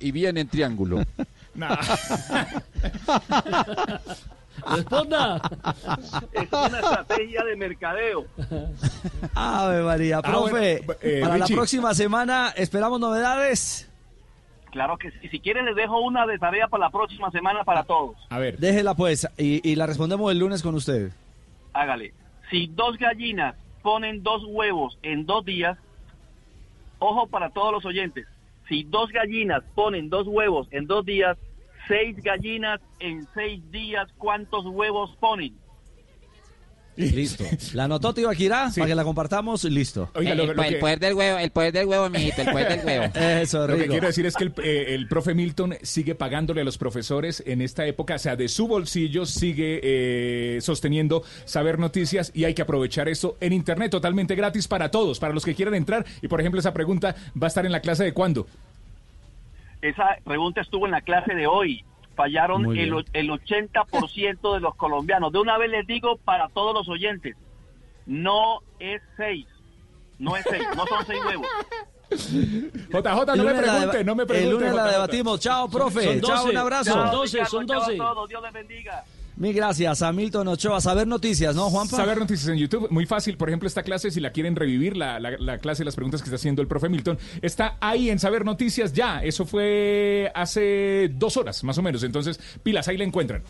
y viene en triángulo. Responda. Es una estrategia de mercadeo. Ave María, Ah, profe, bueno, eh, para Richie. la próxima semana esperamos novedades. Claro que sí. Si quieren les dejo una de tarea para la próxima semana para todos. A ver, Déjela pues y, y la respondemos el lunes con usted. Hágale. Si dos gallinas ponen dos huevos en dos días, ojo para todos los oyentes. Si dos gallinas ponen dos huevos en dos días, seis gallinas en seis días, ¿cuántos huevos ponen? Listo. La anotó Tibaquirá Sí. para que la compartamos. Listo. oiga, lo, el, lo el que, poder del huevo, el poder del huevo, mijito, el poder del huevo. Eso, lo que quiero decir es que el, eh, el profe Milton sigue pagándole a los profesores en esta época, o sea, de su bolsillo sigue eh, sosteniendo saber noticias y hay que aprovechar eso en internet totalmente gratis para todos, para los que quieran entrar. Y por ejemplo, esa pregunta va a estar en la clase de cuándo. Esa pregunta estuvo en la clase de hoy. Fallaron el, el 80% de los colombianos. De una vez les digo para todos los oyentes, no es seis. No es seis, no son seis huevos. JJ, El no me pregunte, no me El pregunte. lunes la debatimos. Chao, profe. Son Chao, 12. un abrazo. Son Chao, 12, Ricardo, son chao a 12. todos, Dios les bendiga. Mil gracias a Milton Ochoa. Saber noticias, ¿no, Juanpa? Saber noticias en YouTube, muy fácil. Por ejemplo, esta clase, si la quieren revivir, la, la- la clase de las preguntas que está haciendo el profe Milton, está ahí en Saber Noticias ya. Eso fue hace dos horas, más o menos. Entonces, pilas, ahí la encuentran.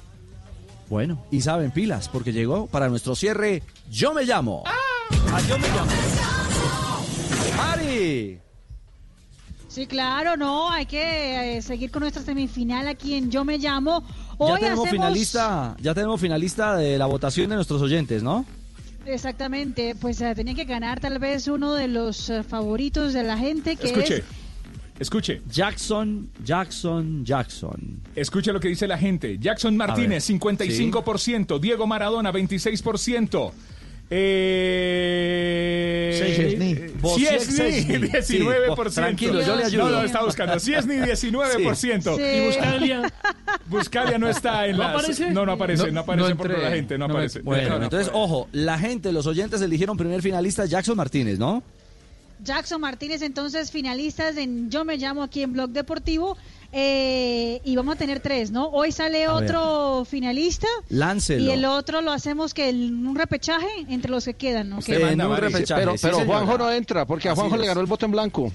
Bueno, y saben pilas, porque llegó para nuestro cierre. Yo me llamo. Ah, yo me llamo. Mari. Sí, claro, no, hay que eh, seguir con nuestra semifinal aquí en Yo Me Llamo. Hoy ya tenemos hacemos- finalista, ya tenemos finalista de la votación de nuestros oyentes, ¿no? Exactamente, pues eh, tenía que ganar tal vez uno de los eh, favoritos de la gente que Escuche, es... escuche, Jackson, Jackson, Jackson. escuche lo que dice la gente. Jackson Martínez, ver, 55%. Diego Maradona, 26%. Eh... Ciesny, Chesney. 19%. Sí, vos- tranquilo, yo le ayudo. No, no, está buscando. Ciesny, 19%. Sí. Y Buscalia. Buscalia no está en ¿No la... aparece? No, no aparece, no, No, aparece no por entré. la gente, no, No me- aparece. Bueno, No, no, entonces, ojo, la gente, los oyentes eligieron primer finalista Jackson Martínez, ¿no? Jackson Martínez, entonces finalistas en Yo Me Llamo aquí en Blog Deportivo. Eh, y vamos a tener tres, ¿no? Hoy sale A otro finalista. Láncelo. Y el otro lo hacemos que en un repechaje entre los que quedan, ¿no? Manda, en un repechaje. Pero, pero. Juanjo no entra, porque a Así Juanjo le ganó el voto en blanco.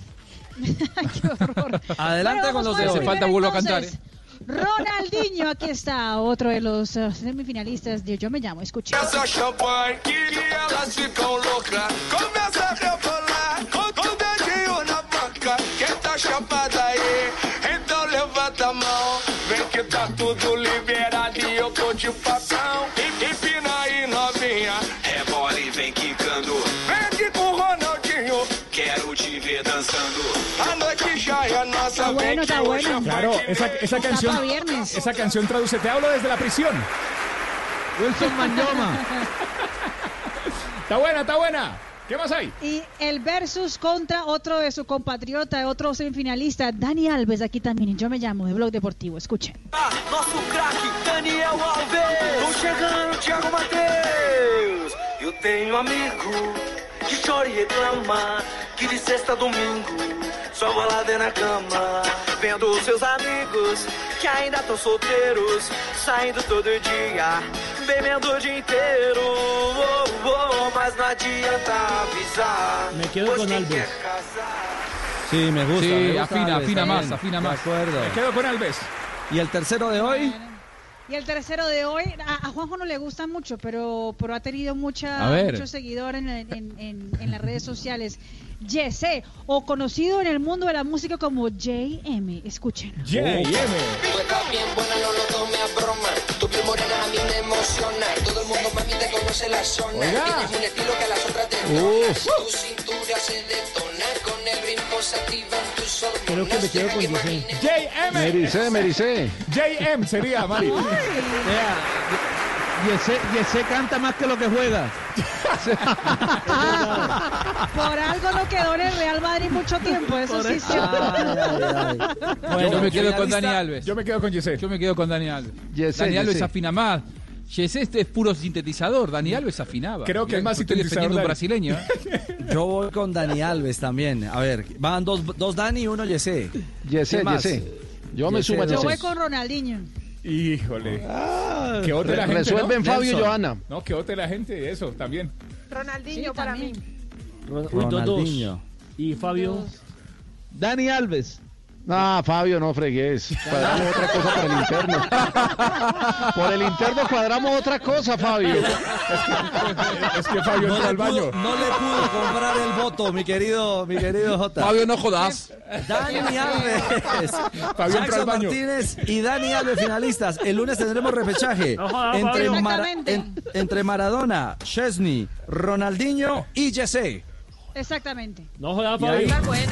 Qué horror. Adelante Bueno, con los vamos de el hoy. Hace falta Bulo a cantar, entonces. Ronaldinho, aquí está, otro de los eh, semifinalistas de Yo Me Llamo, escucha. Vai Claro, esa, canción. Esa canción traduce, te hablo desde la prisión. Wilson Mañoma. Está buena, está buena. ¿Qué más hay? Y el versus contra otro de su compatriota, otro semifinalista, Dani Alves, aquí también Yo Me Llamo, de Blog Deportivo, escuchen. Nosso craque Daniel Alves. Tô chegando, Thiago Matheus. Eu tenho amigo que chora e reclama. Que de sexta a domingo só bolada é na cama. Vendo os seus amigos que ainda estão solteiros. Saindo todo dia, bebendo o dia inteiro. Oh, oh, mas não adianta avisar. Me quedo con quem Alves. quer casar. Sí, me gusta. Sí, me gusta afina, Alves afina también. más, afina De acuerdo. Me quedo con Alves. ¿Y el tercero de hoy? Y el tercero de hoy, a, a Juanjo no le gusta mucho, pero, pero ha tenido mucha, A ver. mucho seguidor en, en- en- en las redes sociales. Jesse, o conocido en el mundo de la música como JM. Escuchen. J.M. Tú estás bien buena, no lo tome a broma. Tu piel morena a mí me emociona. Todo el mundo, Creo que me quedo con maquine. J.M. Mericé, Mericé. J.M. sería, Mari. Y ese, y ese canta más que lo que juega. Por algo no quedó en el Real Madrid mucho tiempo, eso sí es cierto. Ay, ay, ay. Yo me quedo con Dani Alves. Yo me quedo con Giselle. Yo me quedo con Dani Alves. Dani Alves afina más. Yes, este es puro sintetizador. Dani Alves afinaba. Creo que es más sintetizador, un brasileño. ¿eh? Yo voy con Dani Alves también. A ver, van dos, dos Dani y uno Yesé. Yesé. Yesé. Yo me sumo a. Yo voy con Ronaldinho. Híjole. Ah, que vote la gente, Resuelven ¿no? Fabio y. Johanna. No, que vote la gente, eso también. Ronaldinho Sí, para también. mí. Ronaldinho. Y Fabio. Dani Alves. No, Fabio, no fregues. Cuadramos otra cosa por el interno. Por el interno cuadramos otra cosa, Fabio. Es que Fabio No le, al baño. pudo, no le pudo comprar el voto, mi querido, mi querido Jota. Fabio, no jodas. Dani Alves, Fabio entró al baño. Martínez y Dani Alves finalistas. El lunes tendremos repechaje No jodas, entre, Fabio. Mara- en- entre Maradona, Chesney, Ronaldinho y Jesse. Exactamente. No jodas, Y ahí, Fabio. Bueno,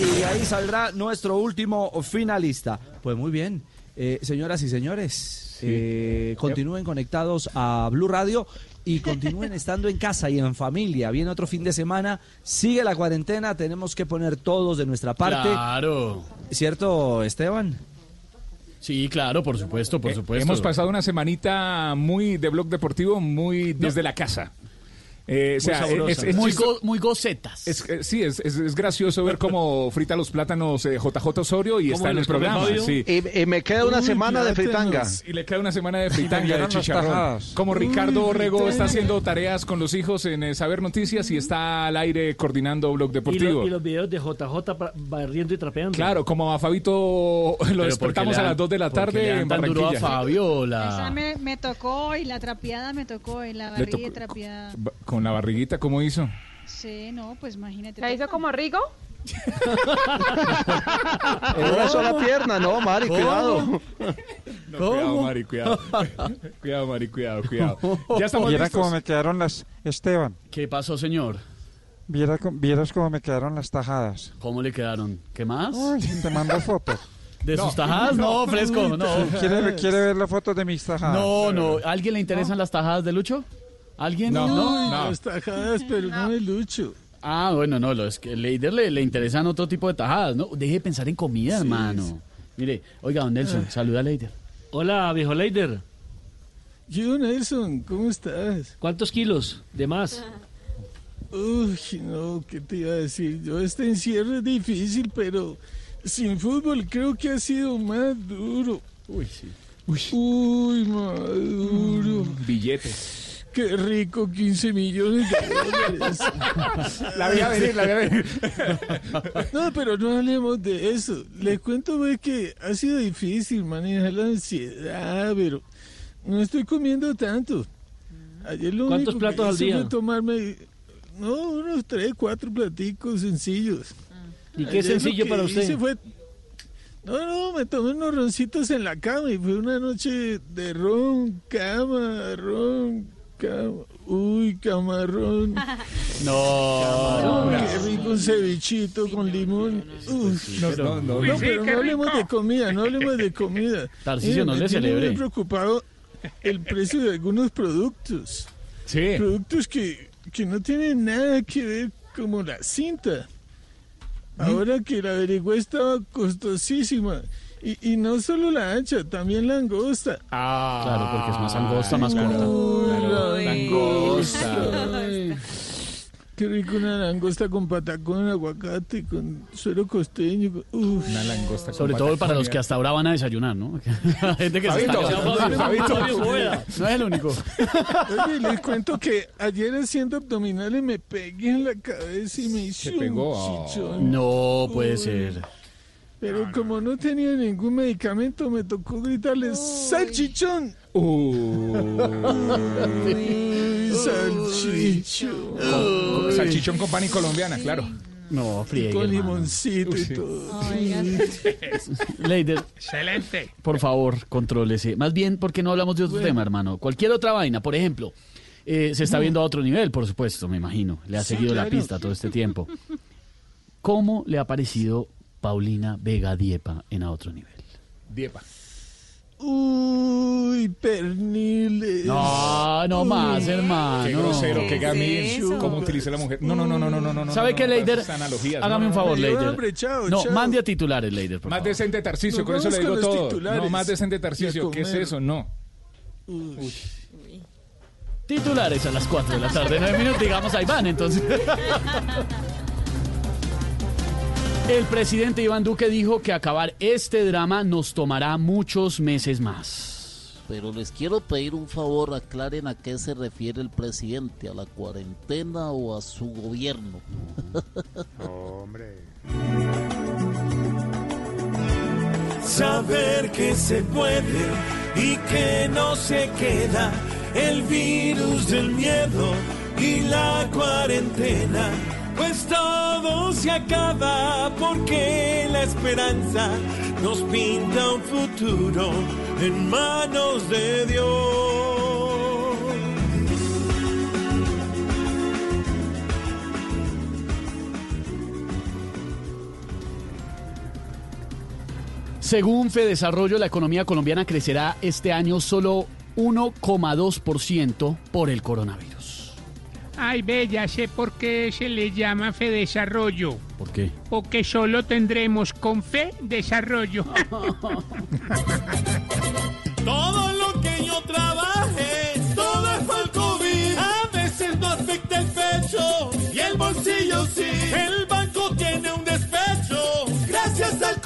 y ahí saldrá nuestro último finalista. Pues muy bien, Eh, señoras y señores, eh, continúen conectados a Blue Radio y continúen estando en casa y en familia. Viene otro fin de semana, sigue la cuarentena, tenemos que poner todos de nuestra parte. Claro. ¿Cierto, Esteban? Sí, claro, por supuesto, por Eh, supuesto. Hemos pasado una semanita muy de blog deportivo, muy desde la casa. Eh, o sea, sabrosa. es, es muy, go- muy gocetas. es- eh, sí, es, es- es gracioso ver cómo frita los plátanos eh, JJ Osorio y ¿Cómo está en el programa. Sí. Y, y me queda una semana de fritanga. Y le queda una semana de fritanga de chicharrón. Como Ricardo Orrego está haciendo tareas con los hijos en eh, Saber Noticias y está al aire coordinando Blog Y, Deportivo. lo- y los videos de JJ barriendo y trapeando. Claro, como a Fabito lo despertamos a las 2 de la tarde en a Barranquilla. Esa Fabiola. me, me tocó y la trapeada me tocó y la barriga trapeada. Ba- Con la barriguita, ¿cómo hizo? Sí, no, pues imagínate. ¿la hizo como Rigo? En una sola pierna, no, Mari, cuidado. No, cuidado, Mari, cuidado. cuidado, Mari, cuidado, cuidado. Ya estamos Viera listos. cómo me quedaron las... Esteban, ¿Qué pasó, señor? viera, vieras cómo me quedaron las tajadas. ¿Cómo le quedaron? ¿Qué más? Uy, te mando foto. ¿De sus tajadas? No, fresco, no. ¿Quiere, ¿Quiere ver la foto de mis tajadas? No, no. ¿A ¿Alguien le interesan las tajadas de Lucho? ¿Alguien? No, no. Las tajadas, pero no me lucho. Ah, bueno, no, lo es que Leider le, le interesan otro tipo de tajadas, ¿no? Deje de pensar en comida, hermano. Mire, oiga, don Nelson, saluda a Leider. Hola, viejo Leider. Yo, Nelson, ¿cómo estás? ¿Cuántos kilos de más? Uy, no, ¿qué te iba a decir? Yo, este encierro es difícil, pero sin fútbol creo que ha sido más duro. Uy, sí. Uy, más duro. Billetes. Qué rico, 15 millones de dólares. La voy a venir, la voy a venir. No, pero no hablemos de eso. Les cuento pues, que ha sido difícil manejar la ansiedad, pero no estoy comiendo tanto. Ayer lo ¿Cuántos único platos que al hice día? fue tomarme, no, unos tres, cuatro platicos sencillos. ¿Y qué Ayer sencillo para usted? fue- no, no, me tomé unos roncitos en la cama y fue una noche de ron, cama, ron, cama. Uy, camarón. No. Qué rico un cevichito con limón. Uf. No, no, no. No, pero no hablemos de comida, no hablemos de comida. Tarcisio, no me le celebre. muy preocupado el precio de algunos productos. Sí. Productos que, que no tienen nada que ver como la cinta. ¿Mm? Ahora que la averigüé estaba costosísima. Y, y no solo la ancha, también la angosta. Ah, Claro, porque es más angosta, más corta. La. Ay, Qué rico una langosta con patacón, aguacate, con suero costeño. Uf. Una langosta. con Sobre todo para los que hasta ahora van a desayunar, ¿no? Gente que se está Fabito. No es el único. Oye, les cuento que ayer haciendo abdominales me pegué en la cabeza y me hice un pegó. chichón. No puede ser. Pero como no tenía ningún medicamento, me tocó gritarle ¡Salchichón! Uy, salchichón. Con- Salchichón con pan y colombiana, claro. No, friegue, Con limoncito Uy, y todo. Leider, Excelente. por favor, contrólese. Más bien, ¿por qué no hablamos de otro tema, hermano? Cualquier otra vaina, por ejemplo, eh, se está viendo a otro nivel, por supuesto, me imagino. Le ha Sí, seguido la pista todo este tiempo. ¿Cómo le ha parecido Paulina Vega Diepa en a otro nivel? Diepa. Uy, perniles. No, no más, hermano. Qué grosero, qué ¿Qué es gamín. ¿Cómo utiliza la mujer? No, no, no, no, no, no, no. ¿Sabe no, qué, Leider? Hágame un favor, Leider. No, chao. mande a titulares, Leider, por Más favor. decente Tarcicio, con eso le digo todo. titulares No, más decente Tarcicio, ¿qué es eso? No. Titulares a las 4 de la tarde, 9 minutos, digamos, ahí van entonces. El presidente Iván Duque dijo que acabar este drama nos tomará muchos meses más. Pero les quiero pedir un favor, aclaren a qué se refiere el presidente, a la cuarentena o a su gobierno. Hombre. Saber que se puede y que no se queda el virus del miedo y la cuarentena. Pues todo se acaba porque la esperanza nos pinta un futuro en manos de Dios. Según Fedesarrollo, la economía colombiana crecerá este año solo 1,2% por el coronavirus. Ay, ve, ya sé por qué se le llama fe desarrollo. ¿Por qué? Porque solo tendremos con fe desarrollo. Todo lo que yo trabaje, todo es por COVID. A veces no afecta el pecho y el bolsillo sí. El banco tiene un despecho gracias al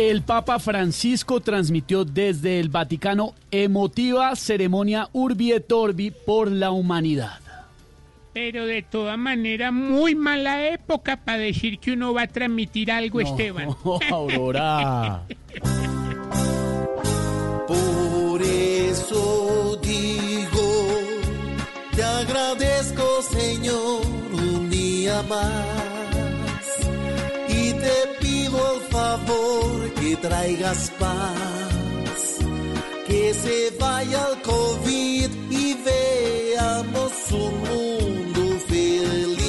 El Papa Francisco transmitió desde el Vaticano emotiva ceremonia Urbi et Orbi por la humanidad. Pero de toda manera, muy mala época para decir que uno va a transmitir algo, Esteban. Aurora. Por eso digo, te agradezco Señor un día más te pido el favor que traigas paz, que se vaya el COVID y veamos un mundo feliz.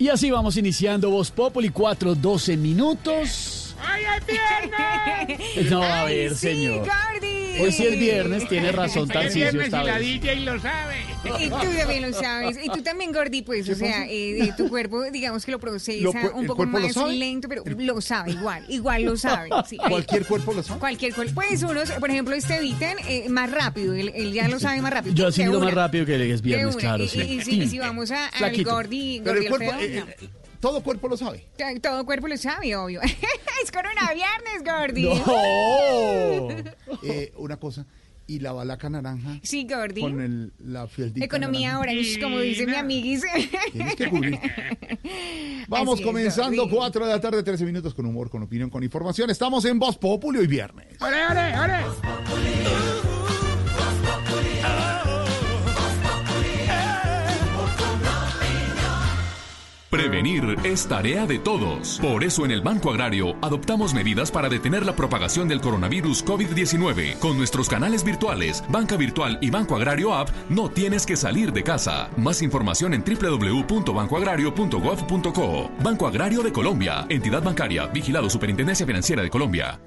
Y así vamos iniciando Voz Populi 4, 12 minutos. ¡Ay, es viernes! No, a ver, señor. Hoy sí es viernes, tiene razón Tarcisio esta y vez. Lo sabe. Y tú también lo sabes. Y tú también, Gordy, pues, o sea, eh, eh, tu cuerpo, digamos que lo procesa Lo un ¿el poco cuerpo lo más sabe? lento, pero lo sabe igual. Igual lo sabe. sí. Hay- ¿Cualquier cuerpo lo sabe? Cualquier cuerpo. Pues unos, por ejemplo, este Viten, eh, más rápido. Él, él ya lo sabe más rápido. Yo De asimilo más una. rápido que es De viernes, una. claro, Y- sí. Y, y si, y si vamos a, al Flaquito. Gordy, Pero el Gordy cuerpo, Alfredo, eh, no. eh, todo cuerpo lo sabe. To- Todo cuerpo lo sabe, obvio. es corona viernes, Gordy. Eh, una cosa, y la balaca naranja Sí, Gordy. con el, la fieldita Economía naranja. orange, como dice mi amiguis. Tienes que cubrir. Vamos Así es, comenzando, Gordy. 4 de la tarde, 13 minutos con humor, con opinión, con información. Estamos en Voz Populi hoy viernes. ¡Ore, ore, ore! Prevenir es tarea de todos. Por eso en el Banco Agrario adoptamos medidas para detener la propagación del coronavirus COVID-19. Con nuestros canales virtuales, Banca Virtual y Banco Agrario App, no tienes que salir de casa. Más información en www.bancoagrario.gov.co. Banco Agrario de Colombia, entidad bancaria, vigilado Superintendencia Financiera de Colombia.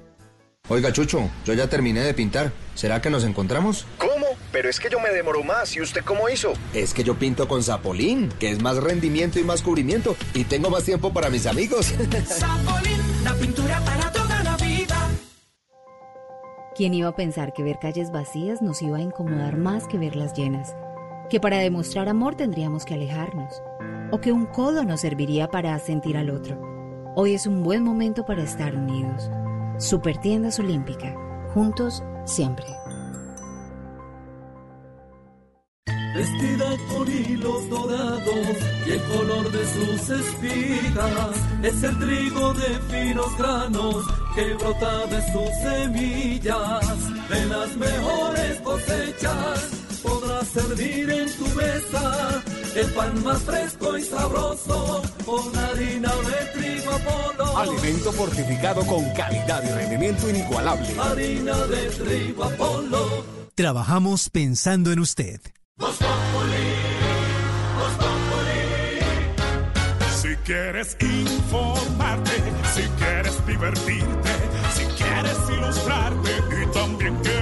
Oiga, Chucho, yo ya terminé de pintar. ¿Será que nos encontramos? ¿Cómo? Pero es que yo me demoro más. ¿Y usted cómo hizo? Es que yo pinto con Zapolín, que es más rendimiento y más cubrimiento. Y tengo más tiempo para mis amigos. Zapolín, la pintura para toda la vida. ¿Quién iba a pensar que ver calles vacías nos iba a incomodar más que verlas llenas? Que para demostrar amor tendríamos que alejarnos. O que un codo nos serviría para sentir al otro. Hoy es un buen momento para estar unidos. Supertiendas Olímpica. Juntos siempre. Vestida con hilos dorados y el color de sus espigas es el trigo de finos granos que brota de sus semillas. De las mejores cosechas podrás servir en tu mesa el pan más fresco y sabroso con harina de trigo Apolo. Alimento fortificado con calidad y rendimiento inigualable. Harina de trigo Apolo. Trabajamos pensando en usted. Voz Populi, Voz Populi. quieres informarte, si quieres divertirte, si quieres ilustrarte y también quieres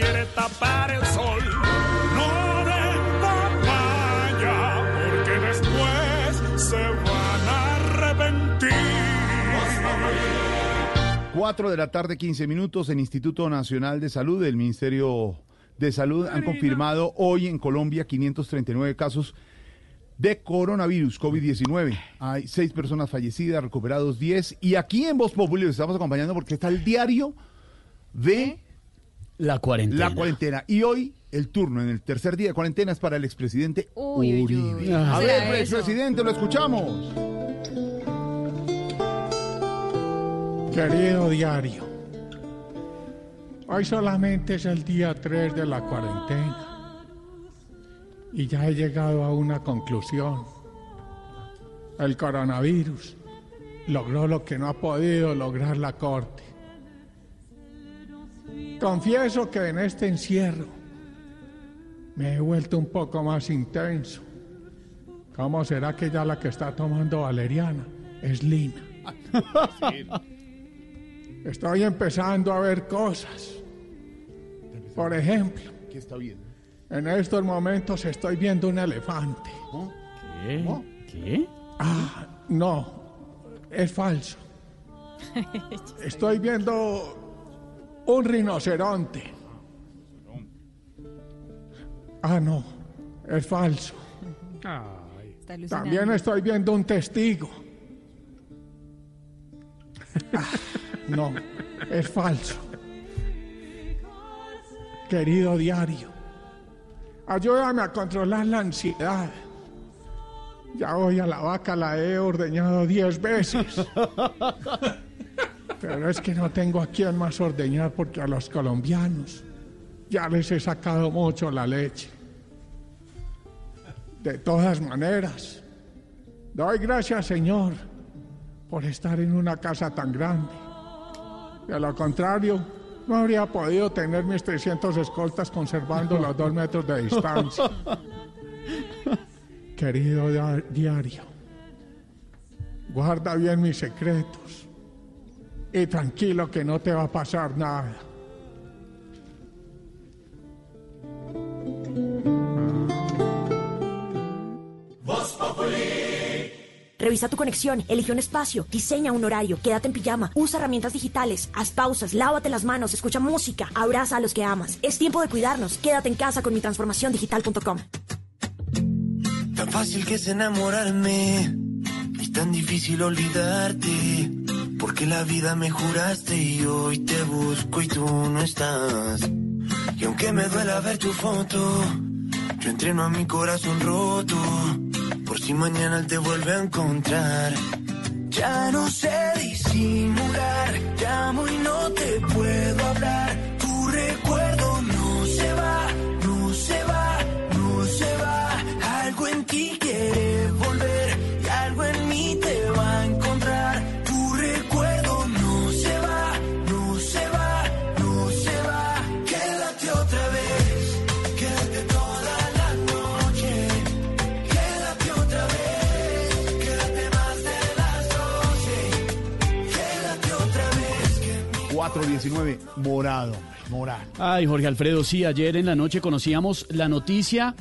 Quiere tapar el sol. No den papaya, porque después se van a arrepentir. 4 de la tarde, 15 minutos. El Instituto Nacional de Salud, el Ministerio de Salud, han confirmado hoy en Colombia 539 casos de coronavirus COVID-19. Hay seis personas fallecidas, recuperados 10. Y aquí en Voz Populi los estamos acompañando porque está el diario de La cuarentena. la cuarentena. Y hoy el turno en el tercer día de cuarentena es para el expresidente Uy, Uribe. uy. A ¿Será ver, expresidente, lo escuchamos. Querido diario, hoy solamente es el día 3 de la cuarentena y ya he llegado a una conclusión. El coronavirus logró lo que no ha podido lograr la corte. Confieso que en este encierro me he vuelto un poco más intenso. ¿Cómo será que ya la que está tomando Valeriana es Lina? Estoy empezando a ver cosas. Por ejemplo, ¿Qué está viendo? en estos momentos estoy viendo un elefante. ¿Qué? ¿Qué? Ah, no, es falso. Estoy viendo un rinoceronte. Ah, no, es falso. También estoy viendo un testigo. Ah, no, es falso. Querido diario, ayúdame a controlar la ansiedad. Ya hoy a la vaca la he ordeñado diez veces. Pero es que no tengo a quién más ordeñar porque a los colombianos ya les he sacado mucho la leche. De todas maneras, doy gracias Señor por estar en una casa tan grande. De lo contrario, no habría podido tener mis 300 escoltas conservando los dos metros de distancia. Querido dia- diario, guarda bien mis secretos y tranquilo que no te va a pasar nada. Revisa tu conexión, elige un espacio, diseña un horario, quédate en pijama, usa herramientas digitales, haz pausas, lávate las manos, escucha música, abraza a los que amas. Es tiempo de cuidarnos. Quédate en casa con mi transformación digital.com. Tan fácil que es enamorarme y tan difícil olvidarte. Porque la vida me juraste y hoy te busco y tú no estás. Y aunque me duela ver tu foto, yo entreno a mi corazón roto. Por si mañana te vuelve a encontrar. Ya no sé disimular, llamo y no te puedo hablar. 19, morado, morado. Ay, Jorge Alfredo, sí, ayer en la noche conocíamos la noticia.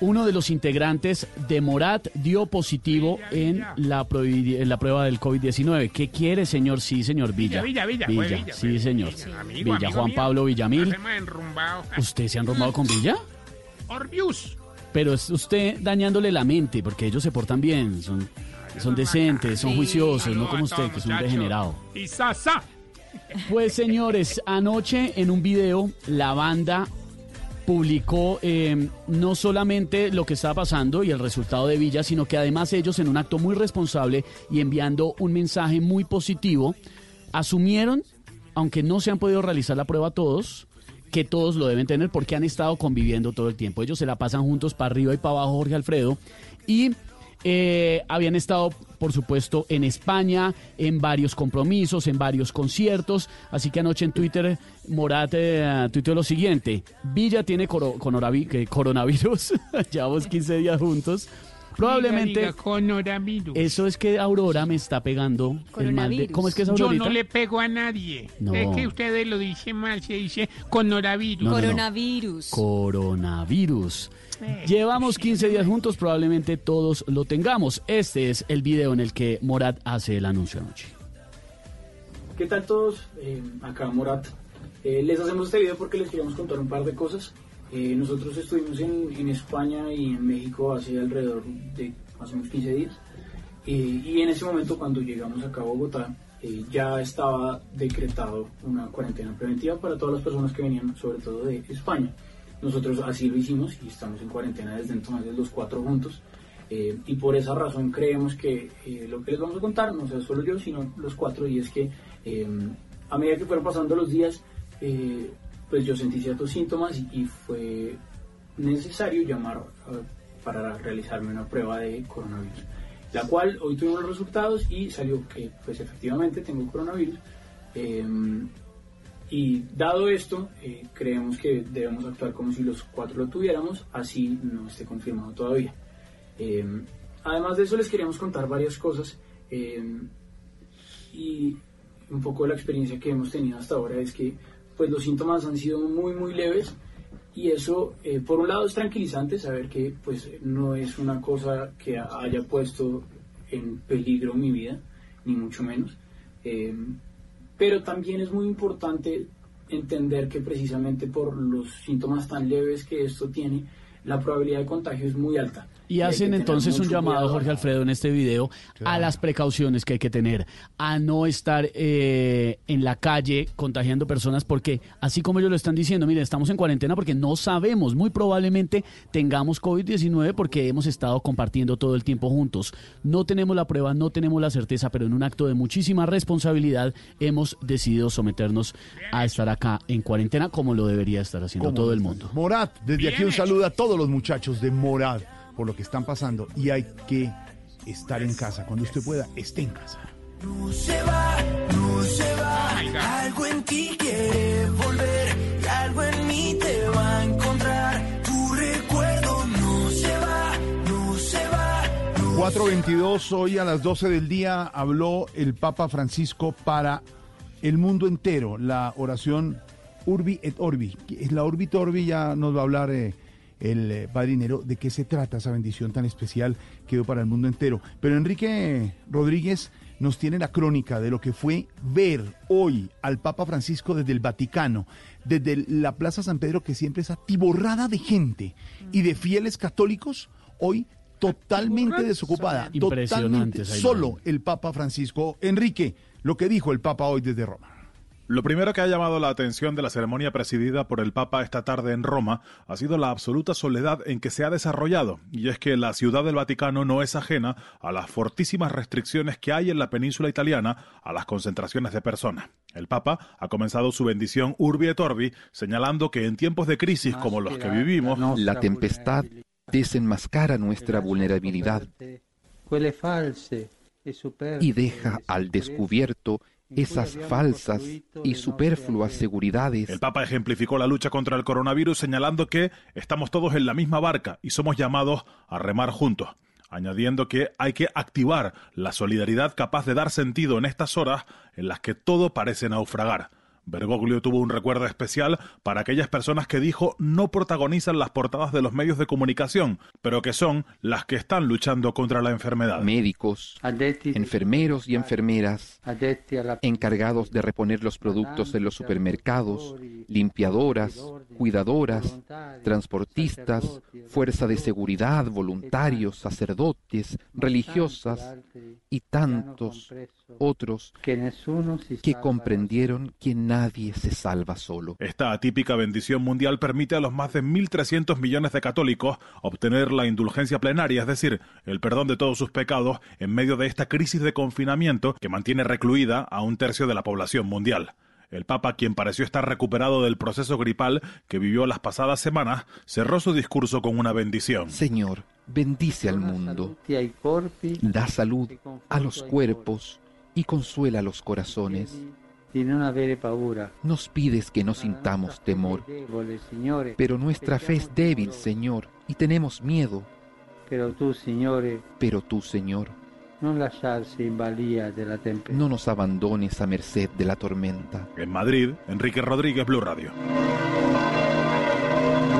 Uno de los integrantes de Morat dio positivo en la, prueba del COVID-19. ¿Qué quiere, señor? Sí, señor Villa. Villa, Villa, Villa. Sí, señor. Villa, Villa Juan Pablo Villamil. ¿Usted se han robado con Villa? Orbius. Pero es usted dañándole la mente, porque ellos se portan bien, son, son decentes, son juiciosos, no como usted, que es un degenerado. Y sasa. Pues señores, anoche en un video la banda publicó eh, no solamente lo que estaba pasando y el resultado de Villa, sino que además ellos en un acto muy responsable y enviando un mensaje muy positivo, asumieron, aunque no se han podido realizar la prueba todos, que todos lo deben tener porque han estado conviviendo todo el tiempo. Ellos se la pasan juntos para arriba y para abajo, Jorge Alfredo, y eh, habían estado, por supuesto, en España, en varios compromisos, en varios conciertos. Así que anoche en Twitter, Morat eh, tuiteó lo siguiente: Villa tiene coro- coronavirus, llevamos 15 días juntos. Probablemente Diga, diga, coronavirus. eso es que Aurora me está pegando el mal de. ¿Cómo es que es Yo Aurorita? no le pego a nadie. No. Es que ustedes lo dicen mal, se dice coronavirus. No, no, no. Coronavirus. Coronavirus. Llevamos 15 días juntos, probablemente todos lo tengamos. Este es el video en el que Morat hace el anuncio anoche. ¿Qué tal todos? Eh, acá Morat. Eh, les hacemos este video porque les queríamos contar un par de cosas. Eh, nosotros estuvimos en, España y en México hace alrededor de más o menos 15 días. Eh, y en ese momento cuando llegamos acá a Bogotá eh, ya estaba decretado una cuarentena preventiva para todas las personas que venían sobre todo de España. Nosotros así lo hicimos y estamos en cuarentena desde entonces los cuatro juntos. Eh, y por esa razón creemos que lo que les vamos a contar, no sea solo yo, sino los cuatro, y es que a medida que fueron pasando los días, pues yo sentí ciertos síntomas y, fue necesario llamar para realizarme una prueba de coronavirus, la cual hoy tuvimos los resultados y salió que pues efectivamente tengo coronavirus. Eh, y dado esto, eh, creemos que debemos actuar como si los cuatro lo tuviéramos, así no esté confirmado todavía. Eh, además de eso, les queríamos contar varias cosas eh, y un poco la experiencia que hemos tenido hasta ahora es que pues los síntomas han sido muy muy leves y eso eh, por un lado es tranquilizante saber que pues no es una cosa que haya puesto en peligro mi vida ni mucho menos Eh, pero también es muy importante entender que precisamente por los síntomas tan leves que esto tiene la probabilidad de contagio es muy alta Y hacen entonces un llamado, cuidado. Jorge Alfredo, en este video a las precauciones que hay que tener, a no estar eh, en la calle contagiando personas, porque así como ellos lo están diciendo, mire, estamos en cuarentena porque no sabemos, muy probablemente tengamos COVID-19 porque hemos estado compartiendo todo el tiempo juntos. No tenemos la prueba, no tenemos la certeza, pero en un acto de muchísima responsabilidad hemos decidido someternos a estar acá en cuarentena como lo debería estar haciendo ¿Cómo todo el mundo. Morad, desde aquí un saludo a todos los muchachos de Morad por lo que están pasando y hay que estar en casa. Cuando usted pueda, esté en casa. No se va, no se va. Algo en ti quiere volver y algo en mí te va a encontrar. Tu recuerdo no se va, no se va. 422, hoy a las 12 del día habló el Papa Francisco para el mundo entero, la oración Urbi et Orbi. Es la Urbi et Orbi, ya nos va a hablar eh, el eh, padrinero de qué se trata esa bendición tan especial que dio para el mundo entero. Pero Enrique Rodríguez nos tiene la crónica de lo que fue ver hoy al Papa Francisco desde el Vaticano, desde la Plaza San Pedro, que siempre es atiborrada de gente y de fieles católicos, hoy totalmente desocupada, Impresionante totalmente solo el Papa Francisco. Enrique, lo que dijo el Papa hoy desde Roma. Lo primero que ha llamado la atención de la ceremonia presidida por el Papa esta tarde en Roma ha sido la absoluta soledad en que se ha desarrollado, y es que la ciudad del Vaticano no es ajena a las fortísimas restricciones que hay en la península italiana a las concentraciones de personas. El Papa ha comenzado su bendición Urbi et Orbi, señalando que en tiempos de crisis como los que vivimos, La tempestad desenmascara nuestra vulnerabilidad y deja al descubierto esas falsas y superfluas seguridades. El Papa ejemplificó la lucha contra el coronavirus señalando que estamos todos en la misma barca y somos llamados a remar juntos, añadiendo que hay que activar la solidaridad capaz de dar sentido en estas horas en las que todo parece naufragar. Bergoglio tuvo un recuerdo especial para aquellas personas que dijo no protagonizan las portadas de los medios de comunicación, pero que son las que están luchando contra la enfermedad. Médicos, enfermeros y enfermeras, encargados de reponer los productos en los supermercados, limpiadoras, cuidadoras, transportistas, fuerza de seguridad, voluntarios, sacerdotes, religiosas y tantos otros que comprendieron que nadie se salva solo. Esta atípica bendición mundial permite a los más de 1.300 millones de católicos obtener la indulgencia plenaria, es decir, el perdón de todos sus pecados en medio de esta crisis de confinamiento que mantiene recluida a un tercio de la población mundial. El Papa, quien pareció estar recuperado del proceso gripal que vivió las pasadas semanas, cerró su discurso con una bendición. Señor, bendice al mundo, da salud a los cuerpos y consuela los corazones. Nos pides que no sintamos temor, pero nuestra fe es débil, Señor, y tenemos miedo. Pero tú, Señor, No nos abandones a merced de la tormenta. En Madrid, Enrique Rodríguez, Blue Radio.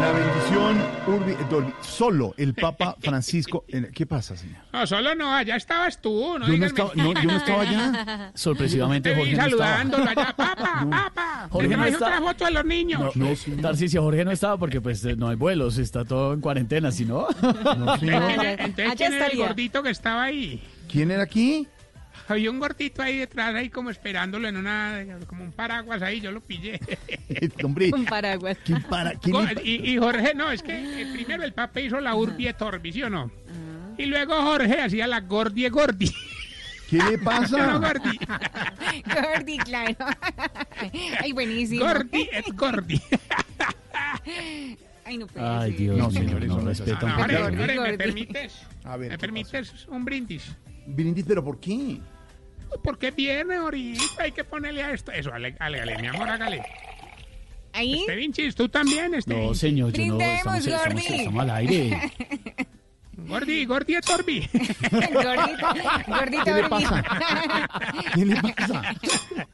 La bendición Urbi. Solo el Papa Francisco. en- ¿Qué pasa, señor? No, solo no, allá estabas tú. No Yo no estaba- no, yo no estaba allá. Sorpresivamente, Jorge no estaba. saludándolo allá, papá, papá. Jorge ¿Por qué no no está. otra foto de los niños? No, no, Jorge no estaba porque pues eh, no hay vuelos, está todo en cuarentena, si no. Entonces, Allá ¿quién era el gordito que estaba ahí? ¿Quién era aquí? Había un gordito ahí detrás, ahí como esperándolo en una, como un paraguas ahí, yo lo pillé. Hombre, Un paraguas. ¿quién y, y Jorge, no, es que eh, primero el Papa hizo la Urbi et Orbi, ¿sí o no? Y luego Jorge hacía la Gordi et Gordi. ¿Qué le No, pasa? Gordi. Gordi, claro. Ay, buenísimo. Gordi et Gordi. Ay, no puede Ay. Dios No, mío, señores, no no Ah, ¿me permites? A ver, ¿Me ¿qué permites un brindis? Brindis, ¿pero por qué? Porque viene ahorita, hay que ponerle a esto. Eso, hágale, mi amor, hágale. Ahí. Este Vinchis, tú también, este No, señor, yo no, estamos, estamos, Gordi. estamos al aire. Gordi, Gordi et Orbi. Gordito, gordito ¿Qué le pasa? ¿Qué le pasa?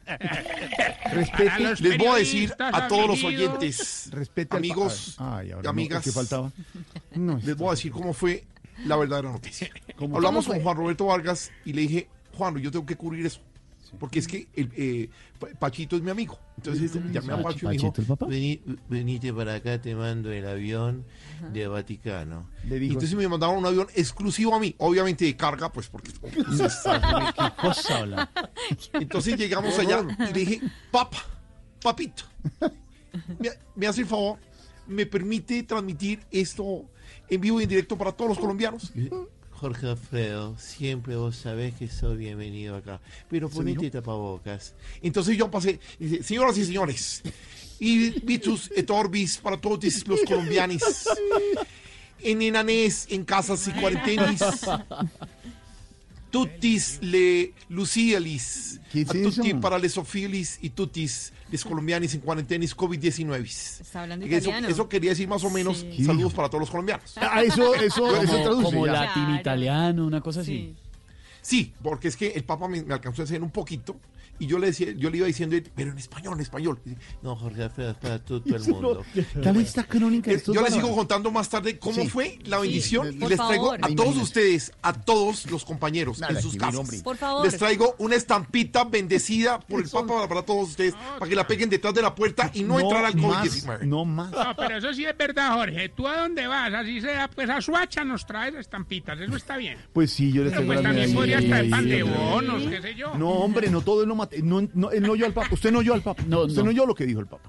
Respete, Les voy a decir a todos los oyentes, respete amigos, Ay, ahora no, amigas, ¿Qué faltaba? No, les voy a decir cómo fue la verdadera noticia. ¿Cómo? Hablamos ¿Cómo con? Juan Roberto Vargas y le dije, Juan, yo tengo que cubrir eso. Porque es que el, eh, Pa- Pachito es mi amigo. Entonces llamé a Pacho y me dijo, ¿Pachito el papá? "Vení- venite para acá, te mando el avión de Vaticano. Le dijo- entonces me mandaron un avión exclusivo a mí, obviamente de carga, pues porque... ¿Qué cosa habla? Entonces llegamos allá y le dije, papa, papito, me, me hace el favor, me permite transmitir esto en vivo y en directo para todos los colombianos. Jorge Alfredo, siempre vos sabés que soy bienvenido acá, pero ponete tapabocas. Entonces yo pasé, dice, señoras y señores, y Vitus et Orbis para todos los colombianos, en enanés, en casas y cuarentenis, tutis le lucialis, ¿Qué es a tutti para les ofilis y tutis les colombianis en cuarentenis COVID-19. Está hablando Eso, italiano. eso quería decir más o menos Sí. saludos para todos los colombianos. Ah, eso, eso, eso Como, traduce. como ya. latín italiano, una cosa así. Sí, porque es que el Papa me, me alcanzó a enseñar un poquito y yo le decía, yo le iba diciendo, pero en español, en español. Y dice, No, Jorge Alfredo, es para todo, todo el mundo. Tal vez esta crónica. Eh, estos Yo les sigo contando más tarde cómo Sí. fue la Sí, bendición por y les traigo favor. a todos ustedes, a todos los compañeros Nada, en sus casas. Por favor. Les traigo una estampita bendecida por el Papa para todos ustedes, para que la peguen detrás de la puerta y no, entrar al más, COVID-19. No más. No, pero eso sí es verdad, Jorge. ¿Tú a dónde vas? Así sea, pues a Suacha nos traes estampitas. Eso está bien. Pues sí, yo les Pero traigo pues la también traer Sí, pan de sí, sí. bonos, qué sé yo. No, hombre, no todo es lo No, no, él no oyó al Papa. Usted no oyó al Papa. No, Usted no. no oyó lo que dijo el Papa.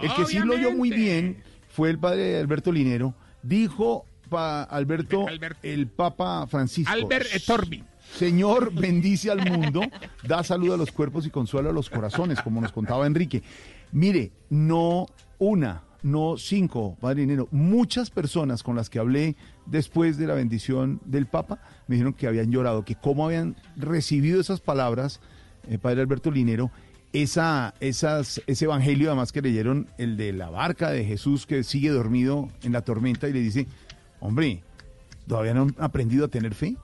El que sí lo oyó muy bien fue el padre Alberto Linero. Dijo pa Alberto, Albert- el Papa Francisco. Albert Etorbi. Señor, bendice al mundo, da salud a los cuerpos y consuela a los corazones, como nos contaba Enrique. Mire, no una, no cinco, padre Linero, muchas personas con las que hablé después de la bendición del Papa me dijeron que habían llorado, que cómo habían recibido esas palabras, eh, padre Alberto Linero, esa, esas, ese evangelio además que leyeron, el de la barca de Jesús que sigue dormido en la tormenta y le dice, hombre, todavía no han aprendido a tener fe.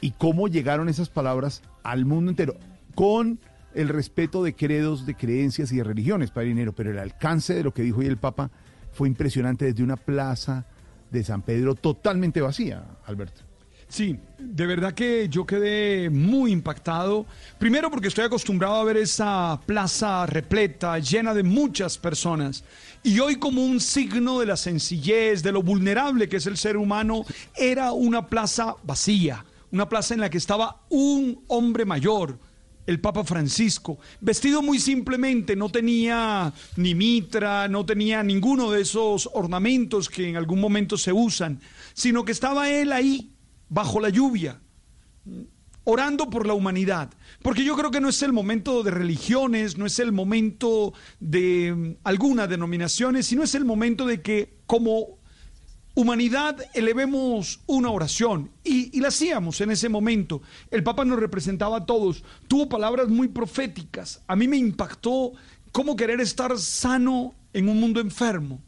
Y cómo llegaron esas palabras al mundo entero, con el respeto de credos, de creencias y de religiones, Padre Dinero. Pero el alcance de lo que dijo hoy el Papa fue impresionante desde una plaza de San Pedro totalmente vacía, Alberto. Sí, de verdad que yo quedé muy impactado. Primero porque estoy acostumbrado a ver esa plaza repleta, llena de muchas personas. Y hoy como un signo de la sencillez, de lo vulnerable que es el ser humano, era una plaza vacía, una plaza en la que estaba un hombre mayor, el Papa Francisco, vestido muy simplemente, no tenía ni mitra, no tenía ninguno de esos ornamentos que en algún momento se usan, sino que estaba él ahí bajo la lluvia, orando por la humanidad. Porque yo creo que no es el momento de religiones, no es el momento de mm, algunas denominaciones, sino es el momento de que como humanidad elevemos una oración. Y, y, la hacíamos en ese momento. El Papa nos representaba a todos. Tuvo palabras muy proféticas. A mí me impactó cómo querer estar sano en un mundo enfermo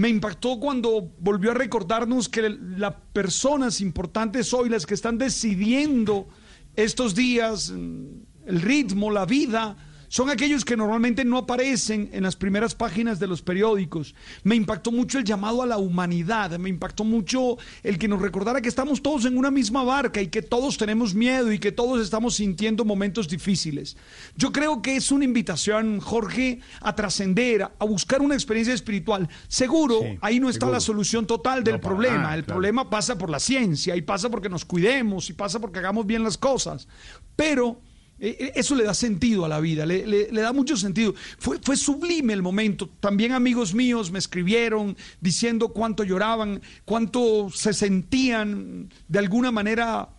me impactó cuando volvió a recordarnos que las personas importantes hoy, las que están decidiendo estos días, mm, el ritmo, la vida, son aquellos que normalmente no aparecen en las primeras páginas de los periódicos. Me impactó mucho el llamado a la humanidad, me impactó mucho el que nos recordara que estamos todos en una misma barca y que todos tenemos miedo y que todos estamos sintiendo momentos difíciles. Yo creo que es una invitación, Jorge, a trascender, a buscar una experiencia espiritual. Seguro, ahí no está la solución total del problema. el problema pasa por la ciencia y pasa porque nos cuidemos y pasa porque hagamos bien las cosas. Pero eso le da sentido a la vida, le, da mucho sentido. Fue, sublime el momento. También amigos míos me escribieron diciendo cuánto lloraban, cuánto se sentían de alguna manera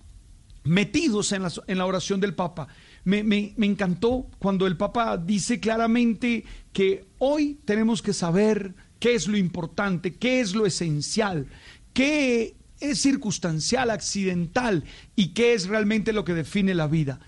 metidos en la, oración del Papa. Me, me encantó cuando el Papa dice claramente que hoy tenemos que saber qué es lo importante, qué es lo esencial, qué es circunstancial, accidental y qué es realmente lo que define la vida.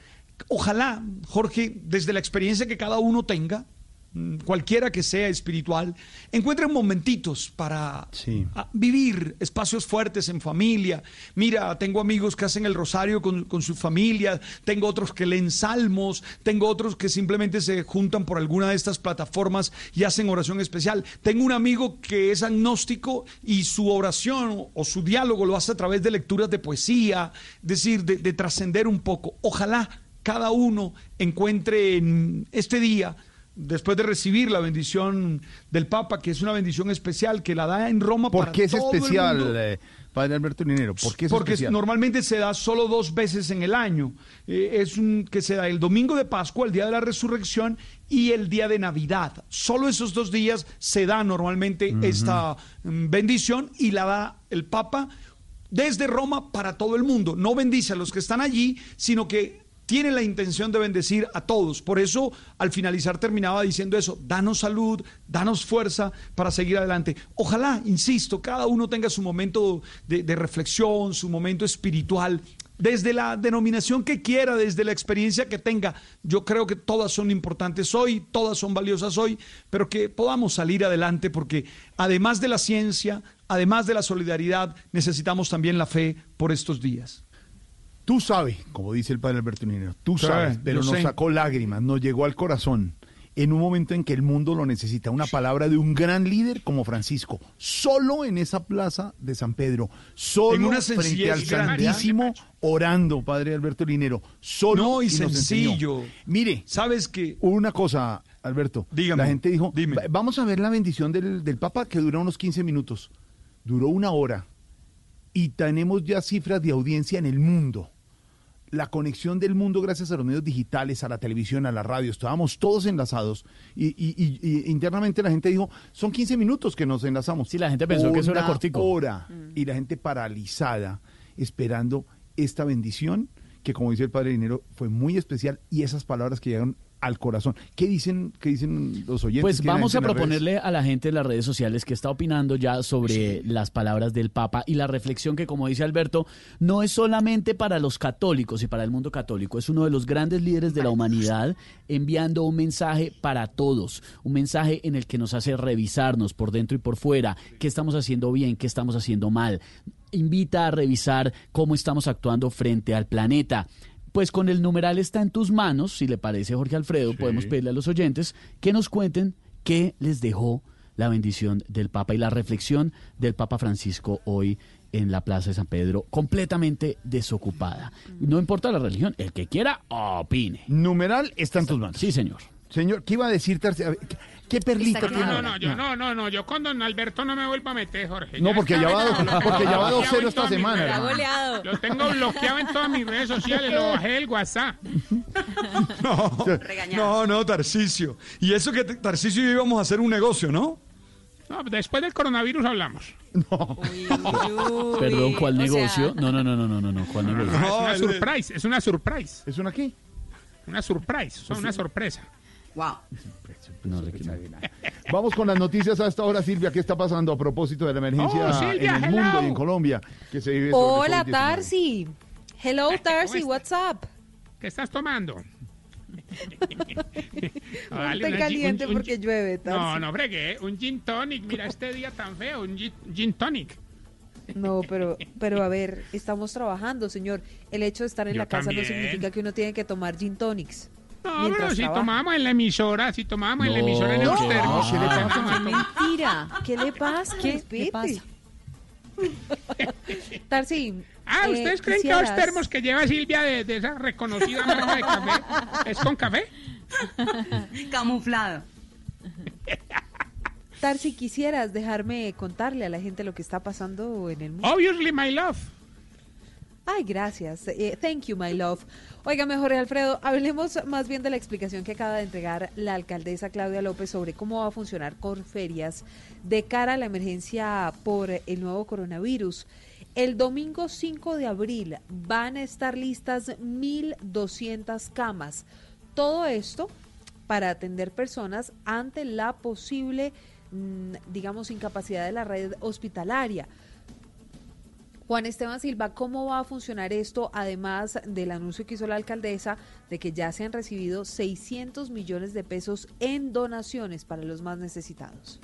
Ojalá, Jorge, desde la experiencia que cada uno tenga, mm, cualquiera que sea espiritual, encuentren momentitos para ah, vivir espacios fuertes en familia. Mira, tengo amigos que hacen el rosario con, con, su familia, tengo otros que leen salmos, tengo otros que simplemente se juntan por alguna de estas plataformas y hacen oración especial. Tengo un amigo que es agnóstico y su oración o su diálogo lo hace a través de lecturas de poesía, es decir, de trascender un poco. Ojalá cada uno encuentre en este día, después de recibir la bendición del Papa, que es una bendición especial, que la da en Roma ¿Por qué es especial, eh, Padre Alberto Linero? ¿Por qué es Porque especial? normalmente se da solo dos veces en el año. Eh, es un, que se da el domingo de Pascua, el día de la resurrección, y el día de Navidad. Solo esos dos días se da normalmente esta mm, bendición y la da el Papa desde Roma para todo el mundo. No bendice a los que están allí, sino que tiene la intención de bendecir a todos. Por eso, al finalizar, terminaba diciendo eso, danos salud, danos fuerza para seguir adelante. Ojalá, insisto, cada uno tenga su momento de, de reflexión, su momento espiritual, desde la denominación que quiera, desde la experiencia que tenga. Yo creo que todas son importantes hoy, todas son valiosas hoy, pero que podamos salir adelante porque además de la ciencia, además de la solidaridad, necesitamos también la fe por estos días. Tú sabes, como dice el padre Alberto Ninero, tú sabes, pero nos sacó lágrimas, nos llegó al corazón en un momento en que el mundo lo necesita. Una palabra de un gran líder como Francisco, solo en esa plaza de San Pedro, solo frente al Santísimo, orando, padre Alberto Linero, solo no, y, sencillo. Mire, sabes que una cosa, Alberto, Dígame, la gente dijo, vamos a ver la bendición del, del Papa que duró unos 15 minutos, duró una hora y tenemos ya cifras de audiencia en el mundo la conexión del mundo gracias a los medios digitales, a la televisión, a la radio. Estábamos todos enlazados y, internamente la gente dijo, son 15 minutos que nos enlazamos. Sí, la gente pensó que eso era cortico. hora. Mm. Y la gente paralizada esperando esta bendición que como dice el Padre Dinero fue muy especial y esas palabras que llegaron al corazón. ¿Qué dicen, qué dicen los oyentes? Pues vamos a proponerle a la gente en las redes sociales que está opinando ya sobre las palabras del Papa y la reflexión que, como dice Alberto, no es solamente para los católicos y para el mundo católico, es uno de los grandes líderes de la humanidad enviando un mensaje para todos, un mensaje en el que nos hace revisarnos por dentro y por fuera, qué estamos haciendo bien, qué estamos haciendo mal. Invita a revisar cómo estamos actuando frente al planeta pues con el numeral está en tus manos, si le parece Jorge Alfredo, podemos pedirle a los oyentes que nos cuenten qué les dejó la bendición del Papa y la reflexión del Papa Francisco hoy en la Plaza de San Pedro, completamente desocupada. No importa la religión, el que quiera, opine. Numeral está en tus manos. Sí, señor. Señor, ¿qué iba a decir Tarsi? A ver, ¿Qué, perlita No, tiene? no, no, yo no, no, no, yo con don Alberto no me vuelvo a meter, Jorge. No, porque ya va- lo porque ya va bloqueado 2-0 en esta semana. Lo tengo bloqueado en todas mis redes sociales, lo bajé del WhatsApp. No, no, no, Tarcisio. Y eso que Tarcisio y yo íbamos a hacer un negocio, ¿no? No, después del coronavirus hablamos. Perdón, ¿cuál negocio? No, no, no, no, no, no, no, ¿cuál negocio? es una surprise, es una surprise. ¿Es una qué? Una surprise, son una sorpresa. Wow. No, no. Vamos con las noticias a esta hora, Silvia. ¿Qué está pasando a propósito de la emergencia Oh, Silvia, en el mundo hello. y en Colombia que se vive sobre Hola, COVID-19? Tarsi. Hello, Tarsi. What's up? ¿Qué estás tomando? Ponte una caliente gin- un- un porque llueve, Tarsi. No, no bregué, un gin tonic, mira este día tan feo, un gin, gin tonic. No, pero, pero a ver, estamos trabajando, señor. El hecho de estar en Yo la casa también. no significa que uno tiene que tomar gin tonics. No, pero si trabaja. tomábamos en la emisora, si tomábamos en la emisora en ¿qué? Euster. No, ¿qué le pasa? Mentira. ¿Qué le pasa? ¿Qué le pasa? Tarsi. Ah, eh, ¿ustedes creen que los termos que lleva Silvia de, de esa reconocida marca de café es con café? Camuflado. Tarsi, quisieras dejarme contarle a la gente lo que está pasando en el mundo. Obviously, my love. Ay, gracias. Eh, thank you, my love. Oiga, Jorge Alfredo, hablemos más bien de la explicación que acaba de entregar la alcaldesa Claudia López sobre cómo va a funcionar Corferias de cara a la emergencia por el nuevo coronavirus. El domingo 5 de abril van a estar listas 1.200 camas. Todo esto para atender personas ante la posible, mm, digamos, incapacidad de la red hospitalaria. Juan Esteban Silva, ¿cómo va a funcionar esto? Además del anuncio que hizo la alcaldesa de que ya se han recibido 600 millones de pesos en donaciones para los más necesitados.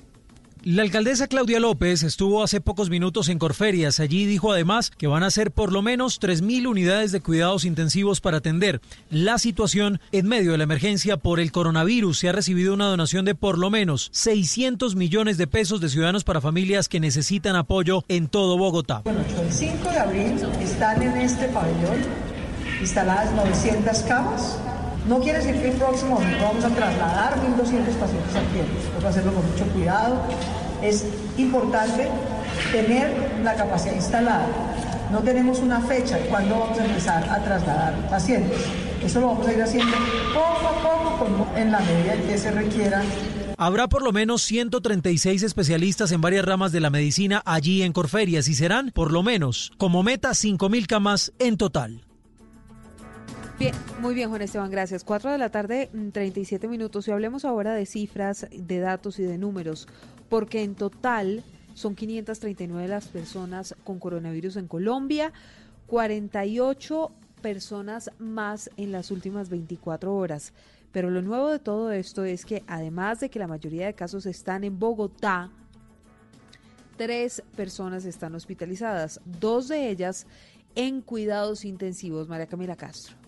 La alcaldesa Claudia López estuvo hace pocos minutos en Corferias. Allí dijo además que van a ser por lo menos 3.000 unidades de cuidados intensivos para atender la situación en medio de la emergencia por el coronavirus. Se ha recibido una donación de por lo menos 600 millones de pesos de ciudadanos para familias que necesitan apoyo en todo Bogotá. Bueno, el 5 de abril están en este pabellón instaladas 900 camas. No quiere decir que el próximo domingo vamos a trasladar 1.200 pacientes al tiempo. Hay que hacerlo con mucho cuidado. Es importante tener la capacidad instalada. No tenemos una fecha de cuándo vamos a empezar a trasladar pacientes. Eso lo vamos a ir haciendo poco a poco en la medida en que se requiera Habrá por lo menos 136 especialistas en varias ramas de la medicina allí en Corferias y serán por lo menos como meta 5.000 camas en total. Bien, muy bien, Juan Esteban, gracias. 4 de la tarde, mm, 37 minutos. Y hablemos ahora de cifras, de datos y de números, porque en total son 539 las personas con coronavirus en Colombia, 48 personas más en las últimas 24 horas. Pero lo nuevo de todo esto es que además de que la mayoría de casos están en Bogotá, tres personas están hospitalizadas, dos de ellas en cuidados intensivos. María Camila Castro.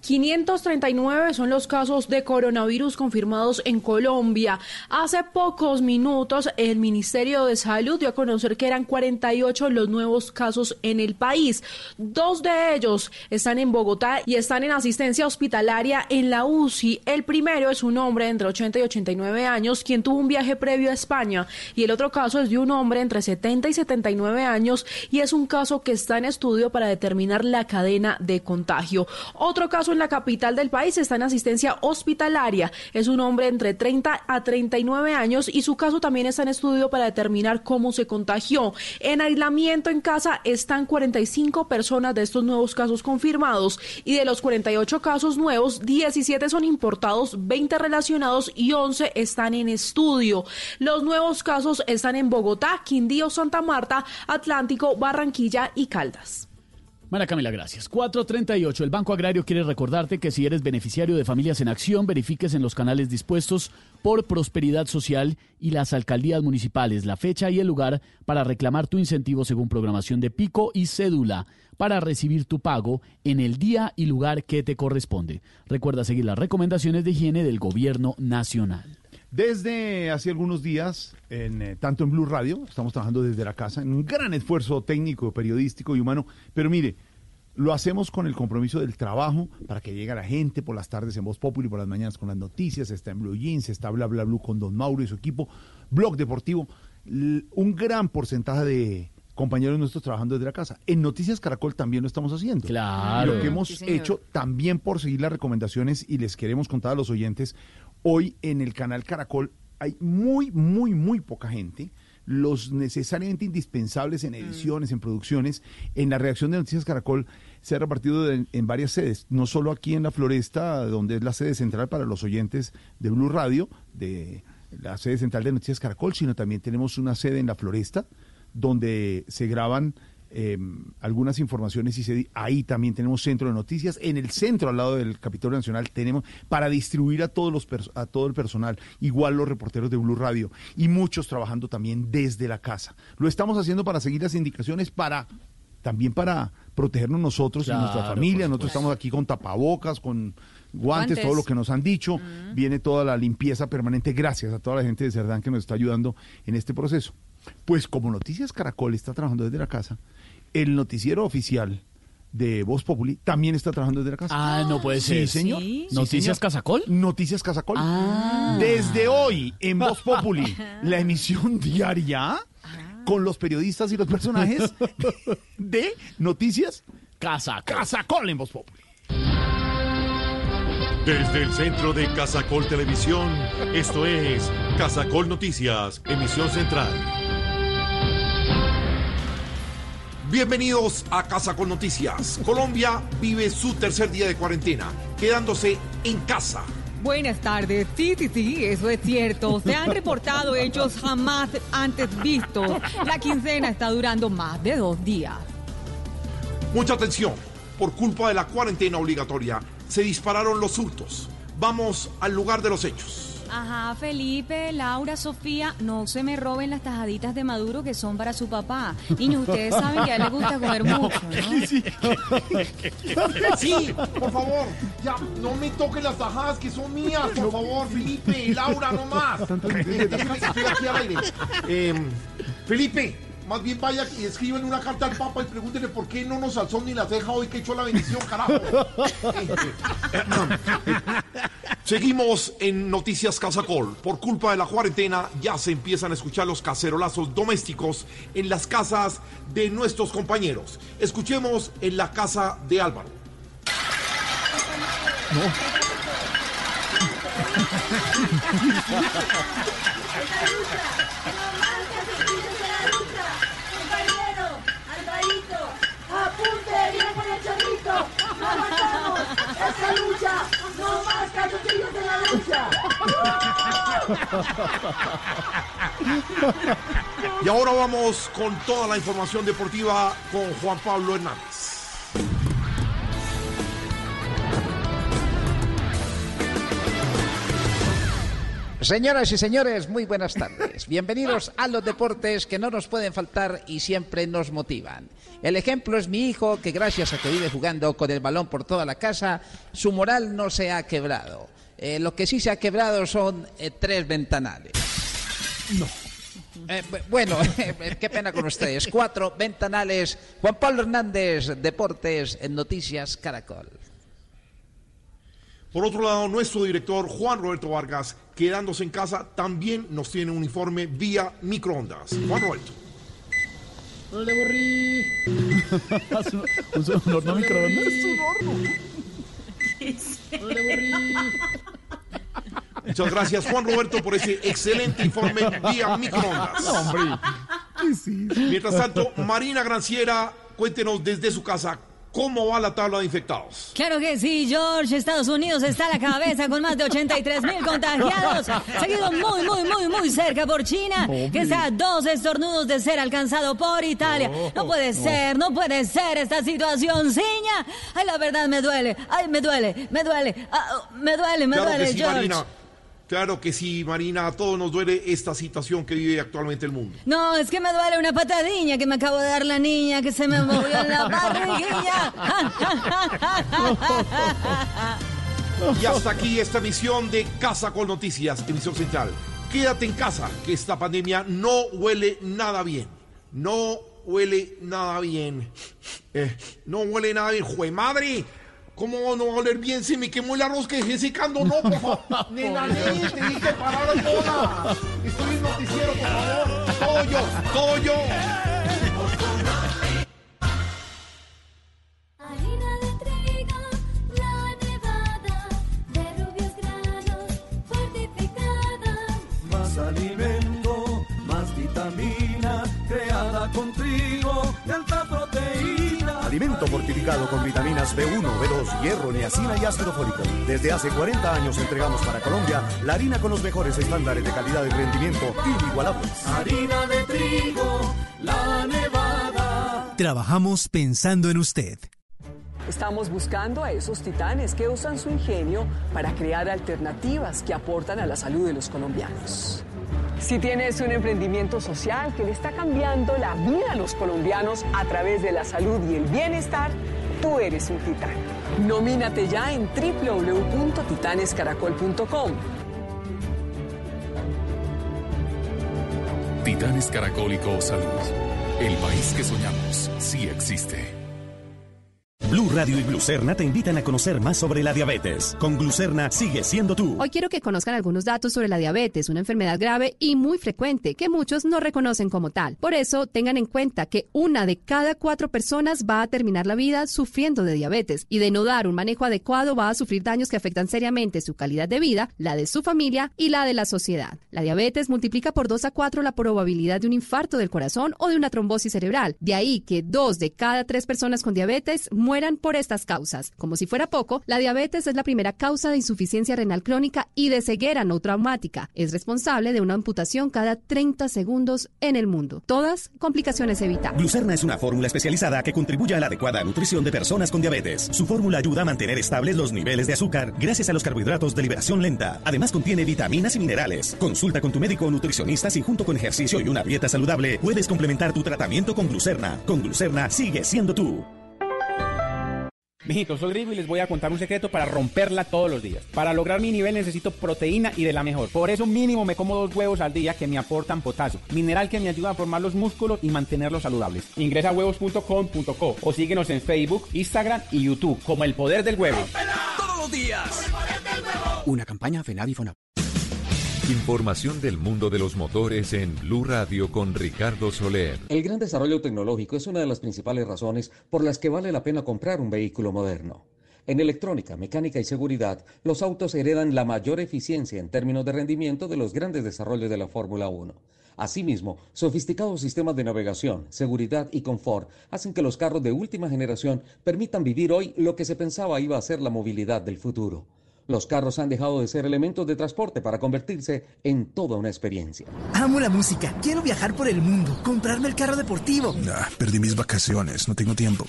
539 son los casos de coronavirus confirmados en Colombia. Hace pocos minutos el Ministerio de Salud dio a conocer que eran 48 los nuevos casos en el país. Dos de ellos están en Bogotá y están en asistencia hospitalaria en la UCI. El primero es un hombre entre 80 y 89 años quien tuvo un viaje previo a España y el otro caso es de un hombre entre 70 y 79 años y es un caso que está en estudio para determinar la cadena de contagio. Otro caso en la capital del país está en asistencia hospitalaria. Es un hombre entre 30 a 39 años y su caso también está en estudio para determinar cómo se contagió. En aislamiento en casa están 45 personas de estos nuevos casos confirmados y de los 48 casos nuevos, 17 son importados, 20 relacionados y 11 están en estudio. Los nuevos casos están en Bogotá, Quindío, Santa Marta, Atlántico, Barranquilla y Caldas. Mara Camila, gracias. 438. El Banco Agrario quiere recordarte que si eres beneficiario de Familias en Acción, verifiques en los canales dispuestos por Prosperidad Social y las alcaldías municipales la fecha y el lugar para reclamar tu incentivo según programación de pico y cédula para recibir tu pago en el día y lugar que te corresponde. Recuerda seguir las recomendaciones de higiene del Gobierno Nacional. Desde hace algunos días, en, eh, tanto en Blue Radio, estamos trabajando desde la casa, en un gran esfuerzo técnico, periodístico y humano, pero mire, lo hacemos con el compromiso del trabajo para que llegue a la gente por las tardes en Voz Populi, por las mañanas con las noticias, está en Blue Jeans, está Bla Bla Blue con Don Mauro y su equipo, Blog Deportivo, un gran porcentaje de compañeros nuestros trabajando desde la casa. En Noticias Caracol también lo estamos haciendo. Claro. Lo que hemos Sí, hecho también por seguir las recomendaciones y les queremos contar a los oyentes, hoy en el canal Caracol hay muy, muy, muy poca gente. Los necesariamente indispensables en ediciones, en producciones, en la redacción de Noticias Caracol se ha repartido en, en varias sedes, no solo aquí en la Floresta, donde es la sede central para los oyentes de Blue Radio, de la sede central de Noticias Caracol, sino también tenemos una sede en la Floresta, donde se graban eh, algunas informaciones y se, ahí también tenemos centro de noticias. En el centro, al lado del Capitolio Nacional, tenemos para distribuir a todos los pers- a todo el personal, igual los reporteros de Blue Radio y muchos trabajando también desde la casa. Lo estamos haciendo para seguir las indicaciones para también para protegernos nosotros y nuestra familia. Nosotros estamos aquí con tapabocas, con guantes, Guantes. todo lo que nos han dicho. Viene toda la limpieza permanente. Gracias a toda la gente de Cerdán que nos está ayudando en este proceso. Pues como Noticias Caracol está trabajando desde la casa, el noticiero oficial de Voz Populi también está trabajando desde la casa. Ah, no puede ser. Sí, señor. ¿Sí? Sí, ¿Noticias señor. Casacol? Noticias Casacol. Ah. Desde hoy, en Voz Populi, la emisión diaria con los periodistas y los personajes de Noticias Casacol. Casacol en Voz Populi. Desde el centro de Casacol Televisión, esto es Casacol Noticias, emisión central. Bienvenidos a Casa con Noticias. Colombia vive su tercer día de cuarentena, quedándose en casa. Buenas tardes. Sí, sí, sí, eso es cierto. Se han reportado hechos jamás antes vistos. La quincena está durando más de dos días. Mucha atención. Por culpa de la cuarentena obligatoria, se dispararon los hurtos. Vamos al lugar de los hechos. Ajá, Felipe, Laura, Sofía, no se me roben las tajaditas de Maduro que son para su papá. Niños, ustedes saben que a él le gusta comer mucho, ¿no? Sí, por favor, ya no me toquen las tajadas que son mías, por favor, Felipe, Laura, no más. Déjeme, estoy aquí al aire. Eh, Felipe, más bien vaya y escriben una carta al Papa y pregúntenle por qué no nos alzó ni la ceja hoy que echó la bendición, carajo. Seguimos en Noticias Casacol. Por culpa de la cuarentena ya se empiezan a escuchar los cacerolazos domésticos en las casas de nuestros compañeros. Escuchemos en la casa de Álvaro. Compañero, Alvarito, apunte, viene con el chorrito, Y ahora vamos con toda la información deportiva con Juan Pablo Hernández. Señoras y señores, muy buenas tardes. Bienvenidos a los deportes que no nos pueden faltar y siempre nos motivan. El ejemplo es mi hijo, que gracias a que vive jugando con el balón por toda la casa, su moral no se ha quebrado. Eh, lo que sí se ha quebrado son eh, tres ventanales. No. bueno, qué pena con ustedes. Cuatro ventanales. Juan Pablo Hernández, Deportes en Noticias Caracol. Por otro lado, nuestro director Juan Roberto Vargas, quedándose en casa, también nos tiene un informe vía microondas. Juan Roberto. No le borrí. ¿Un horno microondas? No le borrí. Muchas gracias, Juan Roberto, por ese excelente informe vía microondas. No, hombre. Mientras tanto, Marina Granciera, cuéntenos desde su casa cómo va la tabla de infectados. Claro que sí, George. Estados Unidos está a la cabeza con más de 83 mil contagiados. Seguido muy, muy, muy, muy cerca por China, que está a dos estornudos de ser alcanzado por Italia. No puede ser, no puede ser esta situación, ciña. Ay, la verdad me duele. Ay, me duele, me duele. Ah, me duele, me claro duele, que sí, George. Marina. Claro que sí, Marina. A todos nos duele esta situación que vive actualmente el mundo. No, es que me duele una patadilla que me acabo de dar la niña que se me movió en la barriguilla. Y hasta aquí esta emisión de Casa con Noticias, emisión central. Quédate en casa, que esta pandemia no huele nada bien. No huele nada bien. Eh, no huele nada bien. ¡Jue madre! ¿Cómo no va a oler bien si me quemó el arroz que dejé secando? No, por favor. Nena, nena, te dije parar. Estoy en noticiero, por favor. Todo yo, todo yo. Alimento fortificado con vitaminas B1, B2, hierro, niacina y ácido fólico. Desde hace 40 años entregamos para Colombia la harina con los mejores estándares de calidad y rendimiento inigualables. Harina de trigo, la nevada. Trabajamos pensando en usted. Estamos buscando a esos titanes que usan su ingenio para crear alternativas que aportan a la salud de los colombianos. Si tienes un emprendimiento social que le está cambiando la vida a los colombianos a través de la salud y el bienestar, tú eres un titán. Nomínate ya en www.titanescaracol.com. Titanes Caracólico Salud. El país que soñamos sí existe. Blue Radio y Glucerna te invitan a conocer más sobre la diabetes. Con Glucerna sigue siendo tú. Hoy quiero que conozcan algunos datos sobre la diabetes, una enfermedad grave y muy frecuente que muchos no reconocen como tal. Por eso, tengan en cuenta que una de cada cuatro personas va a terminar la vida sufriendo de diabetes y de no dar un manejo adecuado va a sufrir daños que afectan seriamente su calidad de vida, la de su familia y la de la sociedad. La diabetes multiplica por 2 a 4 la probabilidad de un infarto del corazón o de una trombosis cerebral. De ahí que dos de cada tres personas con diabetes por estas causas. Como si fuera poco, la diabetes es la primera causa de insuficiencia renal crónica y de ceguera no traumática. Es responsable de una amputación cada 30 segundos en el mundo. Todas complicaciones evitables. Glucerna es una fórmula especializada que contribuye a la adecuada nutrición de personas con diabetes. Su fórmula ayuda a mantener estables los niveles de azúcar gracias a los carbohidratos de liberación lenta. Además contiene vitaminas y minerales. Consulta con tu médico o nutricionista si junto con ejercicio y una dieta saludable puedes complementar tu tratamiento con Glucerna. Con Glucerna sigue siendo tú. Mijitos, soy Rigo y les voy a contar un secreto para romperla todos los días. Para lograr mi nivel necesito proteína y de la mejor. Por eso mínimo me como dos huevos al día que me aportan potasio, mineral que me ayuda a formar los músculos y mantenerlos saludables. Ingresa a huevos.com.co o síguenos en Facebook, Instagram y YouTube como El Poder del Huevo. Todos los días. Una campaña FENAVI FONAP. Información del mundo de los motores en Blue Radio con Ricardo Soler. El gran desarrollo tecnológico es una de las principales razones por las que vale la pena comprar un vehículo moderno. En electrónica, mecánica y seguridad, los autos heredan la mayor eficiencia en términos de rendimiento de los grandes desarrollos de la Fórmula 1. Asimismo, sofisticados sistemas de navegación, seguridad y confort hacen que los carros de última generación permitan vivir hoy lo que se pensaba iba a ser la movilidad del futuro. Los carros han dejado de ser elementos de transporte para convertirse en toda una experiencia. Amo la música. Quiero viajar por el mundo. Comprarme el carro deportivo. Ah, perdí mis vacaciones. No tengo tiempo.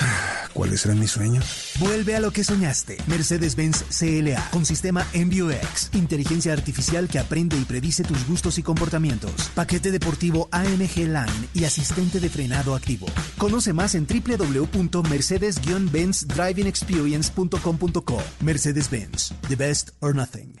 ¿Cuáles eran mis sueños? Vuelve a lo que soñaste. Mercedes-Benz CLA con sistema MBUX. Inteligencia artificial que aprende y predice tus gustos y comportamientos. Paquete deportivo AMG Line y asistente de frenado activo. Conoce más en www.mercedes-benzDrivingExperience.com.co. Mercedes-Benz. The best or nothing.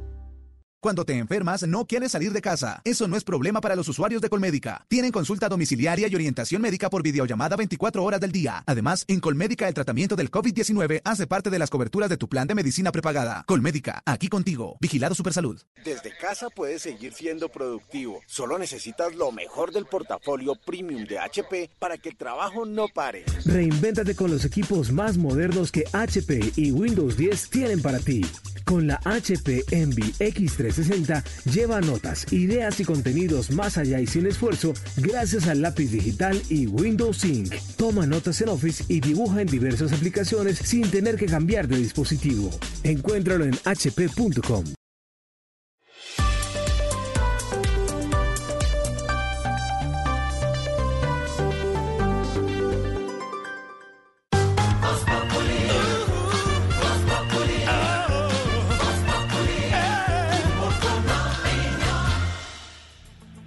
Cuando te enfermas, no quieres salir de casa. Eso no es problema para los usuarios de Colmédica. Tienen consulta domiciliaria y orientación médica por videollamada 24 horas del día. Además, en Colmédica el tratamiento del COVID-19 hace parte de las coberturas de tu plan de medicina prepagada. Colmédica, aquí contigo. Vigilado Supersalud. Desde casa puedes seguir siendo productivo. Solo necesitas lo mejor del portafolio premium de HP para que el trabajo no pare. Reinvéntate con los equipos más modernos que HP y Windows 10 tienen para ti. Con la HP Envy X360 lleva notas, ideas y contenidos más allá y sin esfuerzo gracias al lápiz digital y Windows Sync. Toma notas en Office y dibuja en diversas aplicaciones sin tener que cambiar de dispositivo. Encuéntralo en hp.com.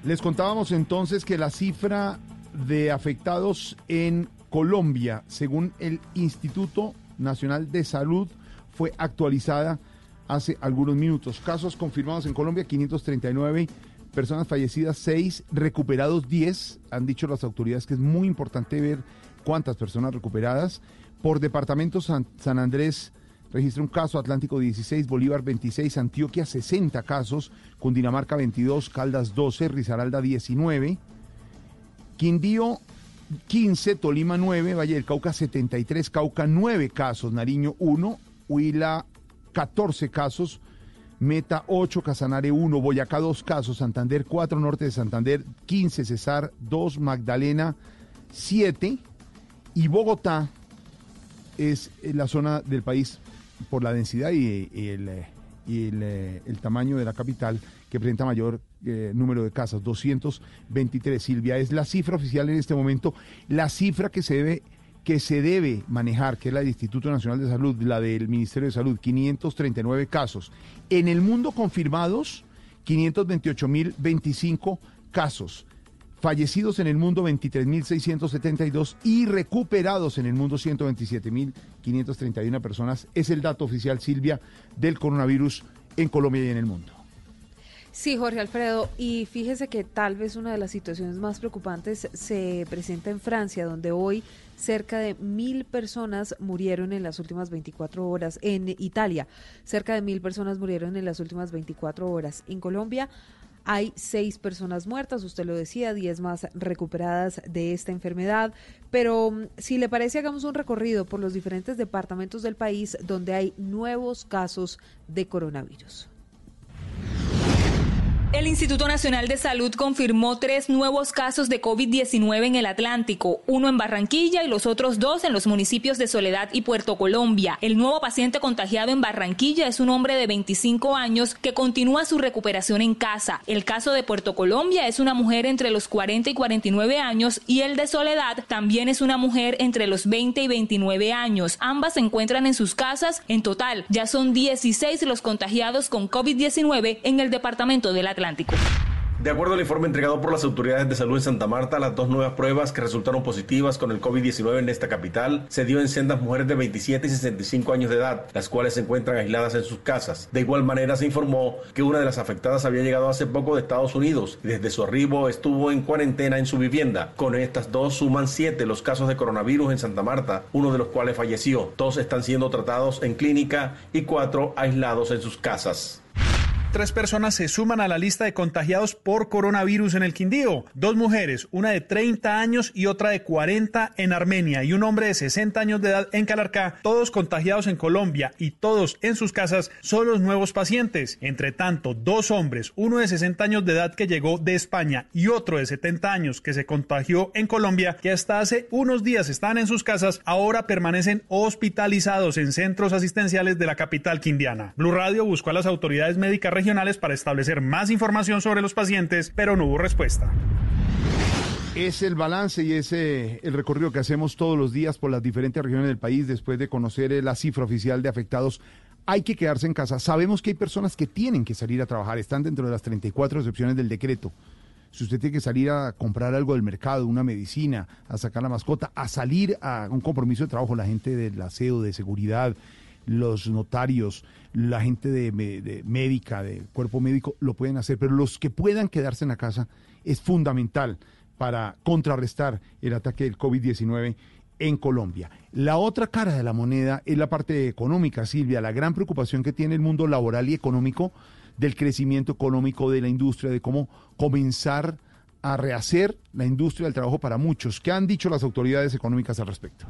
Les contábamos entonces que la cifra de afectados en Colombia, según el Instituto Nacional de Salud, fue actualizada hace algunos minutos. Casos confirmados en Colombia, 539 personas fallecidas, 6 recuperados, 10. Han dicho las autoridades que es muy importante ver cuántas personas recuperadas. Por departamento San, San Andrés registra un caso, Atlántico 16, Bolívar 26, Antioquia 60 casos, Cundinamarca 22, Caldas 12, Risaralda 19, Quindío 15, Tolima 9, Valle del Cauca 73, Cauca 9 casos, Nariño 1, Huila 14 casos, Meta 8, Casanare 1, Boyacá 2 casos, Santander 4, Norte de Santander 15, Cesar 2, Magdalena 7 y Bogotá es la zona del país por la densidad y, el, y el, el, tamaño de la capital que presenta mayor eh, número de casas, 223. Silvia, es la cifra oficial en este momento, la cifra que se debe que se debe manejar, que es la del Instituto Nacional de Salud, la del Ministerio de Salud, 539 casos. En el mundo confirmados, 528.025 casos. Fallecidos en el mundo 23.672 y recuperados en el mundo 127.531 personas. Es el dato oficial, Silvia, del coronavirus en Colombia y en el mundo. Sí, Jorge Alfredo, y fíjese que tal vez una de las situaciones más preocupantes se presenta en Francia, donde hoy cerca de mil personas murieron en las últimas 24 horas. En Italia, cerca de mil personas murieron en las últimas 24 horas. En Colombia hay seis personas muertas, usted lo decía, diez más recuperadas de esta enfermedad. Pero mm, si le parece, hagamos un recorrido por los diferentes departamentos del país donde hay nuevos casos de coronavirus. El Instituto Nacional de Salud confirmó tres nuevos casos de COVID-19 en el Atlántico, uno en Barranquilla y los otros dos en los municipios de Soledad y Puerto Colombia. El nuevo paciente contagiado en Barranquilla es un hombre de 25 años que continúa su recuperación en casa. El caso de Puerto Colombia es una mujer entre los 40 y 49 años y el de Soledad también es una mujer entre los 20 y 29 años. Ambas se encuentran en sus casas. En total, ya son 16 los contagiados con COVID-19 en el departamento del Atlántico. De acuerdo al informe entregado por las autoridades de salud en Santa Marta, las dos nuevas pruebas que resultaron positivas con el COVID-19 en esta capital se dio en sendas mujeres de 27 y 65 años de edad, las cuales se encuentran aisladas en sus casas. De igual manera se informó que una de las afectadas había llegado hace poco de Estados Unidos y desde su arribo estuvo en cuarentena en su vivienda. Con estas dos suman siete los casos de coronavirus en Santa Marta, uno de los cuales falleció. Dos están siendo tratados en clínica y cuatro aislados en sus casas tres personas se suman a la lista de contagiados por coronavirus en el Quindío. Dos mujeres, una de 30 años y otra de 40 en Armenia y un hombre de 60 años de edad en Calarcá, todos contagiados en Colombia y todos en sus casas son los nuevos pacientes. Entre tanto, dos hombres, uno de 60 años de edad que llegó de España y otro de 70 años que se contagió en Colombia, que hasta hace unos días estaban en sus casas, ahora permanecen hospitalizados en centros asistenciales de la capital quindiana. Blue Radio buscó a las autoridades médicas regionales para establecer más información sobre los pacientes, pero no hubo respuesta. Es el balance y es eh, el recorrido que hacemos todos los días por las diferentes regiones del país después de conocer eh, la cifra oficial de afectados. Hay que quedarse en casa. Sabemos que hay personas que tienen que salir a trabajar, están dentro de las 34 excepciones del decreto. Si usted tiene que salir a comprar algo del mercado, una medicina, a sacar la mascota, a salir a un compromiso de trabajo, la gente del aseo, de seguridad, los notarios, la gente de, médica, de cuerpo médico, lo pueden hacer, pero los que puedan quedarse en la casa es fundamental para contrarrestar el ataque del COVID-19 en Colombia. La otra cara de la moneda es la parte económica, Silvia, la gran preocupación que tiene el mundo laboral y económico del crecimiento económico de la industria, de cómo comenzar a rehacer la industria del trabajo para muchos. ¿Qué han dicho las autoridades económicas al respecto?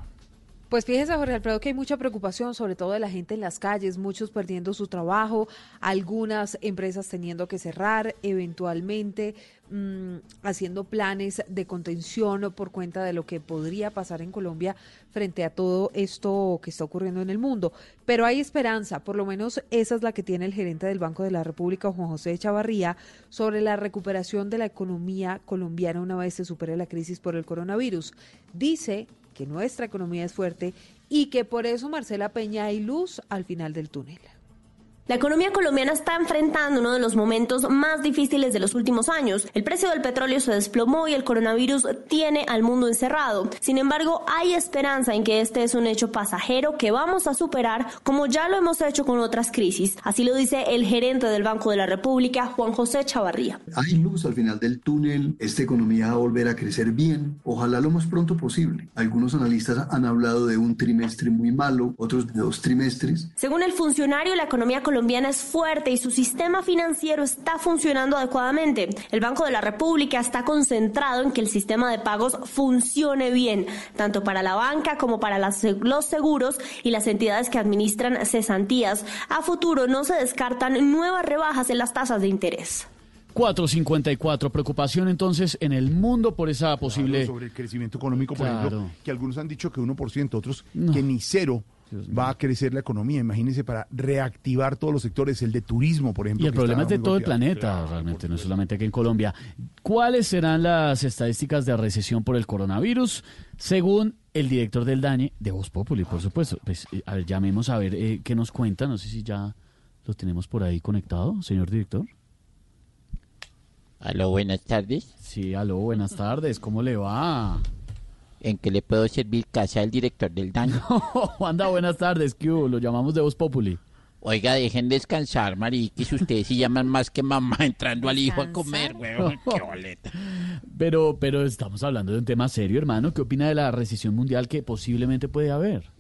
Pues fíjese, Jorge Alfredo, que hay mucha preocupación, sobre todo de la gente en las calles, muchos perdiendo su trabajo, algunas empresas teniendo que cerrar, eventualmente mm, haciendo planes de contención por cuenta de lo que podría pasar en Colombia frente a todo esto que está ocurriendo en el mundo. Pero hay esperanza, por lo menos esa es la que tiene el gerente del Banco de la República, Juan José Chavarría, sobre la recuperación de la economía colombiana una vez se supere la crisis por el coronavirus. Dice que nuestra economía es fuerte y que por eso Marcela Peña hay luz al final del túnel. La economía colombiana está enfrentando uno de los momentos más difíciles de los últimos años. El precio del petróleo se desplomó y el coronavirus tiene al mundo encerrado. Sin embargo, hay esperanza en que este es un hecho pasajero que vamos a superar como ya lo hemos hecho con otras crisis. Así lo dice el gerente del Banco de la República, Juan José Chavarría. Hay luz al final del túnel, esta economía va a volver a crecer bien, ojalá lo más pronto posible. Algunos analistas han hablado de un trimestre muy malo, otros de dos trimestres. Según el funcionario, la economía colombiana colombiana es fuerte y su sistema financiero está funcionando adecuadamente. El Banco de la República está concentrado en que el sistema de pagos funcione bien, tanto para la banca como para los seguros y las entidades que administran cesantías. A futuro no se descartan nuevas rebajas en las tasas de interés. 454. Preocupación entonces en el mundo por esa posible. sobre el crecimiento económico, por ejemplo, que algunos han dicho que 1%, otros que ni cero va a crecer la economía. Imagínense para reactivar todos los sectores, el de turismo, por ejemplo. Y el problema es de todo el planeta, realmente, no solamente aquí en Colombia. ¿Cuáles serán las estadísticas de recesión por el coronavirus? Según el director del DAñe, de Voz Populi, por supuesto. Pues, eh, a ver, llamemos a ver eh, qué nos cuenta. No sé si ya lo tenemos por ahí conectado, señor director. Aló, buenas tardes. Sí, aló, buenas tardes. ¿Cómo le va? ¿En qué le puedo servir casa al director del daño? anda, buenas tardes, ¿qué Lo llamamos de Voz Populi. Oiga, dejen descansar, mariquis. Ustedes sí llaman más que mamá entrando al hijo a comer, weón. Qué boleta. Pero, pero estamos hablando de un tema serio, hermano. ¿Qué opina de la recesión mundial que posiblemente puede haber?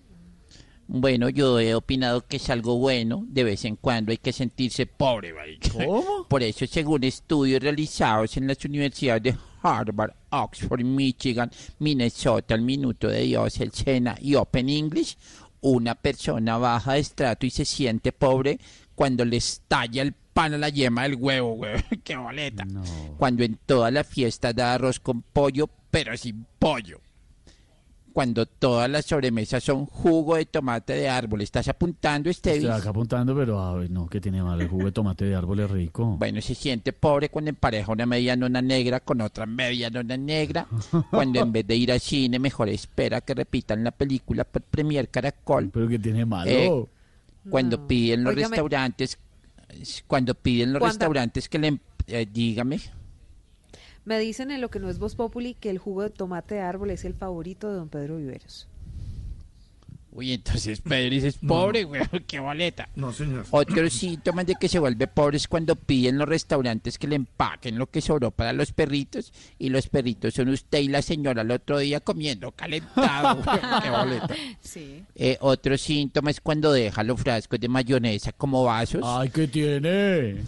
Bueno, yo he opinado que es algo bueno. De vez en cuando hay que sentirse pobre, marica. ¿Cómo? Por eso, según estudios realizados en las universidades de Harvard, Oxford, Michigan, Minnesota, el Minuto de Dios, el Sena y Open English, una persona baja de estrato y se siente pobre cuando le estalla el pan a la yema del huevo, güey. ¡Qué boleta! Cuando en toda la fiesta da arroz con pollo, pero sin pollo cuando todas las sobremesas son jugo de tomate de árbol. ¿Estás apuntando, Estevis? Estoy acá apuntando, pero a ver, no, que tiene mal el jugo de tomate de árbol es rico. Bueno, se siente pobre cuando empareja una media nona negra con otra media nona negra. Cuando en vez de ir al cine, mejor espera que repitan la película por Premier Caracol. Pero que tiene malo. Eh, cuando piden los restaurantes, cuando piden los restaurantes que le... Eh, dígame. Me dicen en lo que no es Voz Populi que el jugo de tomate de árbol es el favorito de don Pedro Viveros. Uy, entonces Pedro es pobre, güey, qué boleta. No, señor. Otros síntomas de que se vuelve pobre es cuando piden los restaurantes que le empaquen lo que sobró para los perritos y los perritos son usted y la señora el otro día comiendo calentado. qué boleta. Sí. Eh, otro síntoma es cuando deja los frascos de mayonesa como vasos. Ay, ¿qué tiene?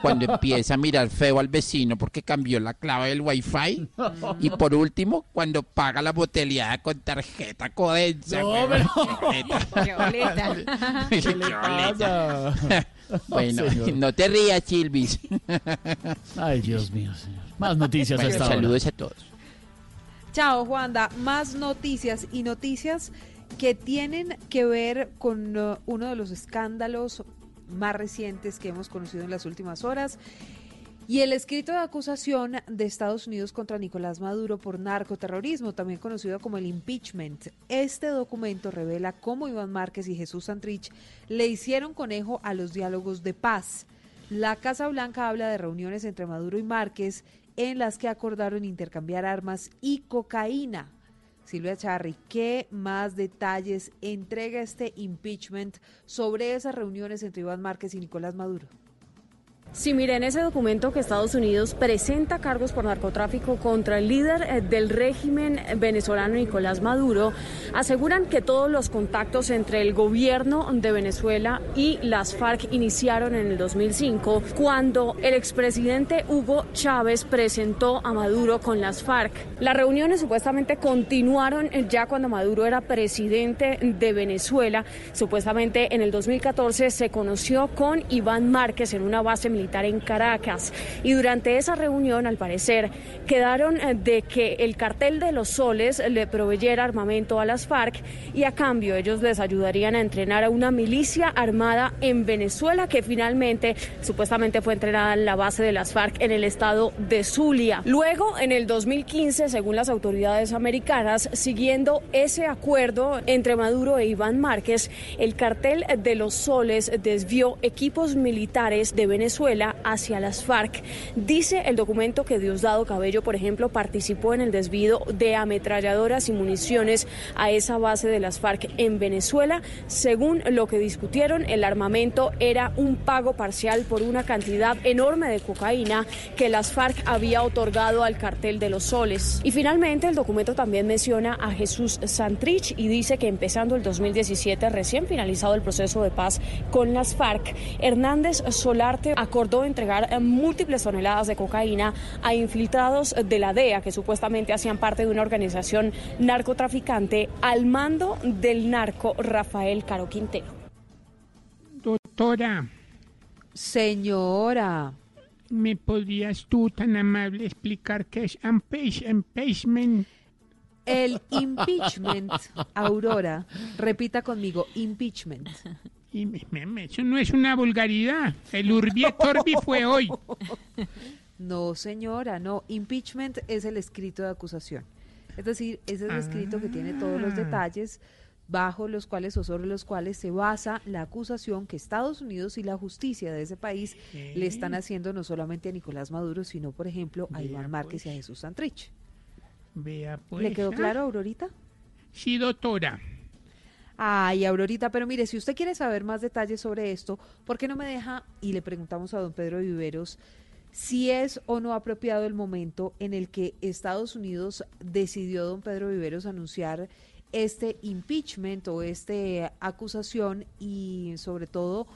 Cuando empieza a mirar feo al vecino porque cambió la clave del wifi. Y por último, cuando paga la botellada con tarjeta Codensa. No, ¡Qué boleta! ¡Qué boleta! Bueno, no te rías, Silvis. Ay, Dios mío, señor. Más noticias bueno, hasta Saludos a todos. Chao, Juanda. Más noticias y noticias que tienen que ver con uh, uno de los escándalos más recientes que hemos conocido en las últimas horas. Y el escrito de acusación de Estados Unidos contra Nicolás Maduro por narcoterrorismo, también conocido como el impeachment. Este documento revela cómo Iván Márquez y Jesús Santrich le hicieron conejo a los diálogos de paz. La Casa Blanca habla de reuniones entre Maduro y Márquez en las que acordaron intercambiar armas y cocaína. Silvia Charri, ¿qué más detalles entrega este impeachment sobre esas reuniones entre Iván Márquez y Nicolás Maduro? Sí, mire, en ese documento que Estados Unidos presenta cargos por narcotráfico contra el líder eh, del régimen venezolano Nicolás Maduro, aseguran que todos los contactos entre el gobierno de Venezuela y las FARC iniciaron en el 2005, cuando el expresidente Hugo Chávez presentó a Maduro con las FARC. Las reuniones supuestamente continuaron ya cuando Maduro era presidente de Venezuela. Supuestamente en el 2014 se conoció con Iván Márquez en una base militar en Caracas. Y durante esa reunión, al parecer, quedaron eh, de que el cartel de los soles le proveyera armamento a las FARC y a cambio ellos les ayudarían a entrenar a una milicia armada en Venezuela que finalmente supuestamente fue entrenada en la base de las FARC en el estado de Zulia. Luego, en el 2015, según las autoridades americanas, siguiendo ese acuerdo entre Maduro e Iván Márquez, el cartel de los soles desvió equipos militares de Venezuela hacia las FARC. Dice el documento que Diosdado Cabello, por ejemplo, participó en el desvío de ametralladoras y municiones a esa base de las FARC en Venezuela. Según lo que discutieron, el armamento era un pago parcial por una cantidad enorme de cocaína que las FARC había otorgado al cartel de los soles. Y finalmente, el documento también menciona a Jesús Santrich y dice que empezando el 2017, recién finalizado el proceso de paz con las FARC, Hernández Solarte acordó entregar múltiples toneladas de cocaína a infiltrados de la DEA que supuestamente hacían parte de una organización narcotraficante al mando del narco Rafael Caro Quintero. Doctora, Señora, ¿me podrías tú tan amable explicar qué es impeach- impeachment? el impeachment, Aurora, repita conmigo, impeachment. Y me- me- me- eso no es una vulgaridad. El Urbi et Orbi fue hoy. No, señora, no. Impeachment es el escrito de acusación. Es decir, es el escrito que tiene todos los Ah. detalles bajo los cuales o sobre los cuales se basa la acusación que Estados Unidos y la justicia de ese país le están haciendo no solamente a Nicolás Maduro, sino, por ejemplo, a Iván Márquez y a Jesús Santrich. Vea pues. ¿Le quedó ah. claro, Aurorita? Sí, doctora. Ay, Aurorita, pero mire, si usted quiere saber más detalles sobre esto, ¿por qué no me deja y le preguntamos a don Pedro Viveros si es o no apropiado el momento en el que Estados Unidos decidió, don Pedro Viveros, anunciar este impeachment o esta acusación y sobre todo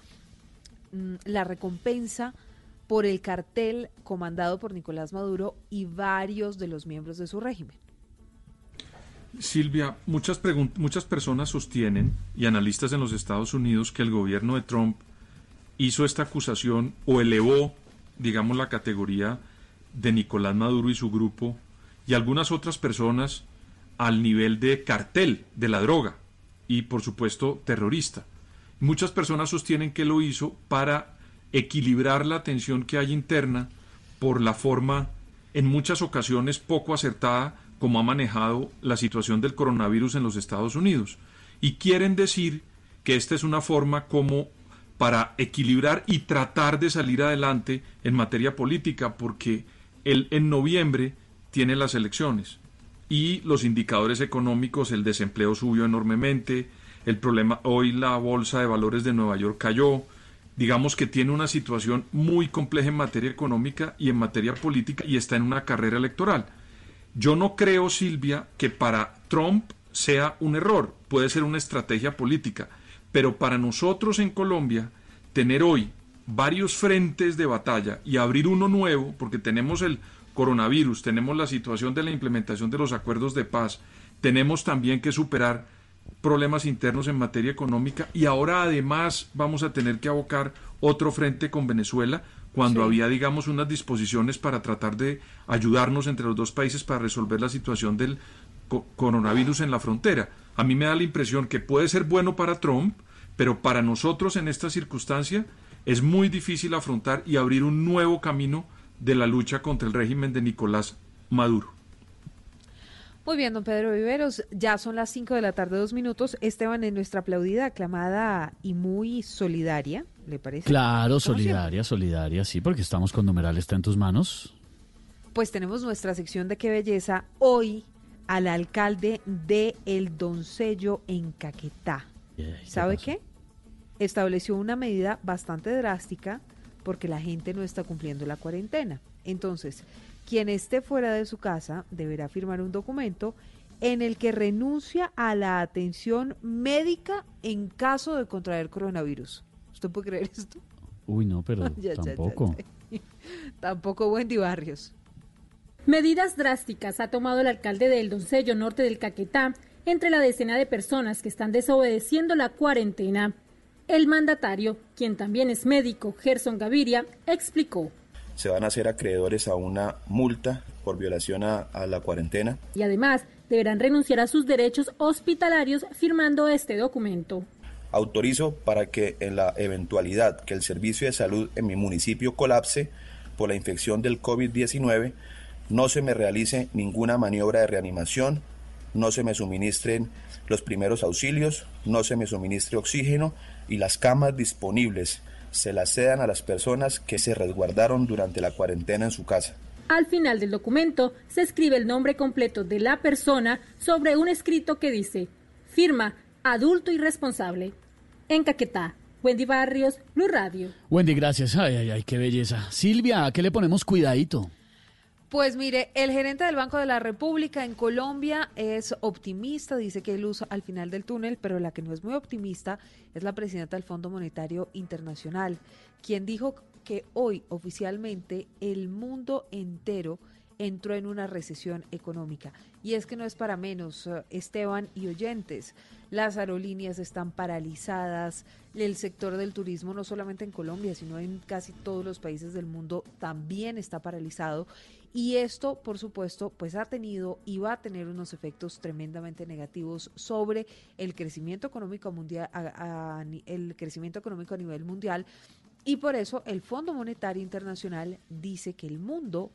mm, la recompensa por el cartel comandado por Nicolás Maduro y varios de los miembros de su régimen? Silvia, muchas, muchas personas sostienen, y analistas en los Estados Unidos, que el gobierno de Trump hizo esta acusación o elevó, digamos, la categoría de Nicolás Maduro y su grupo y algunas otras personas al nivel de cartel de la droga y, por supuesto, terrorista. Muchas personas sostienen que lo hizo para equilibrar la tensión que hay interna por la forma, en muchas ocasiones poco acertada, como ha manejado la situación del coronavirus en los Estados Unidos. Y quieren decir que esta es una forma como para equilibrar y tratar de salir adelante en materia política, porque él en noviembre tiene las elecciones y los indicadores económicos, el desempleo subió enormemente, el problema, hoy la bolsa de valores de Nueva York cayó, digamos que tiene una situación muy compleja en materia económica y en materia política y está en una carrera electoral. Yo no creo, Silvia, que para Trump sea un error, puede ser una estrategia política, pero para nosotros en Colombia, tener hoy varios frentes de batalla y abrir uno nuevo, porque tenemos el coronavirus, tenemos la situación de la implementación de los acuerdos de paz, tenemos también que superar problemas internos en materia económica y ahora además vamos a tener que abocar otro frente con Venezuela cuando Sí. había digamos unas disposiciones para tratar de ayudarnos entre los dos países para resolver la situación del co- coronavirus en la frontera. A mí me da la impresión que puede ser bueno para Trump, pero para nosotros en esta circunstancia es muy difícil afrontar y abrir un nuevo camino de la lucha contra el régimen de Nicolás Maduro. Muy bien, don Pedro Viveros, ya son las 5 de la tarde, dos minutos. Esteban, en nuestra aplaudida, aclamada y muy solidaria, ¿le parece? Claro, solidaria, solidaria, sí, porque estamos con numeral está en tus manos. Pues tenemos nuestra sección de qué belleza hoy al alcalde de El Doncello en Caquetá. ¿Sabe qué? Estableció una medida bastante drástica porque la gente no está cumpliendo la cuarentena. Entonces, quien esté fuera de su casa deberá firmar un documento en el que renuncia a la atención médica en caso de contraer coronavirus. ¿Usted puede creer esto? Uy, no, pero Ya, ya, ya, tampoco. ya. Tampoco Wendy Barrios. Medidas drásticas ha tomado el alcalde del Doncello Norte del Caquetá entre la decena de personas que están desobedeciendo la cuarentena. El mandatario, quien también es médico, Gerson Gaviria, explicó. Se van a hacer acreedores a una multa por violación a, a la cuarentena. Y además deberán renunciar a sus derechos hospitalarios firmando este documento. Autorizo para que en la eventualidad que el servicio de salud en mi municipio colapse por la infección del COVID-19, no se me realice ninguna maniobra de reanimación, no se me suministren los primeros auxilios, no se me suministre oxígeno y las camas disponibles se las cedan a las personas que se resguardaron durante la cuarentena en su casa. Al final del documento se escribe el nombre completo de la persona sobre un escrito que dice, firma adulto y responsable. En Caquetá, Wendy Barrios, Blue Radio. Wendy, gracias. Ay, ay, ay, qué belleza. Silvia, ¿a qué le ponemos cuidadito? Pues mire, el gerente del Banco de la República en Colombia es optimista, dice que hay luz al final del túnel, pero la que no es muy optimista es la presidenta del Fondo Monetario Internacional, quien dijo que hoy oficialmente el mundo entero entró en una recesión económica. Y es que no es para menos, eh, Esteban y oyentes. Las aerolíneas están paralizadas, el sector del turismo, no solamente en Colombia, sino en casi todos los países del mundo, también está paralizado. Y esto, por supuesto, pues ha tenido y va a tener unos efectos tremendamente negativos sobre el crecimiento económico mundial, a, el crecimiento económico a nivel mundial. Y por eso el Fondo Monetario Internacional dice que el mundo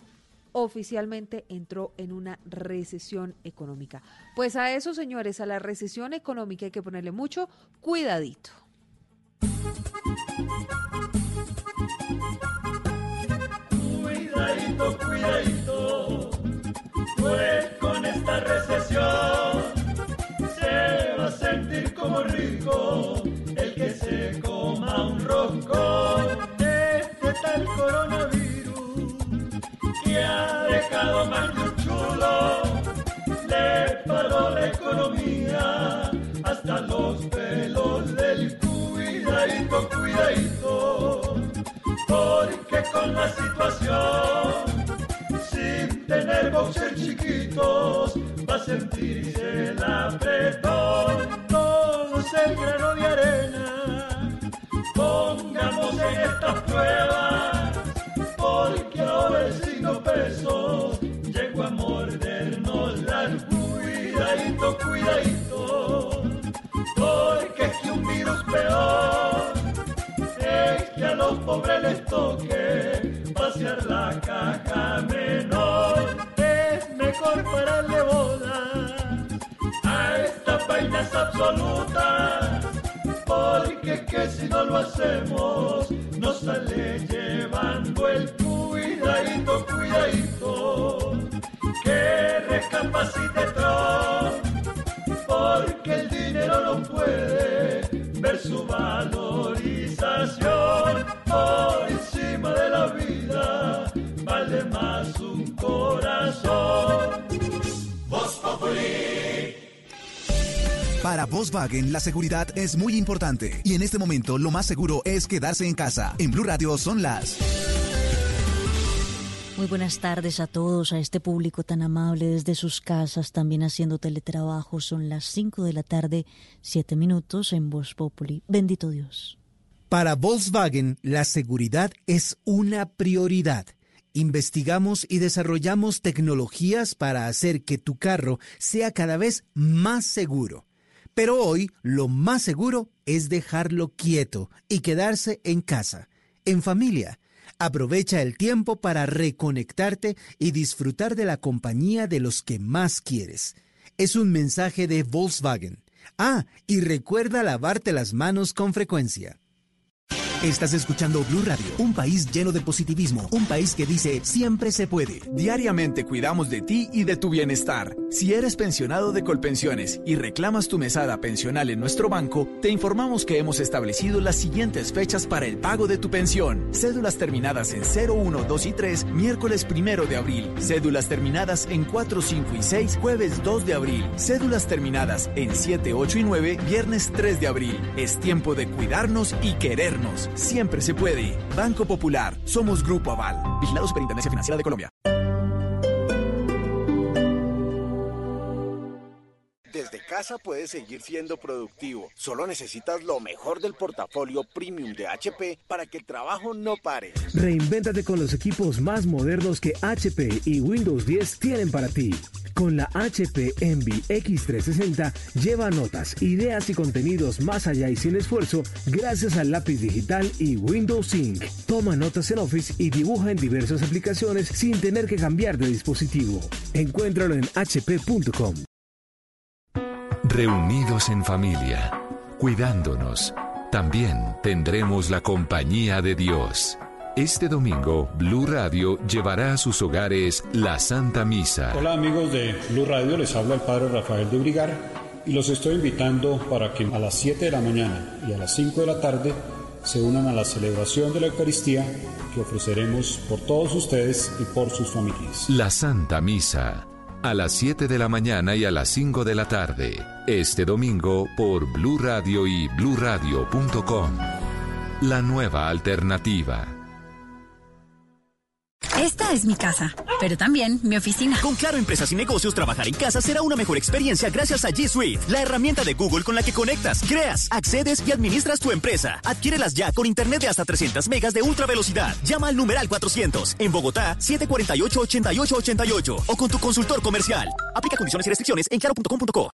oficialmente entró en una recesión económica. Pues a eso, señores, a la recesión económica hay que ponerle mucho cuidadito. Cuidadito, cuidadito, un chulo, le paró la economía hasta los pelos del cuidadito, cuidadito, porque con la situación, sin tener boxers chiquitos, va a sentirse el apretón, todo es el grano de arena, pongamos en estas pruebas porque ahora el signo peso. Llegó a mordernos las cuidadito, cuidadito, porque es que un virus peor es que a los pobres les toque pasear la caja menor, es mejor pararle bola a estas vainas absolutas, porque que si no lo hacemos nos sale llevando el cuidadito, cuidadito, que recapacite Trump, porque el dinero no puede ver su valorización por encima de la vida, vale más un corazón. Voz Populi. Para Volkswagen la seguridad es muy importante y en este momento lo más seguro es quedarse en casa. En Blue Radio son las muy buenas tardes a todos, a este público tan amable desde sus casas, también haciendo teletrabajo. Son las 5 de la tarde, 7 minutos en Voz Populi. Bendito Dios. Para Volkswagen, la seguridad es una prioridad. Investigamos y desarrollamos tecnologías para hacer que tu carro sea cada vez más seguro. Pero hoy lo más seguro es dejarlo quieto y quedarse en casa, en familia. Aprovecha el tiempo para reconectarte y disfrutar de la compañía de los que más quieres. Es un mensaje de Volkswagen. Ah, y recuerda lavarte las manos con frecuencia. Estás escuchando Blue Radio, un país lleno de positivismo, un país que dice siempre se puede. Diariamente cuidamos de ti y de tu bienestar. Si eres pensionado de Colpensiones y reclamas tu mesada pensional en nuestro banco, te informamos que hemos establecido las siguientes fechas para el pago de tu pensión. Cédulas terminadas en 0, 1, 2 y 3, miércoles 1 de abril. Cédulas terminadas en 4, 5 y 6, jueves 2 de abril. Cédulas terminadas en 7, 8 y 9, viernes 3 de abril. Es tiempo de cuidarnos y querernos. Siempre se puede. Banco Popular. Somos Grupo Aval. Vigilado Superintendencia Financiera de Colombia. Desde casa puedes seguir siendo productivo. Solo necesitas lo mejor del portafolio premium de HP para que el trabajo no pare. Reinvéntate con los equipos más modernos que HP y Windows 10 tienen para ti. Con la HP Envy X360 lleva notas, ideas y contenidos más allá y sin esfuerzo gracias al lápiz digital y Windows Sync. Toma notas en Office y dibuja en diversas aplicaciones sin tener que cambiar de dispositivo. Encuéntralo en hp.com. Reunidos en familia, cuidándonos, también tendremos la compañía de Dios. Este domingo, Blue Radio llevará a sus hogares la Santa Misa. Hola amigos de Blue Radio, les habla el Padre Rafael de Brigar y los estoy invitando para que a las 7 de la mañana y a las 5 de la tarde se unan a la celebración de la Eucaristía que ofreceremos por todos ustedes y por sus familias. La Santa Misa, a las 7 de la mañana y a las 5 de la tarde, este domingo por Blue Radio y bluradio.com. La nueva alternativa. Esta es mi casa, pero también mi oficina. Con Claro Empresas y Negocios, trabajar en casa será una mejor experiencia gracias a G Suite, la herramienta de Google con la que conectas, creas, accedes y administras tu empresa. Adquiérelas ya con internet de hasta 300 megas de ultra velocidad. Llama al numeral 400 en Bogotá 748-8888 o con tu consultor comercial. Aplica condiciones y restricciones en claro.com.co.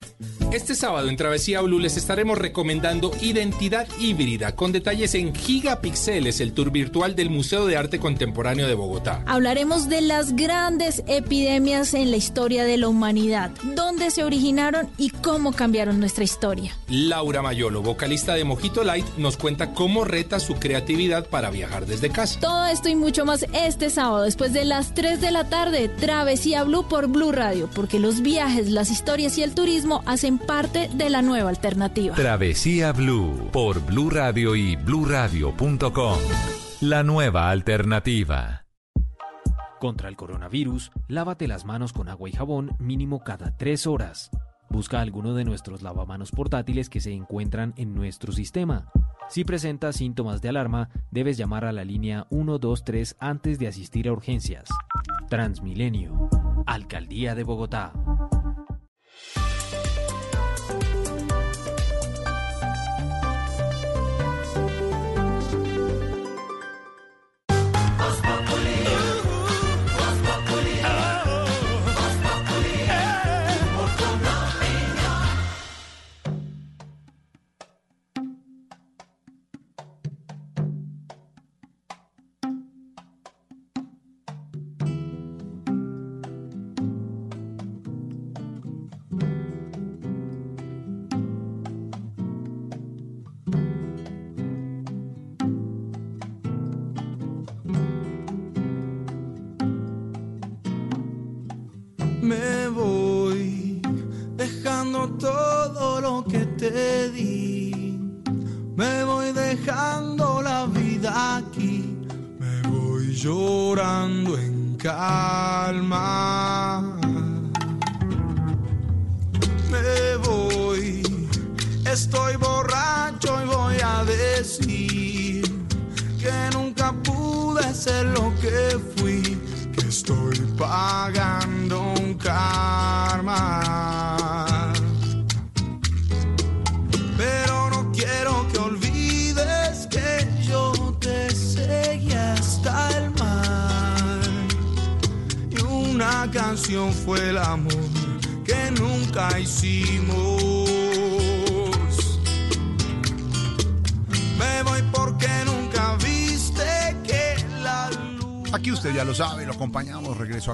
Este sábado en Travesía Blue les estaremos recomendando Identidad Híbrida con detalles en Gigapixeles, el tour virtual del Museo de Arte Contemporáneo de Bogotá. Hablaremos de las grandes epidemias en la historia de la humanidad, dónde se originaron y cómo cambiaron nuestra historia. Laura Mayolo, vocalista de Mojito Light, nos cuenta cómo reta su creatividad para viajar desde casa. Todo esto y mucho más este sábado después de las 3 de la tarde, Travesía Blue por Blue Radio, porque los viajes, las historias y el turismo hacen parte de la nueva alternativa. Travesía Blue por Blue Radio y bluradio.com. La nueva alternativa. Contra el coronavirus, lávate las manos con agua y jabón mínimo cada tres horas. Busca alguno de nuestros lavamanos portátiles que se encuentran en nuestro sistema. Si presentas síntomas de alarma, debes llamar a la línea 123 antes de asistir a urgencias. Transmilenio. Alcaldía de Bogotá.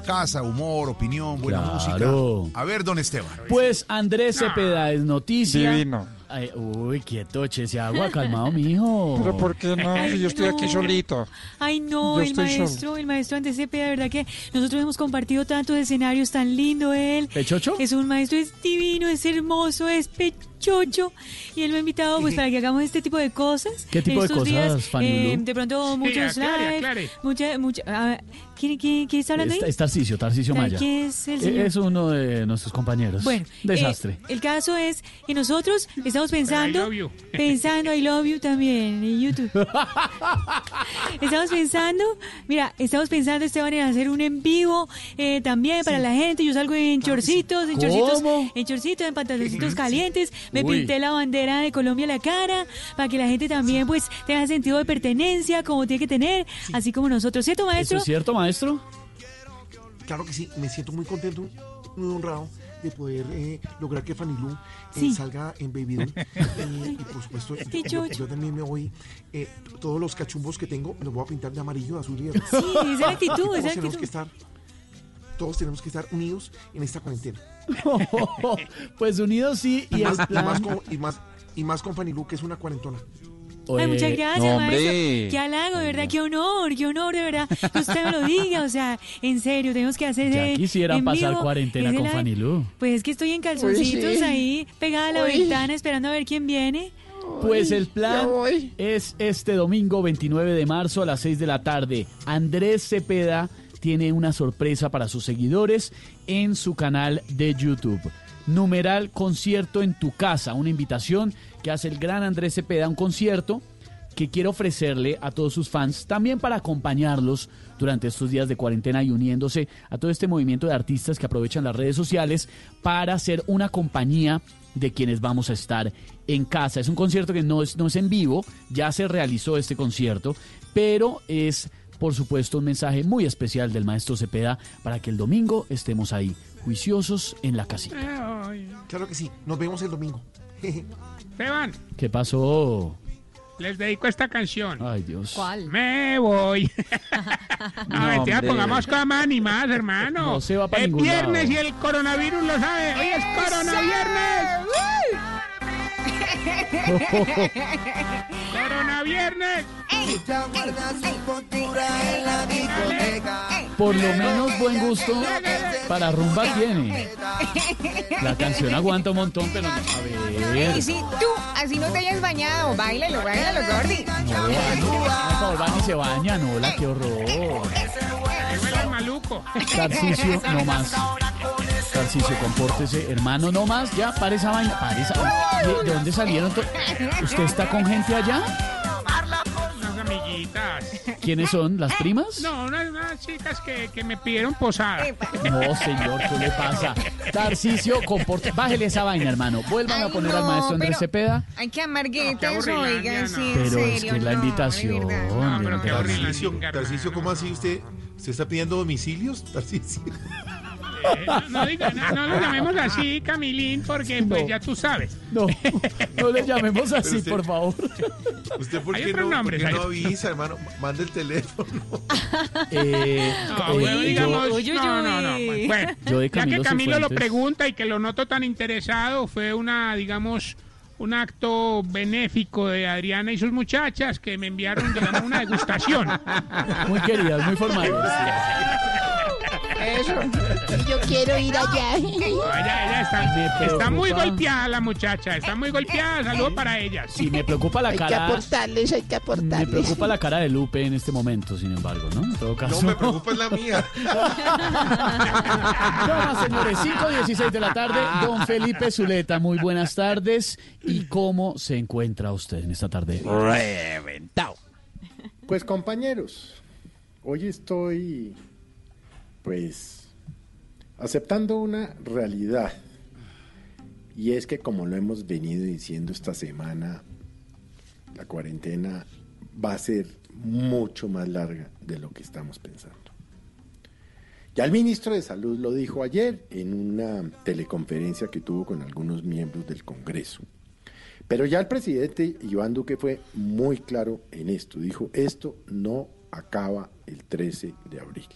Casa, humor, opinión, buena Claro. música. A ver, don Esteban. Pues Andrés Cepeda es noticia. Divino. Ay, uy, quieto, che, ese agua, calmado, mijo. Pero ¿por qué no? Si yo estoy aquí solito. Ay, no, Yo el maestro, el maestro Andrés Cepeda, de verdad que nosotros hemos compartido tantos escenarios, tan lindo él. ¿Pechocho? Es un maestro, es divino, es hermoso, es pechocho. Chocho y él me ha invitado pues para que hagamos este tipo de cosas. ¿Qué tipo de cosas, días, Fanny eh, de pronto Sí, muchos aclare, live, aclare. mucha, mucha, ah, ¿quién, quién, quién está hablando ahí? Es, Tarcisio ¿Sabe Maya. quién es el Eh, señor? Es uno de nuestros compañeros. Bueno, Desastre. eh, el caso es que nosotros estamos pensando, love you. pensando, I love you también en YouTube. estamos pensando, mira, estamos pensando, Esteban, en hacer un en vivo eh, también para la gente. Yo salgo en chorcitos, en chorcitos, en chorcitos, en pantaloncitos calientes. Me Uy. pinté la bandera de Colombia en la cara para que la gente también, pues, tenga sentido de pertenencia como tiene que tener, así como nosotros, ¿cierto, ¿Eso maestro? es cierto, maestro? Claro que sí, me siento muy contento, muy honrado de poder eh, lograr que Fanny Lu eh, Sí. salga en Baby Doll. Eh, y por supuesto, yo, también me voy, eh, todos los cachumbos que tengo, me los voy a pintar de amarillo, azul y de rojo. Sí, esa actitud, esa actitud. que estar, todos tenemos que estar unidos en esta cuarentena. pues unidos sí, y Y el más, y más con, y más, y más con Fanny Lu, que es una cuarentona. Ay, muchas gracias, no, maestro. Qué halago, de verdad, qué honor, qué honor, de verdad, que usted me lo diga. O sea, en serio, tenemos que hacer Ya en pasar vivo, cuarentena con live. Fanny Lu. Pues es que estoy en calzoncitos Uy, sí. ahí, pegada a la Uy. ventana, esperando a ver quién viene. Pues el plan es este domingo 29 de marzo a las 6 de la tarde. Andrés Cepeda tiene una sorpresa para sus seguidores en su canal de YouTube. Numeral concierto en tu casa, una invitación que hace el gran Andrés Cepeda, un concierto que quiere ofrecerle a todos sus fans, también para acompañarlos durante estos días de cuarentena y uniéndose a todo este movimiento de artistas que aprovechan las redes sociales para hacer una compañía de quienes vamos a estar en casa. Es un concierto que no es, no es en vivo, ya se realizó este concierto, pero es por supuesto un mensaje muy especial del maestro Cepeda para que el domingo estemos ahí, juiciosos en la casita. Claro que sí, nos vemos el domingo. Esteban, ¿Qué pasó? les dedico esta canción. Ay, Dios. ¿Cuál? Me voy. no, No, mentira, pongamos más animadas, hermano. No se va pa' Es ningún viernes lado. y el coronavirus lo sabe. Hoy es coronaviernes. Coronaviernes. Por lo menos buen gusto para rumba tiene. La canción aguanta un montón, pero no, a ver. Y si tú así no te hayas bañado, bailalo, bailalo, Gordy. No, por favor, van y se bañan, hola, qué horror. Maluco. Tarcicio, no más. Tarcicio, compórtese, hermano, no más, ya, para esa vaina, para esa ¿De, de dónde salieron? to- ¿Usted está con gente allá? Unas amiguitas. ¿Quiénes son? ¿Las primas? No, unas, unas chicas que, que me pidieron posada. No, señor, ¿qué le pasa? Tarcicio, compórtese, bájele esa vaina, hermano. Vuelvan a poner al maestro Andrés pero- Cepeda. Ay, qué amarguetas, aburrilandia, oiga, no. sí, en Pero es serio, que es la invitación. No, pero qué Tarcicio, ¿cómo así usted, usted está pidiendo domicilios? Eh, no, no diga- no, no lo llamemos así, Camilín, porque pues ya tú sabes. No, no le llamemos así, usted- por favor. ¿Usted por Hay qué, no, por nombres, qué hay no avisa, hermano? Manda el teléfono. Eh, No, eh, bueno, digamos, no, no, no. Bueno, ya que Camilo lo pregunta y que lo noto tan interesado, fue una, digamos, un acto benéfico de Adriana y sus muchachas que me enviaron, una degustación. Muy queridas, muy formales. Eso. Yo quiero ir allá. Ella, ella Me está, está muy golpeada la muchacha, está muy golpeada. Saludos para ellas. Sí, me preocupa la Hay que cara. aportarles, hay que Me aportarles. preocupa la cara de Lupe en este momento, sin embargo, ¿no? En todo caso. No, me preocupa es la mía. Bueno, señores, 5.16 de la tarde. Don Felipe Zuleta, muy buenas tardes. ¿Y cómo se encuentra usted en esta tarde? Reventado. Pues compañeros, hoy estoy pues aceptando una realidad. Y es que como lo hemos venido diciendo esta semana, la cuarentena va a ser mucho más larga de lo que estamos pensando. Ya el ministro de Salud lo dijo ayer en una teleconferencia que tuvo con algunos miembros del Congreso. Pero ya el presidente Iván Duque fue muy claro en esto. Dijo, esto no acaba el 13 de abril.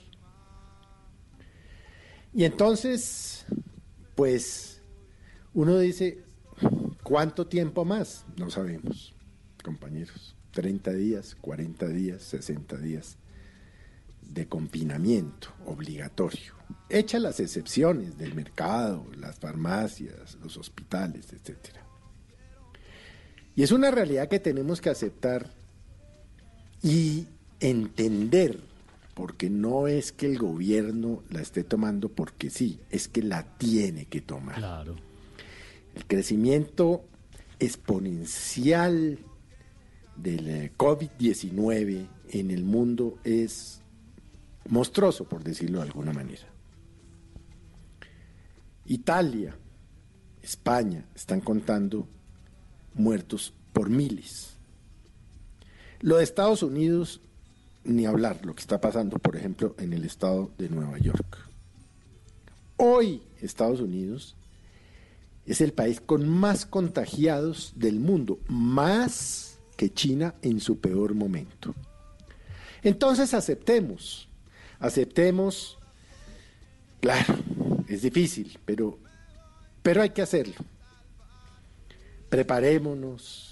Y entonces, pues, uno dice, ¿cuánto tiempo más? No sabemos, compañeros. 30 días, 40 días, 60 días de confinamiento obligatorio. Hecha las excepciones del mercado, las farmacias, los hospitales, etcétera. Y es una realidad que tenemos que aceptar y entender, porque no es que el gobierno la esté tomando porque sí, es que la tiene que tomar. Claro. El crecimiento exponencial del eh, COVID-19 en el mundo es monstruoso, por decirlo de alguna manera. Italia, España están contando muertos por miles. Lo de Estados Unidos, ni hablar, lo que está pasando, por ejemplo, en el estado de Nueva York. Hoy Estados Unidos es el país con más contagiados del mundo, más que China en su peor momento. Entonces aceptemos, aceptemos, claro, es difícil, pero, pero hay que hacerlo. Preparémonos,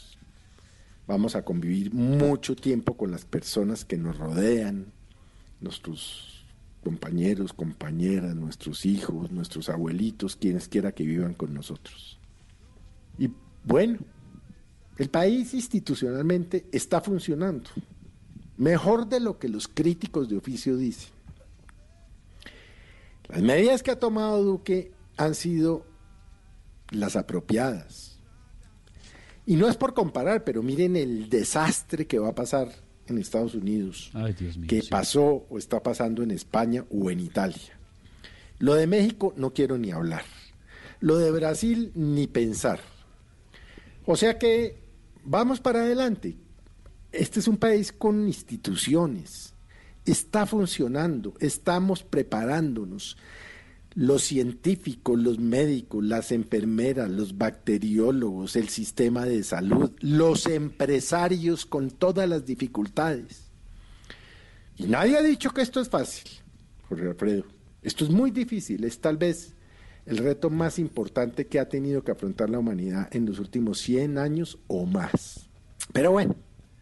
vamos a convivir mucho tiempo con las personas que nos rodean, nuestros compañeros, compañeras, nuestros hijos, nuestros abuelitos, quienes quiera que vivan con nosotros. Y bueno, el país institucionalmente está funcionando, mejor de lo que los críticos de oficio dicen. Las medidas que ha tomado Duque han sido las apropiadas. Y no es por comparar, pero miren el desastre que va a pasar en Estados Unidos, Ay, Dios mío. que sí. pasó o está pasando en España o en Italia. Lo de México no quiero ni hablar. Lo de Brasil ni pensar. O sea que vamos para adelante. Este es un país con instituciones. Está funcionando, estamos preparándonos. Los científicos, los médicos, las enfermeras, los bacteriólogos, el sistema de salud, los empresarios con todas las dificultades. Y nadie ha dicho que esto es fácil, Jorge Alfredo. Esto es muy difícil, es tal vez el reto más importante que ha tenido que afrontar la humanidad en los últimos 100 años o más. Pero bueno,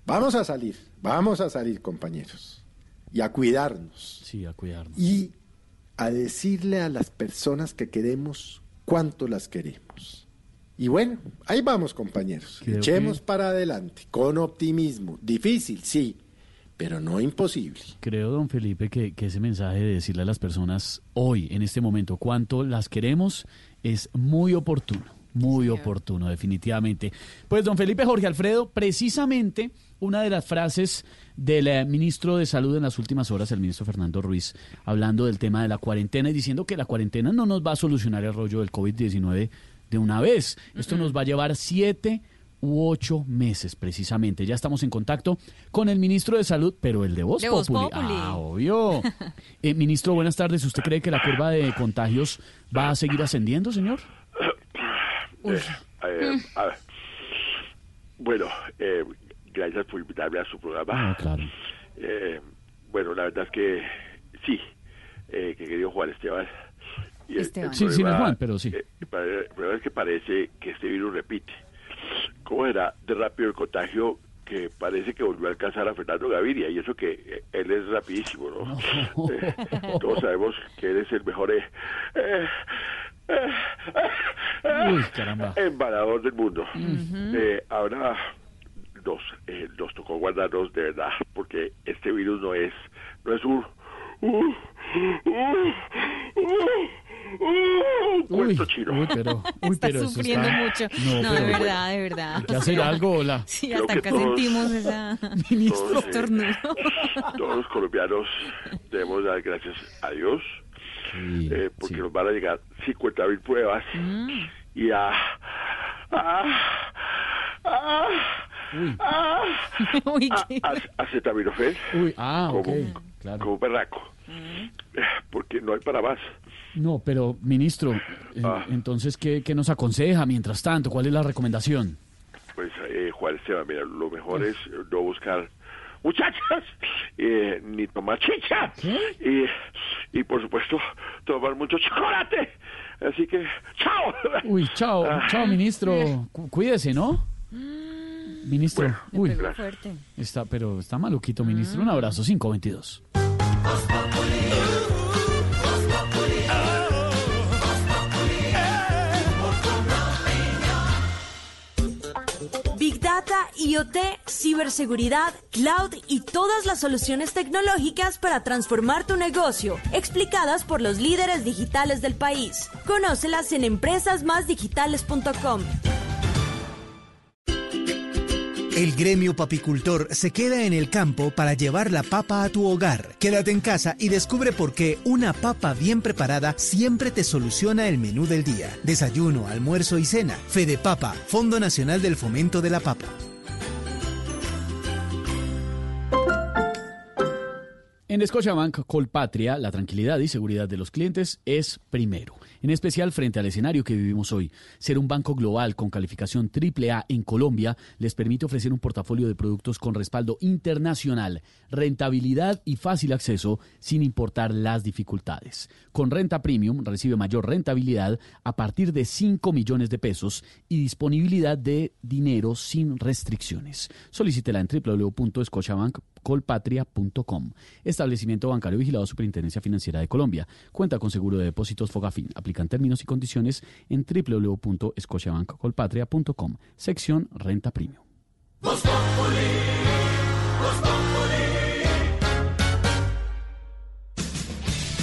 vamos a salir, vamos a salir compañeros, y a cuidarnos, Sí, a cuidarnos. y a decirle a las personas que queremos cuánto las queremos. Y bueno, ahí vamos compañeros, Creo echemos que- para adelante, con optimismo, difícil, sí, pero no imposible. Creo, don Felipe, que, que ese mensaje de decirle a las personas hoy, en este momento, cuánto las queremos, es muy oportuno. Muy oportuno, definitivamente. Pues, don Felipe Jorge Alfredo, precisamente una de las frases del eh, ministro de Salud en las últimas horas, el ministro Fernando Ruiz, hablando del tema de la cuarentena y diciendo que la cuarentena no nos va a solucionar el rollo del COVID-19 de una vez. Esto nos va a llevar siete u ocho meses, precisamente. Ya estamos en contacto con el ministro de Salud, pero el de Voz De Voz. Populi. Ah, obvio. Eh, ministro, buenas tardes. ¿Usted cree que la curva de contagios va a seguir ascendiendo, señor? Eh, eh, a ver. Bueno, eh, gracias por invitarme a su programa. Ah, claro. Eh, bueno, la verdad es que sí, eh, que querido Juan Esteban. Y Esteban. el Sí, sí, no es Juan, pero sí. eh, el problema- es que parece que este virus repite. ¿Cómo era de rápido el contagio que parece que volvió a alcanzar a Fernando Gaviria? Y eso que eh, él es rapidísimo, ¿no? Eh, todos sabemos que él es el mejor eh, Uy, caramba. embarador del mundo. Eh, ahora nos, eh, nos tocó guardarnos de verdad, porque este virus no es, no es un, un, un, un Uy, cuento chino. uy, pero, uy, está pero sufriendo está- mucho. No, No, de pero- verdad, de verdad. Hay que hacer algo, hola. Sí, Creo hasta que acá todos- sentimos esa Todos, eh, todos los colombianos debemos dar gracias a Dios Sí, eh, porque sí. nos van a llegar 50 mil pruebas y a, a, a, Uy. a, Uy, a- qué- a- acetaminofén Uy, ah, como, claro. como berraco Eh, porque no hay para más No, pero, ministro, eh, Ah. entonces, ¿qué, ¿qué nos aconseja mientras tanto? ¿Cuál es la recomendación? pues eh, Juan Esteban mira lo mejor es no buscar muchachas eh, ni tomar chicha y, y por supuesto tomar mucho chocolate así que chao Uy, chao, Ah. chao, ministro. Cu- cuídese, ¿no? Ministro, uy, fuerte. está, pero está maluquito, ministro. Un abrazo, 522. IoT, ciberseguridad, cloud y todas las soluciones tecnológicas para transformar tu negocio, explicadas por los líderes digitales del país. Conócelas en empresasmásdigitales.com. El gremio papicultor se queda en el campo para llevar la papa a tu hogar. Quédate en casa y descubre por qué una papa bien preparada siempre te soluciona el menú del día. Desayuno, almuerzo y cena. Fede Papa, Fondo Nacional del Fomento de la Papa. En Scotiabank Colpatria, la tranquilidad y seguridad de los clientes es primero en especial frente al escenario que vivimos hoy. Ser un banco global con calificación AAA en Colombia les permite ofrecer un portafolio de productos con respaldo internacional, rentabilidad y fácil acceso sin importar las dificultades. Con renta premium recibe mayor rentabilidad a partir de 5 millones de pesos y disponibilidad de dinero sin restricciones. Solicítela en www.scotiabankcolpatria.com. Establecimiento bancario vigilado Superintendencia Financiera de Colombia. Cuenta con seguro de depósitos Fogafín. Aplican términos y condiciones en www.scotiabankcolpatria.com. Sección Renta Premium.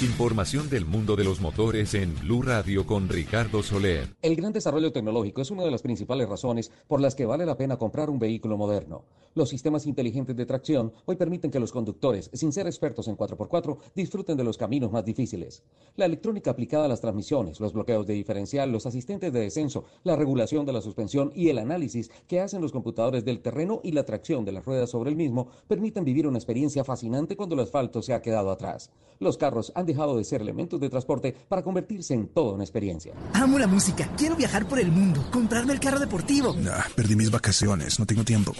Información del mundo de los motores en Blue Radio con Ricardo Soler. El gran desarrollo tecnológico es una de las principales razones por las que vale la pena comprar un vehículo moderno. Los sistemas inteligentes de tracción hoy permiten que los conductores, sin ser expertos en 4x4, disfruten de los caminos más difíciles. La electrónica aplicada a las transmisiones, los bloqueos de diferencial, los asistentes de descenso, la regulación de la suspensión y el análisis que hacen los computadores del terreno y la tracción de las ruedas sobre el mismo permiten vivir una experiencia fascinante cuando el asfalto se ha quedado atrás. Los carros han dejado de ser elementos de transporte para convertirse en toda una experiencia. Amo la música, quiero viajar por el mundo, comprarme el carro deportivo. perdí mis vacaciones, no tengo tiempo.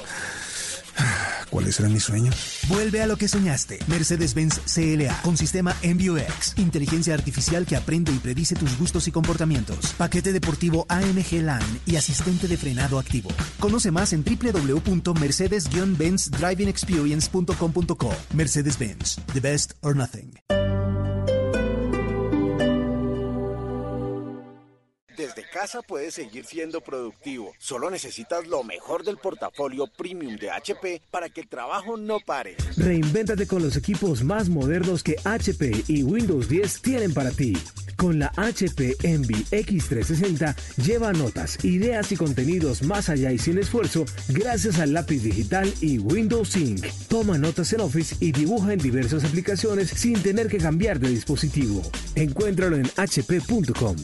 ¿Cuáles eran mis sueños? Vuelve a lo que soñaste. Mercedes-Benz CLA con sistema MBUX. Inteligencia artificial que aprende y predice tus gustos y comportamientos. Paquete deportivo AMG Line y asistente de frenado activo. Conoce más en www.mercedes-benzdrivingexperience.com.co. Mercedes-Benz. The best or nothing. Desde casa puedes seguir siendo productivo. Solo necesitas lo mejor del portafolio premium de HP para que el trabajo no pare. Reinvéntate con los equipos más modernos que HP y Windows 10 tienen para ti. Con la HP Envy X360 lleva notas, ideas y contenidos más allá y sin esfuerzo gracias al lápiz digital y Windows Sync. Toma notas en Office y dibuja en diversas aplicaciones sin tener que cambiar de dispositivo. Encuéntralo en hp.com.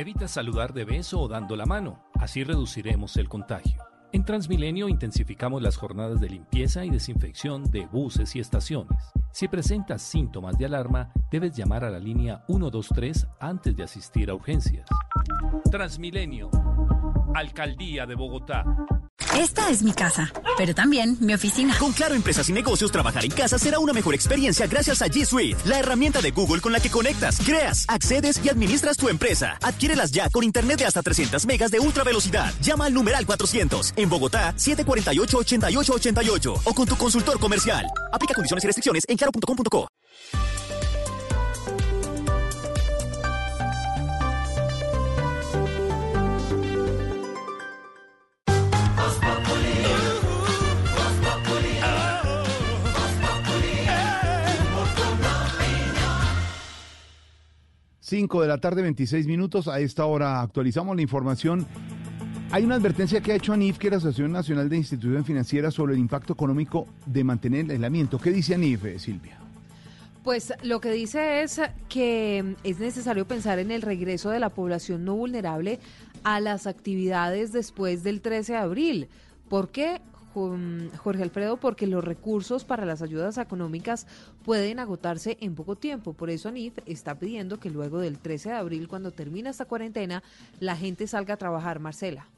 Evita saludar de beso o dando la mano, así reduciremos el contagio. En Transmilenio intensificamos las jornadas de limpieza y desinfección de buses y estaciones. Si presentas síntomas de alarma, debes llamar a la línea 123 antes de asistir a urgencias. Transmilenio, Alcaldía de Bogotá. Esta es mi casa, pero también mi oficina. Con Claro Empresas y Negocios, trabajar en casa será una mejor experiencia gracias a G Suite, la herramienta de Google con la que conectas, creas, accedes y administras tu empresa. Adquiérelas ya con internet de hasta 300 megas de ultra velocidad. Llama al numeral 400 en Bogotá 748-8888 o con tu consultor comercial. Aplica condiciones y restricciones en claro.com.co. 5 de la tarde, 26 minutos. A esta hora actualizamos la información. Hay una advertencia que ha hecho ANIF, que es la Asociación Nacional de Instituciones Financieras, sobre el impacto económico de mantener el aislamiento. ¿Qué dice ANIF, eh, Silvia? Pues lo que dice es que es necesario pensar en el regreso de la población no vulnerable a las actividades después del 13 de abril. ¿Por qué? Jorge Alfredo, porque los recursos para las ayudas económicas pueden agotarse en poco tiempo. Por eso ANIF está pidiendo que luego del 13 de abril, cuando termina esta cuarentena, la gente salga a trabajar. Marcela.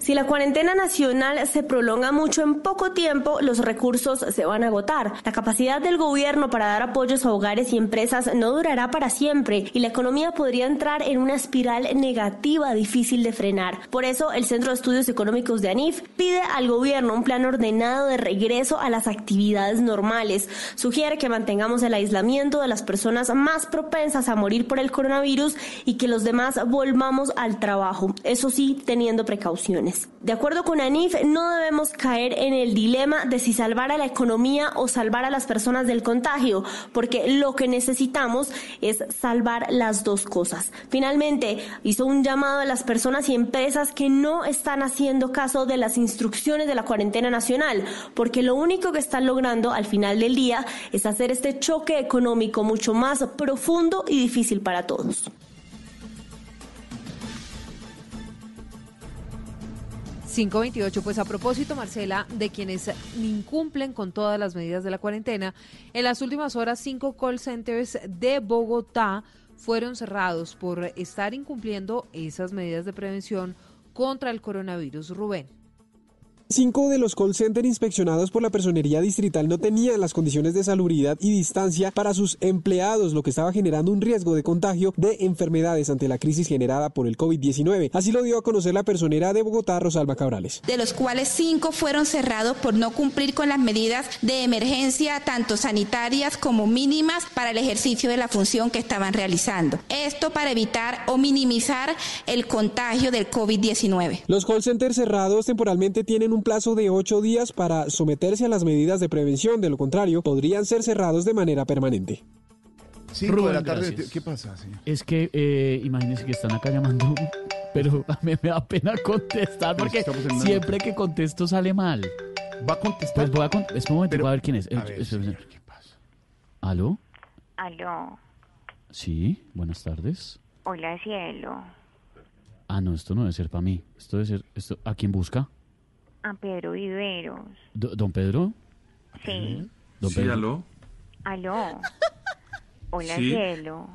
Si la cuarentena nacional se prolonga mucho en poco tiempo, los recursos se van a agotar. La capacidad del gobierno para dar apoyos a hogares y empresas no durará para siempre y la economía podría entrar en una espiral negativa difícil de frenar. Por eso, el Centro de Estudios Económicos de ANIF pide al gobierno un plan ordenado de regreso a las actividades normales. Sugiere que mantengamos el aislamiento de las personas más propensas a morir por el coronavirus y que los demás volvamos al trabajo, eso sí, teniendo precauciones. De acuerdo con ANIF, no debemos caer en el dilema de si salvar a la economía o salvar a las personas del contagio, porque lo que necesitamos es salvar las dos cosas. Finalmente, hizo un llamado a las personas y empresas que no están haciendo caso de las instrucciones de la cuarentena nacional, porque lo único que están logrando al final del día es hacer este choque económico mucho más profundo y difícil para todos. 528, pues a propósito, Marcela, de quienes incumplen con todas las medidas de la cuarentena, en las últimas horas cinco call centers de Bogotá fueron cerrados por estar incumpliendo esas medidas de prevención contra el coronavirus. Rubén. Cinco de los call centers inspeccionados por la Personería Distrital no tenían las condiciones de salubridad y distancia para sus empleados, lo que estaba generando un riesgo de contagio de enfermedades ante la crisis generada por el COVID-19. Así lo dio a conocer la personera de Bogotá, Rosalba Cabrales. De los cuales cinco fueron cerrados por no cumplir con las medidas de emergencia, tanto sanitarias como mínimas, para el ejercicio de la función que estaban realizando. Esto para evitar o minimizar el contagio del COVID-19. Los call centers cerrados temporalmente tienen un plazo de ocho días para someterse a las medidas de prevención. De lo contrario, podrían ser cerrados de manera permanente. Cinco Rubén, de la tarde. gracias. ¿Qué pasa, señor? Es que eh, imagínense que están acá llamando, pero a mí me da pena contestar porque estamos en una- siempre que contesto sale mal. ¿Va a contestar? Pues voy a contestar. Es un momento, Pero- voy a ver quién es. a ver, Espera, ¿Aló? Aló, Sí, buenas tardes. hola cielo, Ah, no, esto no debe ser para mí. Esto debe ser. Esto, ¿A quién busca? A Pedro Viveros. Do- ¿Don Pedro? Sí, ¿Don Sí, Pedro? aló. aló. Hola Sí. cielo.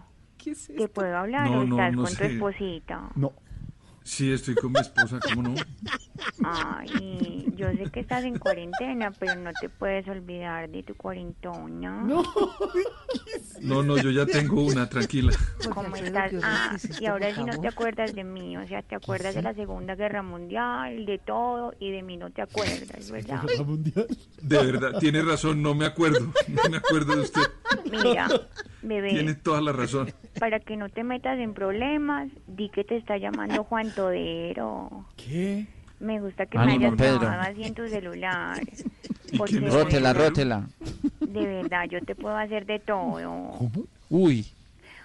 ¿Te puedo hablar No, o no, estás no con tu sé. esposita? No. Sí, estoy con mi esposa, ¿cómo no? Ay, yo sé que estás en cuarentena, pero no te puedes olvidar de tu cuarentona. No. No, no, yo ya tengo una, tranquila. ¿Cómo estás? Ah, y ahora sí no te acuerdas de mí, o sea, te acuerdas de la Segunda Guerra Mundial, de todo, y de mí no te acuerdas, ¿verdad? De verdad, tiene razón, no me acuerdo. No me acuerdo de usted. Mira, bebé. Tiene toda la razón. Para que no te metas en problemas, di que te está llamando Juan Todero. ¿Qué? Me gusta que Ánimo, me hayas así en tu celular. ¿Y Porque Rótela, rótela. de verdad yo te puedo hacer de todo. Uy.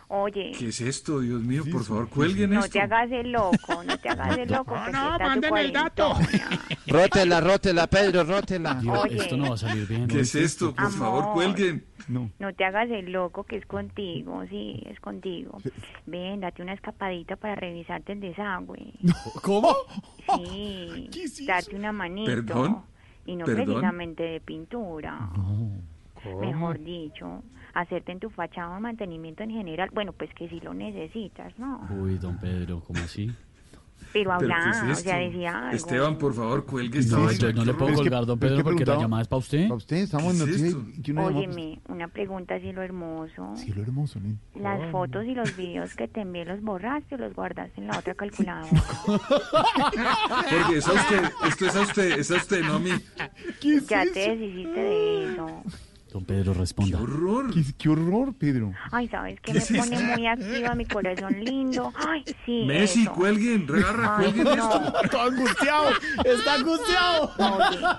Oye, ¿Qué es esto, Dios mío? Por favor, cuelguen no esto. te hagas el loco, no te hagas el loco. que aquí está tu cuarentona. Rótela, rótela, Pedro, rótela. Dios, Oye. esto no va a salir bien. ¿Qué es esto? Por favor, Amor. cuelguen. No. No te hagas el loco que es contigo, sí, es contigo. Ven, date una escapadita para revisarte el desagüe. ¿Cómo? Sí, date una manito. ¿Perdón? Y no ¿Perdón? precisamente de pintura. Mejor dicho, hacerte en tu fachada mantenimiento en general. Bueno, pues que si lo necesitas, ¿no? Uy, don Pedro, ¿cómo así? Pero ¿Pero habla, qué es o sea, decía algo. Esteban, por favor, cuelgue esta No, vaina. no le puedo colgar, don pero Pedro, que porque la llamada es para usted. Para usted, estamos en ¿Qué es Óyeme, una pregunta si lo hermoso. Sí, lo hermoso, ¿no? Las fotos y los videos que te envié los borraste o los guardaste en la otra calculadora. Porque es a usted, esto es a usted, es a usted, no a mí. ya te deshiciste de eso. Don Pedro, responda. horror! ¿Qué, qué horror, Pedro. Ay, ¿sabes qué ¿Qué me es pone muy activa mi corazón lindo? Ay, sí, Messi, eso. cuelguen, regarra, Ay, cuelguen no. esto. Está angustiado, está angustiado.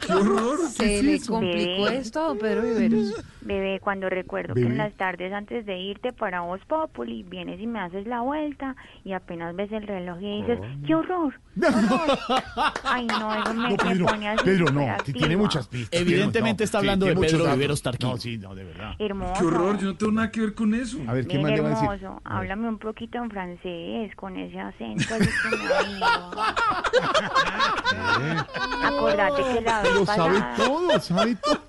¡Qué horror! Se le complicó Bebé. esto Pedro Viveros. bebé, cuando recuerdo que en las tardes antes de irte para Voz Populi, vienes y me haces la vuelta y apenas ves el reloj y dices, ¡qué horror! ¡Qué horror! Ay, no, eso me, No, me Pedro, pone así Pedro, no, tiene muchas pistas. Evidentemente está hablando de Pedro. Viveros Tarquín. No, sí, no, de verdad. Hermoso. ¡Qué horror! Yo no tengo nada que ver con eso. A ver, ¿qué Bien más le va a decir? hermoso, háblame un poquito en francés, con ese acento así que me ido. Acordate que la vez Pero sabe pasada, todo, sabe todo.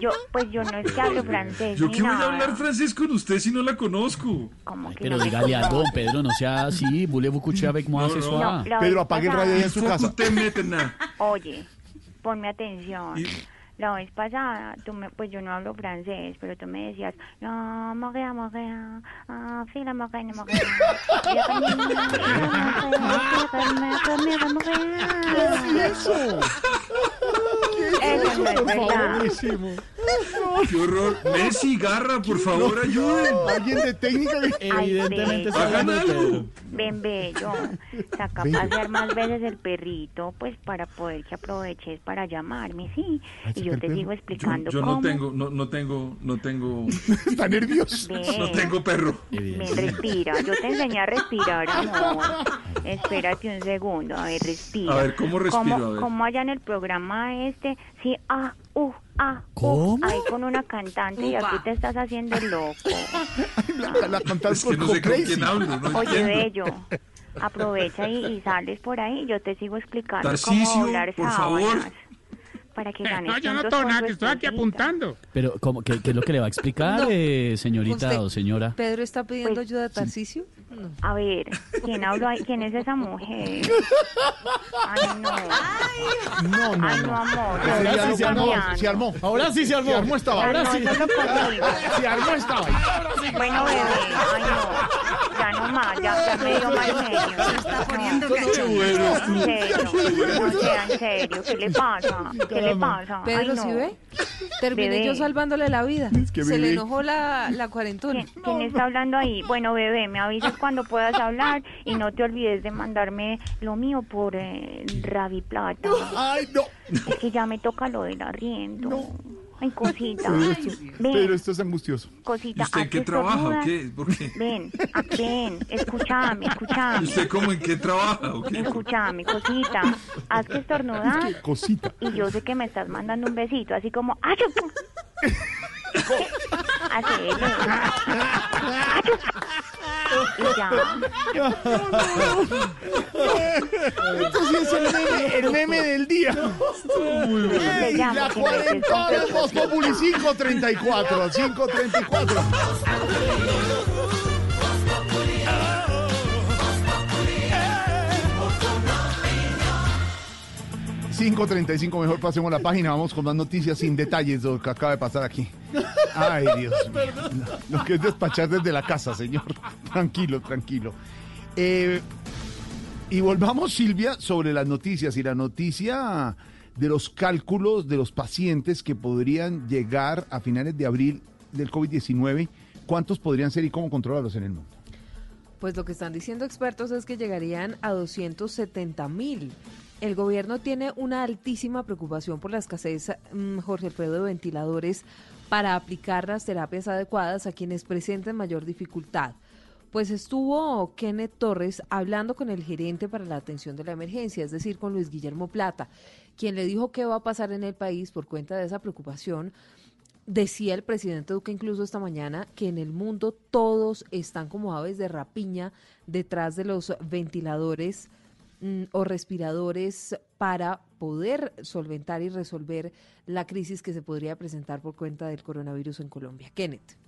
yo, pues yo no es que hablo francés ¿Yo ni qué voy a nada. hablar francés con usted si no la conozco? Como que Pero no me dígale algo, don Pedro, no sea así. Voulez-vous coucher avec moi No, ce no. soir? No, la Pedro, apague el pasada- radio ahí en su Foco casa. usted meten Oye, ponme atención. Y- La vez pasada, tú me, pues yo no hablo francés, pero tú me decías, no, morea, morea, ah, fila, morea, morea. ¿Qué es eso? Eso no es verdad. ¡Qué horror! Messi, Garra, por favor, ayuden. Alguien de técnica. Evidentemente Hagan algo. Ven, bello. Saca pasear más veces el perrito, pues para poder que aproveches para llamarme, sí. Y yo te sigo Yo, explicando yo cómo. no tengo, no, no tengo, no tengo, Está nervioso. Ven. no tengo perro. Ven, respira. Yo te enseñé a respirar, amor. Espérate un segundo. A ver, respira. A ver, ¿cómo respiro? ¿Cómo, A ver. cómo allá en el programa este? Sí, ah, uh, ah, uh, ¿Cómo? ahí con una cantante y aquí te estás haciendo loco. La, la cantante Es que no sé con quién hablo, no Oye, entiendo. bello. Aprovecha y, y sales por ahí. Yo te sigo explicando Tarcisio, cómo doblar por favor. Para que ganes No, yo no tengo nada, que estoy aquí apuntando. Pero, ¿cómo, qué, qué es lo que le va a explicar, No. eh, señorita Usted- o señora? ¿Pedro está pidiendo Pues, ayuda a Tarcisio? No. A ver, ¿quién habló ahí? ¿Quién es esa mujer? Ay, no. No, no, Ay, no. amor. Ahora sí se armó. se armó. Ahora sí se armó. Se armó esta Ay, vaina. no, sí. Se armó esta vaina. Bueno, bebé, ay, no. Ya no más, ya, ya me dio mal genio. Se está poniendo cachondo. En serio, no sea en serio. ¿Qué le pasa? ¿Qué le pasa? Pedro, Ay, no. ¿sí ve? Terminé Bebé. yo salvándole la vida. que Se le enojó la, la cuarentona. ¿Quién, quién está hablando ahí? Bueno, bebé, me avisas cuando puedas hablar y no te olvides de mandarme lo mío por eh, Ravi Plata. Ay, no. Es que ya me toca lo del arriendo. Ay, cosita. Pedro, esto, Ven, Pedro, esto es angustioso. ¿Y cosita. usted en qué trabaja o qué? ¿Por qué? Ven, ven, escúchame, ¿Y escúchame. usted cómo en qué trabaja o qué? Escúchame, cosita. Haz que estornudas Cosita. y yo sé que me estás mandando un besito, así como ¡Ay! Hacele. Y ya. Esto sí es el meme, el meme del día. Ey, la cuarentona en consejos. Voz Populi 534. 534. ...5.35, mejor pasemos la página... ...vamos con más noticias sin detalles... ...de lo que acaba de pasar aquí... ...ay Dios mío... ...lo que es despachar desde la casa, señor... ...tranquilo, tranquilo... Eh, y volvamos, Silvia, sobre las noticias y la noticia de los cálculos de los pacientes que podrían llegar a finales de abril del COVID-19. ¿Cuántos podrían ser y cómo controlarlos en el mundo? Pues lo que están diciendo expertos es que llegarían a 270 mil. El gobierno tiene una altísima preocupación por la escasez, mm, Jorge Alfredo, de ventiladores para aplicar las terapias adecuadas a quienes presenten mayor dificultad. Pues estuvo Kenneth Torres hablando con el gerente para la atención de la emergencia, es decir, con Luis Guillermo Plata, quien le dijo qué va a pasar en el país por cuenta de esa preocupación. Decía el presidente Duque incluso esta mañana que en el mundo todos están como aves de rapiña detrás de los ventiladores mm, o respiradores para poder solventar y resolver la crisis que se podría presentar por cuenta del coronavirus en Colombia. Kenneth.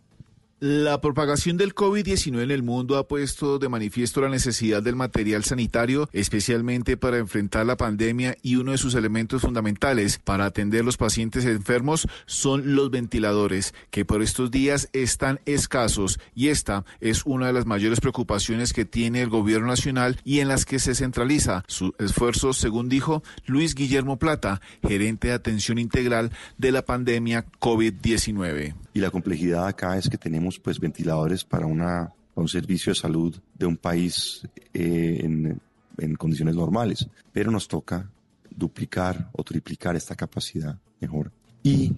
La propagación del COVID-19 en el mundo ha puesto de manifiesto la necesidad del material sanitario, especialmente para enfrentar la pandemia y uno de sus elementos fundamentales para atender los pacientes enfermos son los ventiladores, que por estos días están escasos y esta es una de las mayores preocupaciones que tiene el gobierno nacional y en las que se centraliza su esfuerzo, según dijo Luis Guillermo Plata, gerente de atención integral de la pandemia COVID-19. Y la complejidad acá es que tenemos pues ventiladores para un servicio de salud de un país eh, en, en condiciones normales, pero nos toca duplicar o triplicar esta capacidad mejor. Y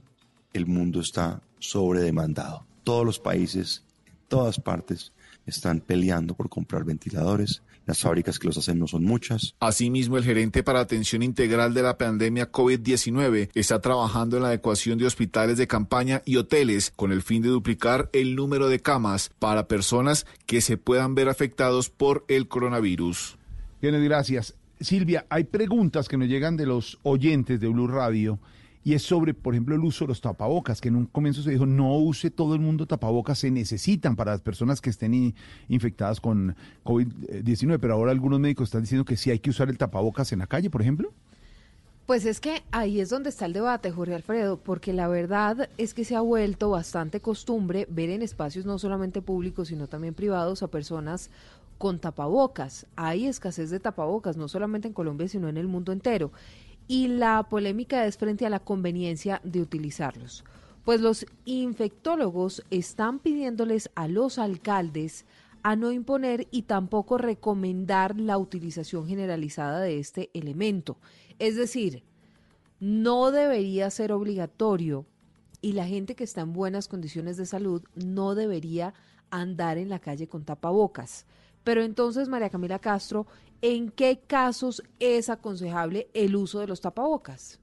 el mundo está sobredemandado. Todos los países, en todas partes, están peleando por comprar ventiladores. Las fábricas que los hacen no son muchas. Asimismo, el gerente para atención integral de la pandemia COVID-19 está trabajando en la adecuación de hospitales de campaña y hoteles con el fin de duplicar el número de camas para personas que se puedan ver afectados por el coronavirus. Bien, gracias. Silvia, hay preguntas que nos llegan de los oyentes de Blue Radio y es sobre, por ejemplo, el uso de los tapabocas, que en un comienzo se dijo no use todo el mundo tapabocas, se necesitan para las personas que estén infectadas con COVID-19, pero ahora algunos médicos están diciendo que sí hay que usar el tapabocas en la calle, por ejemplo. Pues es que ahí es donde está el debate, Jorge Alfredo, porque la verdad es que se ha vuelto bastante costumbre ver en espacios no solamente públicos, sino también privados a personas con tapabocas. Hay escasez de tapabocas, no solamente en Colombia, sino en el mundo entero. Y la polémica es frente a la conveniencia de utilizarlos. Pues los infectólogos están pidiéndoles a los alcaldes a no imponer y tampoco recomendar la utilización generalizada de este elemento. Es decir, no debería ser obligatorio y la gente que está en buenas condiciones de salud no debería andar en la calle con tapabocas. Pero entonces, María Camila Castro, ¿en qué casos es aconsejable el uso de los tapabocas?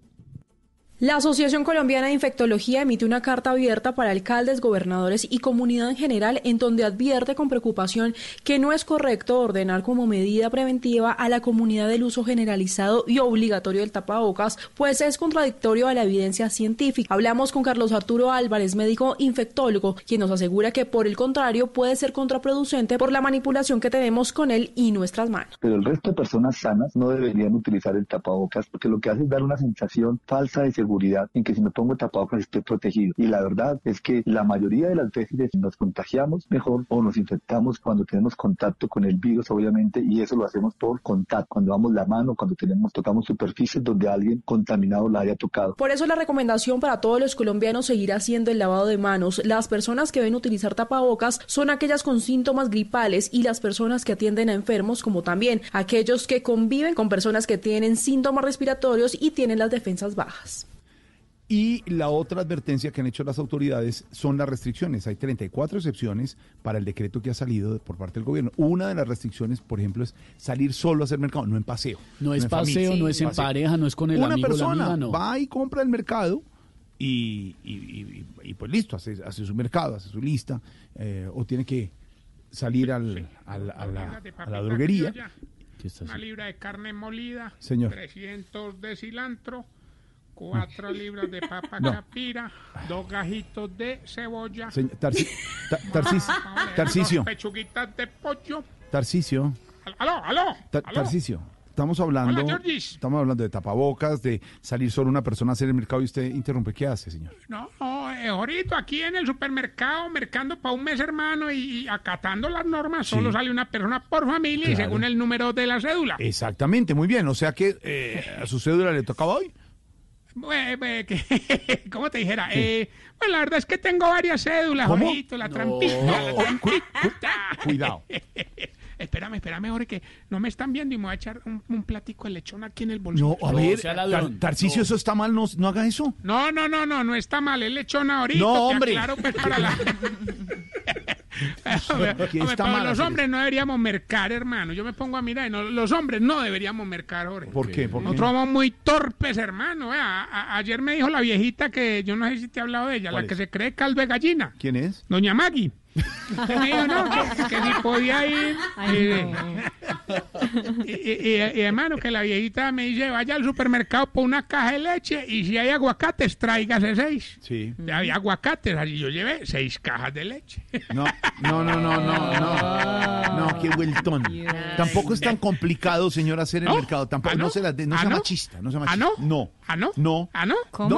La Asociación Colombiana de Infectología emite una carta abierta para alcaldes, gobernadores y comunidad en general en donde advierte con preocupación que no es correcto ordenar como medida preventiva a la comunidad el uso generalizado y obligatorio del tapabocas, pues es contradictorio a la evidencia científica. Hablamos con Carlos Arturo Álvarez, médico infectólogo, quien nos asegura que por el contrario puede ser contraproducente por la manipulación que tenemos con él y nuestras manos. Pero el resto de personas sanas no deberían utilizar el tapabocas porque lo que hace es dar una sensación falsa de seguridad en que si me pongo tapabocas estoy protegido. Y la verdad es que la mayoría de las veces nos contagiamos mejor o nos infectamos cuando tenemos contacto con el virus, obviamente, y eso lo hacemos por contacto, cuando damos la mano, cuando tenemos, tocamos superficies donde alguien contaminado la haya tocado. Por eso la recomendación para todos los colombianos seguir haciendo el lavado de manos. Las personas que deben utilizar tapabocas son aquellas con síntomas gripales y las personas que atienden a enfermos, como también aquellos que conviven con personas que tienen síntomas respiratorios y tienen las defensas bajas. Y la otra advertencia que han hecho las autoridades son las restricciones. Hay 34 excepciones para el decreto que ha salido por parte del gobierno. Una de las restricciones, por ejemplo, es salir solo a hacer mercado, no en paseo. No, es paseo, no es en pareja, no es con el Una amigo persona la amiga, no. va y compra el mercado y, y- y- y, pues listo, hace, hace su mercado, hace su lista, eh, o tiene que salir al, al- a, la, a la droguería. Una libra de carne molida, Señor. 300 de cilantro, 4 libras de papa No. capira, dos gajitos de cebolla, Señor, Tarci- Ta- Tarcis- dos Tarcisio, pechuguitas de pollo. Tarcisio, Aló, aló, Ta- aló. Tarcisio. Estamos hablando, Hola, Georgis. estamos hablando de tapabocas, de salir solo una persona a hacer el mercado y usted interrumpe. ¿Qué hace, señor? No, no, eh, ahorita aquí en el supermercado, mercando para un mes, hermano, y, y acatando las normas, solo sale una persona por familia y Claro. según el número de la cédula. Exactamente, muy bien. O sea que eh, a su cédula le tocaba hoy. Eh, ¿Cómo te dijera? Eh, pues la verdad es que tengo varias cédulas, ¿Cómo? Jorgito, la trampita, No, la oh, cu- trampita. Cuidado. espérame, espérame, Jorge, que no me están viendo y me voy a echar un, un platico de lechón aquí en el bolsillo. No, a ver, Tar- Tarcisio, eso está mal, no, no haga eso. No, no, no, no, no está mal, es lechón ahorita. No, hombre. aclaro, pues, para la... Hombre, ¿Qué hombre, está pero mal los hombres no deberíamos mercar, hermano. Yo me pongo a mirar y no, los hombres no deberíamos mercar, Jorge. ¿Por qué? ¿Por qué? Nosotros somos muy torpes, hermano. Vea, a- a- ayer me dijo la viejita que yo no sé si te he hablado de ella, la ¿Cuál que se cree caldo de gallina. ¿Quién es? Doña Maggie. Que me dijo, no, que, que si podía ir. eh, y, y- y- y, hermano, que la viejita me dice, vaya al supermercado por una caja de leche y si hay aguacates, tráigase seis. Sí. Había aguacates, así yo llevé seis cajas de leche. No, no, no, no, no, no. No, qué vueltón. Tampoco es tan complicado, señor, hacer el ¿No? mercado. Tampoco, ¿Ah, no? no, sea, no ¿Ah, sea no? machista, no sea ¿Ah, machista. no? No. ¿Ah, no? No. ¿Ah, no? No, ¿Cómo?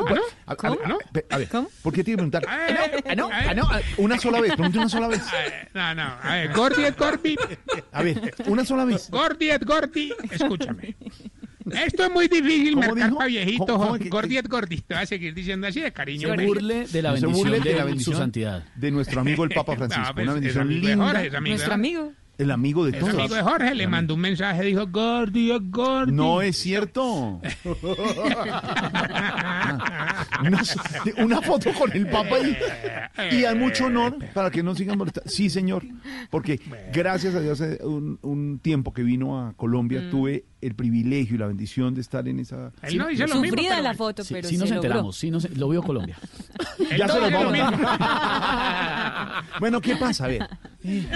¿Ah, a- a- no? a- a ver, ¿por qué tiene que preguntar? A ver, Ah, no, a ver. ah, no, ah, una sola vez, una sola vez. No, no, a ver, Gordi es Gordi. A ver, una sola vez. Gordi es Gordi, escúchame. Esto es muy difícil ¿Cómo mercar dijo? para viejito. ¿Cómo- cómo que- Gordi es Gordi. Te voy a seguir diciendo así de cariño. Se burle de la No se bendición burle de, de la su bendición santidad. de nuestro amigo el Papa Francisco. No, pues, una es bendición amigo linda. Jorge, es amigo Nuestro amigo. El amigo de todos. amigo de Jorge, le mandó un mensaje, dijo Gordi Gordi. No es cierto. una, una foto con el Papa y, y hay mucho honor para que no sigan molestando. Sí, señor, porque gracias a Dios hace un, un tiempo que vino a Colombia tuve el privilegio y la bendición de estar en esa... Él no dice lo mismo. Sufrida pero- la foto, Sí, pero sí nos logró. enteramos, sí nos, lo vio Colombia. Ya no se los lo vamos mismo. Bueno, ¿qué pasa? A ver.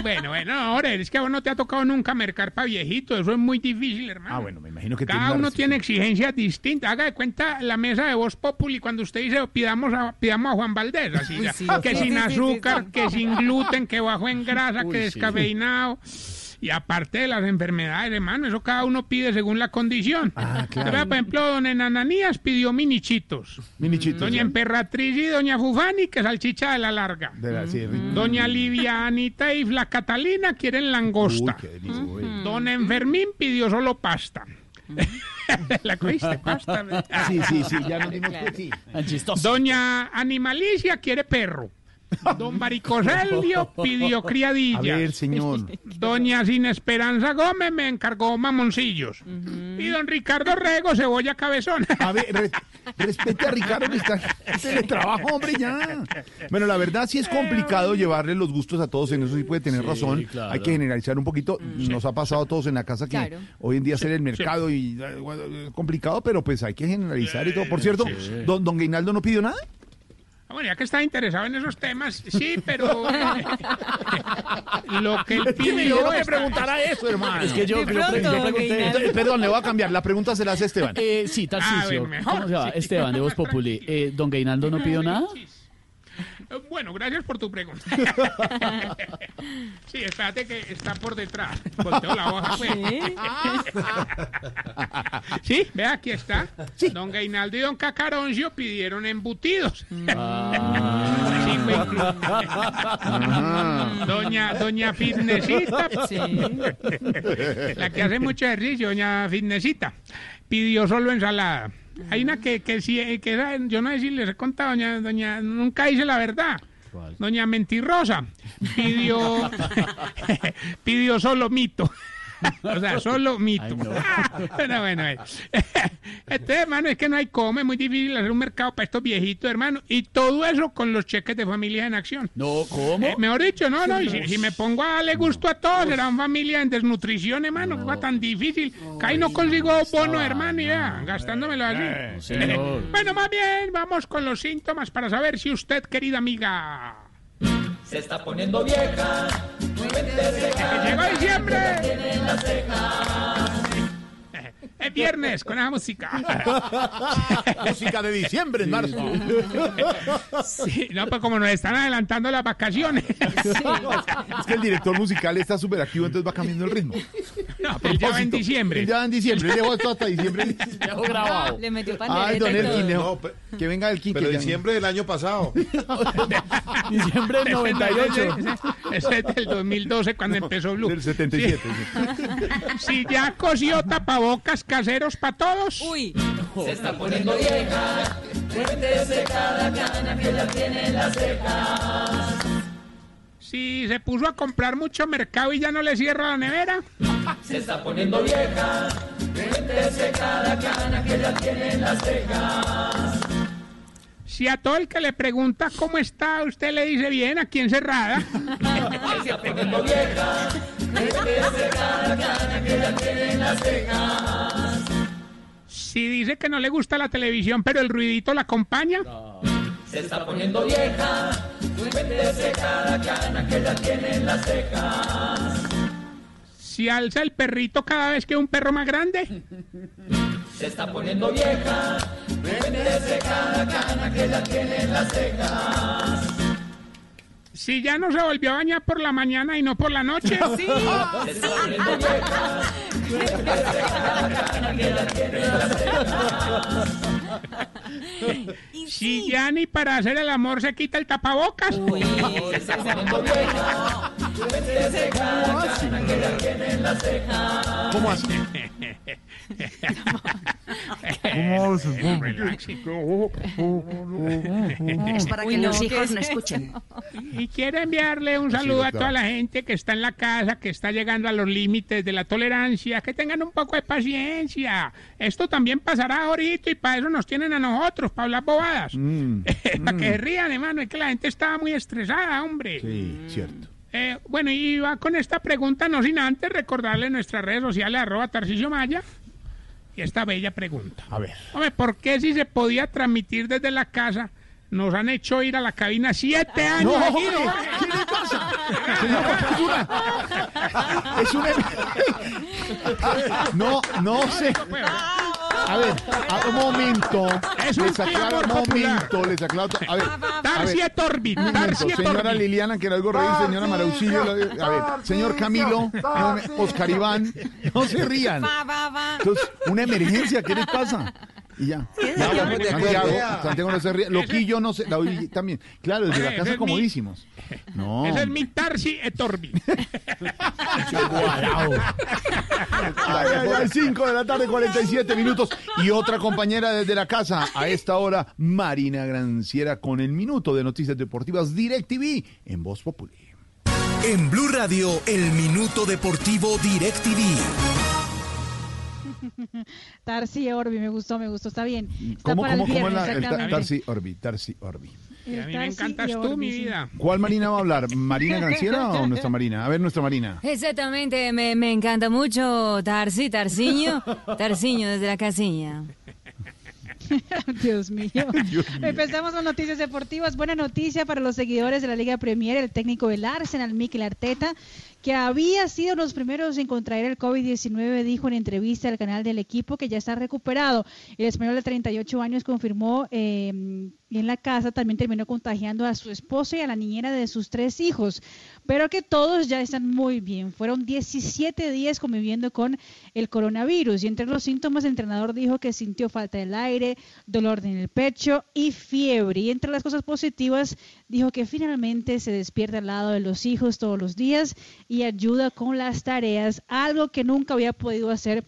Bueno, bueno, ahora es que a vos no te ha tocado nunca mercar para viejito. Eso es muy difícil, hermano. Ah, bueno, me imagino que Cada uno tiene exigencias distintas. Haga de cuenta la mesa de Voz Populi cuando usted dice pidamos a, pidamos a Juan Valdés, así, Uy, ya, sí, que sí, sin azúcar, sí. que sin gluten, que bajo en grasa, Uy, que sí. Y aparte de las enfermedades, hermano, eso cada uno pide según la condición. Ah, claro. Por ejemplo, don Enananías pidió minichitos. Minichitos. Doña Emperatriz y doña Fufani, que salchicha de la larga. De la- sí. Doña Livia Anita y la Catalina quieren langosta. Uy, qué. Don Enfermín pidió solo pasta. La cogiste, Costa. Sí, sí, sí, ya nos dimos cuenta. Sí. Tan chistoso. Doña Animalicia quiere perro. Don Maricoselio pidió A criadillas. ver, señor. Doña Sin Esperanza Gómez me encargó mamoncillos. Y don Ricardo Rego, cebolla cabezón. A ver, re- respete a Ricardo que está en teletrabajo, hombre, ya. Bueno, la verdad sí es complicado llevarle los gustos a todos, en eso sí puede tener Sí, razón. claro. Hay que generalizar un poquito. Nos ha pasado a todos en la casa que Claro. hoy en día hacer el mercado y eh, bueno, es complicado, pero pues hay que generalizar y todo. Por cierto, Sí. don, don Guinaldo no pidió nada. Bueno, ya que está interesado en esos temas, sí, pero lo que él Es que me pidió que está- preguntara eso, hermano. Es que yo, yo pre- pronto, yo pregunté. Eh, Perdón, le voy a cambiar. La pregunta se la hace Esteban. Eh, sí, Tarcisio. A ver, mejor, ¿Cómo se llama? sí. Esteban, de Voz Populi. Eh, ¿Don Gainaldo no pidió nada? Eh, Bueno, gracias por tu pregunta. sí, espérate que está por detrás. Volteo la hoja, pues. Sí, ve, aquí está. Don Gainaldo y don Cacaroncio pidieron embutidos. Sí, güey. Doña, doña Fitnessita, la que hace mucho ejercicio, doña Fitnessita, pidió solo ensalada. Hay una que, que sí, eh, que era- yo no sé si les he contado, doña, doña, nunca dice la verdad. Doña Mentirosa pidió, pidió solo mito. O sea, solo mito. bueno, bueno, eh. Este, hermano, es que no hay come, es muy difícil hacer un mercado para estos viejitos, hermano. Y todo eso con los cheques de familia en acción. No, ¿cómo? Eh, mejor dicho, no, no, y si, si me pongo a darle gusto a todos, serán familia en desnutrición, hermano, va tan difícil. Que ahí no consigo bono, hermano, y ya, gastándomelo así. señor. bueno, más bien, vamos con los síntomas para saber si usted, querida amiga... Se está poniendo vieja. Llegó diciembre. Es viernes con esa música. Música de diciembre en marzo. Sí, no, pues como nos están adelantando las vacaciones. Es que el director musical está súper activo, entonces va cambiando el ritmo. No, él ya va en diciembre. Él ya va en diciembre. Él dejó esto hasta diciembre. Dejó grabado. Le metió Ay, don. Elkin, No, que venga el King. pero diciembre del año pasado. Diciembre del 98. Ese es del 2012 cuando empezó Blue. Del 77. Si ya cosió tapabocas caseros para todos. Uy, Se está poniendo vieja. Cuéntese cada cana que ya tiene en las cejas. Si se puso a comprar mucho mercado y ya no le cierra la nevera. Se está poniendo vieja. Cuéntese cada cana que ya tiene en las cejas. Si a todo el que le pregunta cómo está, usted le dice bien aquí encerrada. Si dice que no le gusta la televisión, pero el ruidito la acompaña. Se está poniendo vieja. Cuéntese cada cana que ya tiene en las cejas. Si alza el perrito cada vez que un perro más grande. Se está poniendo vieja. Cuéntese cada cana que ya tiene en las cejas. Si ya no se volvió a bañar por la mañana y no por la noche. Se está poniendo vieja. Cuéntese cada cana que ya tiene en las cejas. Si ya ni para hacer el amor se quita el tapabocas. Se está poniendo vieja. Cuéntese cada cana que ya tiene en las cejas. ¿Cómo así? Es para que los hijos ¿qué no es escuchen. Y quiero enviarle un saludo a toda la gente que está en la casa, que está llegando a los límites de la tolerancia, que tengan un poco de paciencia. Esto también pasará ahorita y para eso nos tienen a nosotros, para hablar bobadas. Mm, para que se rían, hermano, es que la gente estaba muy estresada, hombre. Sí, cierto. Eh, bueno, y va con esta pregunta, no sin antes recordarle nuestras redes sociales, arroba Tarcisio Maya, y esta bella pregunta. A ver. Hombre, ¿por qué si se podía transmitir desde la casa, nos han hecho ir a la cabina siete años? No, es una... Es una... No, no sé. A ver, a un momento. Es un les aclaro, un momento, les aclaro. A ver, Tarsia Torbit, un momento, Tarsia señora. Liliana, que era algo reír, señora Maraucillo, a ver, señor Camilo, Oscar Iván, no se rían. Entonces, una emergencia, ¿qué les pasa? Y ya. Santiago. Santiago no se ríe. Loquillo no se. También. Claro, desde la casa es mi- comodísimos. No. Ese es mi Tarsi Etorbi. Ay, ay, ay, 5 de la tarde, 47 minutos. Y otra compañera desde la casa, a esta hora, Marina Granciera, con el minuto de noticias deportivas DirecTV en Voz Populi. En Blue Radio, el minuto deportivo DirecTV. Tarsi Orbi, me gustó, me gustó, está bien. Está ¿Cómo, para cómo, el cómo es viernes, la, el. Tarsi Orbi? Tarsi Orbi. Y a mí me encantas tú, Orbi, mi vida. ¿Cuál Marina va a hablar? ¿Marina Granciera o nuestra Marina? A ver, nuestra Marina. Exactamente, me, me encanta mucho Tarsi, Tarciño, Tarciño desde la casilla. Dios mío. Empezamos con noticias deportivas. Buena noticia para los seguidores de la Liga Premier. El técnico del Arsenal, Mikel Arteta, que había sido los primeros en contraer el COVID-19, dijo en entrevista al canal del equipo que ya está recuperado. El español de 38 años confirmó eh, en la casa, también terminó contagiando a su esposo y a la niñera de sus tres hijos, pero que todos ya están muy bien. Fueron 17 días conviviendo con el coronavirus y entre los síntomas el entrenador dijo que sintió falta del aire, dolor en el pecho y fiebre. Y entre las cosas positivas dijo que finalmente se despierta al lado de los hijos todos los días y ayuda con las tareas, algo que nunca había podido hacer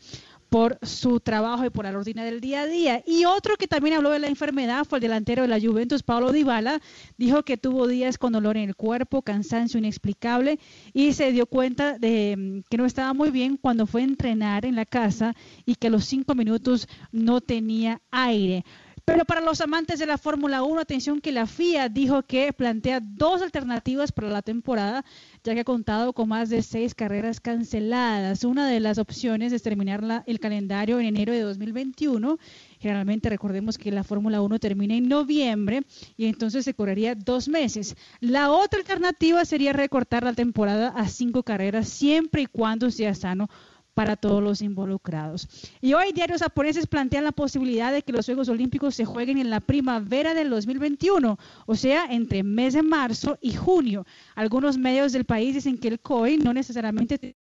por su trabajo y por la rutina del día a día. Y otro que también habló de la enfermedad fue el delantero de la Juventus, Paulo Dybala, dijo que tuvo días con dolor en el cuerpo, cansancio inexplicable y se dio cuenta de mm, que no estaba muy bien cuando fue a entrenar en la casa y que a los cinco minutos no tenía aire. Pero para los amantes de la Fórmula 1, atención que la FIA dijo que plantea dos alternativas para la temporada, ya que ha contado con más de seis carreras canceladas. Una de las opciones es terminar la- el calendario en enero de 2021. Generalmente recordemos que la Fórmula 1 termina en noviembre y entonces se correría dos meses. La otra alternativa sería recortar la temporada a cinco carreras siempre y cuando sea sano para todos los involucrados. Y hoy diarios japoneses plantean la posibilidad de que los Juegos Olímpicos se jueguen en la primavera del 2021, o sea, entre mes de marzo y junio. Algunos medios del país dicen que el COI no necesariamente te-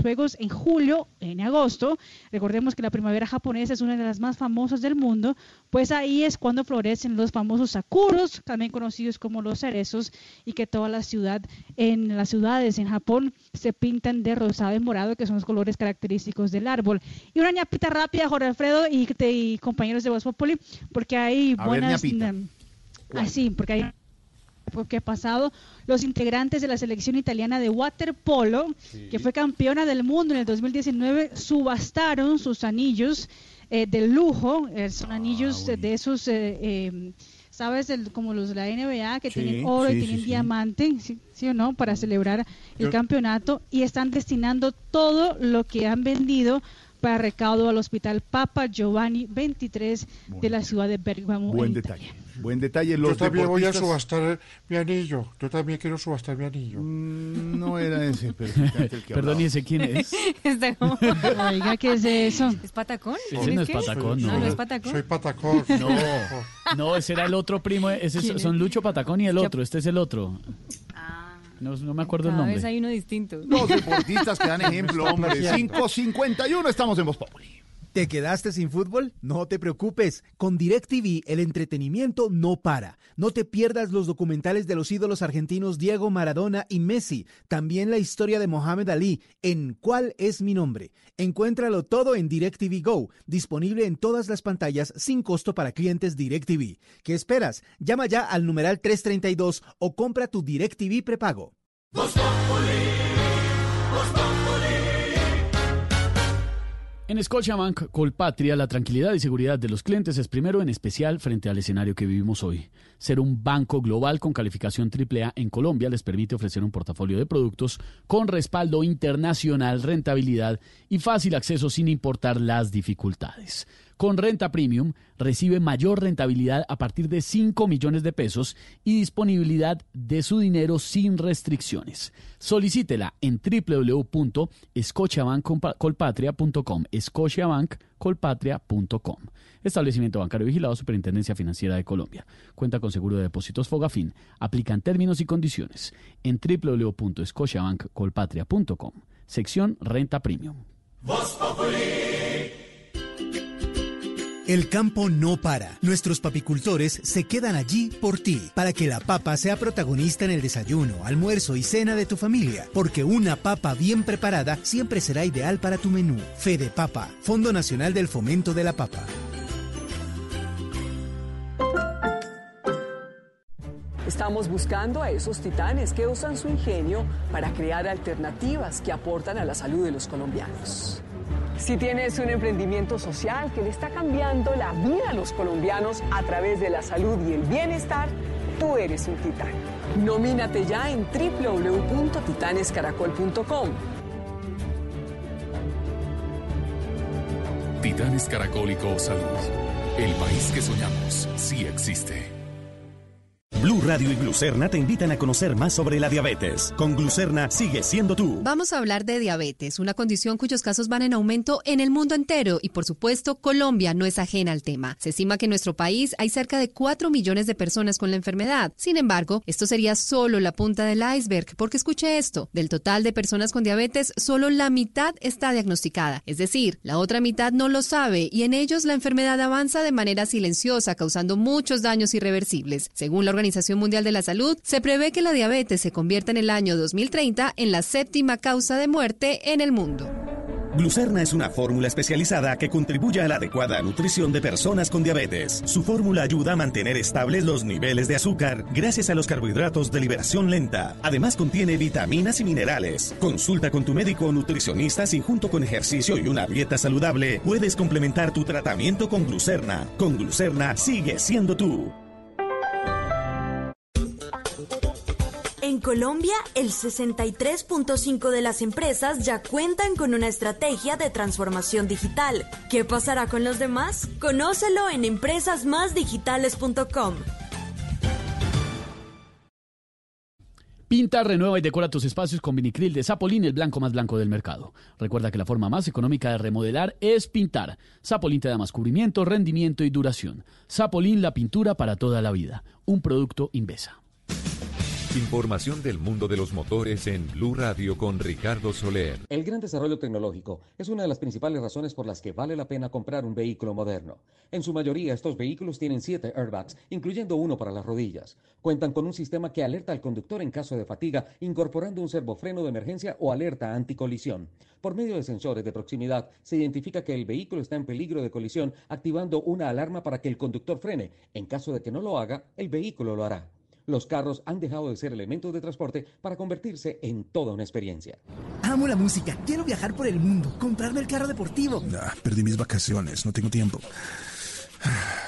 Juegos en julio, en agosto. Recordemos que la primavera japonesa es una de las más famosas del mundo, pues ahí es cuando florecen los famosos sakuros, también conocidos como los cerezos, y que toda la ciudad, en las ciudades en Japón, se pintan de rosado y morado, que son los colores característicos del árbol. Y una ñapita rápida, Jorge Alfredo y, y compañeros de Voz Populi, porque hay A ver, buenas... ñapita. mm, Ah, porque hay porque ha pasado. Los integrantes de la selección italiana de waterpolo, que fue campeona del mundo en el 2019, subastaron sus anillos eh, de lujo, eh, son Ah, anillos de esos, eh, eh, ¿sabes? El- como los de la NBA, que Sí, tienen oro sí, y tienen diamante, ¿sí, sí o no? Para celebrar el campeonato. Y están destinando todo lo que han vendido para recaudo al Hospital Papa Giovanni 23 de la ciudad de Bergamo. Buen en detalle. Buen detalle. Yo Los también voy a deportistas- subastar mi anillo. Yo también quiero subastar mi anillo. Mm, No era ese, el que Perdón. ¿y ese quién es? Como- Oiga, ¿qué es eso? ¿Es patacón? Ese ¿Quién no es es qué? patacón, No, no. no es patacón. Soy patacón. No, no, ese era el otro primo. Ese son Lucho Patacón y el otro. Este es el otro. No, no me acuerdo el Cada nombre. vez hay uno distinto. Los deportistas que dan ejemplo, hombre. plagiando. 5.51, estamos en Voz Populi. ¿Te quedaste sin fútbol? No te preocupes. Con DirecTV el entretenimiento no para. No te pierdas los documentales de los ídolos argentinos Diego Maradona y Messi. También la historia de Mohamed Ali en ¿Cuál es mi nombre? Encuéntralo todo en DirecTV Go, disponible en todas las pantallas sin costo para clientes DirecTV. ¿Qué esperas? Llama ya al numeral 332 o compra tu DirecTV prepago. En Scotiabank Colpatria, la tranquilidad y seguridad de los clientes es primero en especial frente al escenario que vivimos hoy. Ser un banco global con calificación AAA en Colombia les permite ofrecer un portafolio de productos con respaldo internacional, rentabilidad y fácil acceso sin importar las dificultades. Con renta premium recibe mayor rentabilidad a partir de 5 millones de pesos y disponibilidad de su dinero sin restricciones. Solicítela en www.scotiabankcolpatria.com scotiabankcolpatria.com Establecimiento bancario vigilado Superintendencia Financiera de Colombia. Cuenta con seguro de depósitos Fogafín. Aplican términos y condiciones en www.scotiabankcolpatria.com Sección Renta Premium. El campo no para. Nuestros papicultores se quedan allí por ti, para que la papa sea protagonista en el desayuno, almuerzo y cena de tu familia, porque una papa bien preparada siempre será ideal para tu menú. Fede Papa, Fondo Nacional del Fomento de la Papa. Estamos buscando a esos titanes que usan su ingenio para crear alternativas que aportan a la salud de los colombianos. Si tienes un emprendimiento social que le está cambiando la vida a los colombianos a través de la salud y el bienestar, tú eres un titán. Nomínate ya en www.titanescaracol.com. Titanes Caracólico Salud. El país que soñamos sí existe. Blue Radio y Glucerna te invitan a conocer más sobre la diabetes. Con Glucerna sigue siendo tú. Vamos a hablar de diabetes, una condición cuyos casos van en aumento en el mundo entero y por supuesto Colombia no es ajena al tema. Se estima que en nuestro país hay cerca de 4 millones de personas con la enfermedad. Sin embargo, esto sería solo la punta del iceberg porque escuche esto, del total de personas con diabetes, solo la mitad está diagnosticada, es decir, la otra mitad no lo sabe y en ellos la enfermedad avanza de manera silenciosa causando muchos daños irreversibles. Según la Organización Mundial de la Salud, se prevé que la diabetes se convierta en el año 2030 en la séptima causa de muerte en el mundo. Glucerna es una fórmula especializada que contribuye a la adecuada nutrición de personas con diabetes. Su fórmula ayuda a mantener estables los niveles de azúcar gracias a los carbohidratos de liberación lenta. Además contiene vitaminas y minerales. Consulta con tu médico o nutricionista si junto con ejercicio y una dieta saludable puedes complementar tu tratamiento con Glucerna. Con Glucerna sigue siendo tú. En Colombia, el 63.5 de las empresas ya cuentan con una estrategia de transformación digital. ¿Qué pasará con los demás? Conócelo en empresasmásdigitales.com. Pinta, renueva y decora tus espacios con vinicril de Zapolín, el blanco más blanco del mercado. Recuerda que la forma más económica de remodelar es pintar. Zapolín te da más cubrimiento, rendimiento y duración. Zapolín, la pintura para toda la vida. Un producto Invesa. Información del mundo de los motores en Blue Radio con Ricardo Soler. El gran desarrollo tecnológico es una de las principales razones por las que vale la pena comprar un vehículo moderno. En su mayoría, estos vehículos tienen siete airbags, incluyendo uno para las rodillas. Cuentan con un sistema que alerta al conductor en caso de fatiga, incorporando un servofreno de emergencia o alerta anticolisión. Por medio de sensores de proximidad, se identifica que el vehículo está en peligro de colisión, activando una alarma para que el conductor frene. En caso de que no lo haga, el vehículo lo hará. Los carros han dejado de ser elementos de transporte para convertirse en toda una experiencia. Amo la música, quiero viajar por el mundo, comprarme el carro deportivo. Ah, perdí mis vacaciones, no tengo tiempo.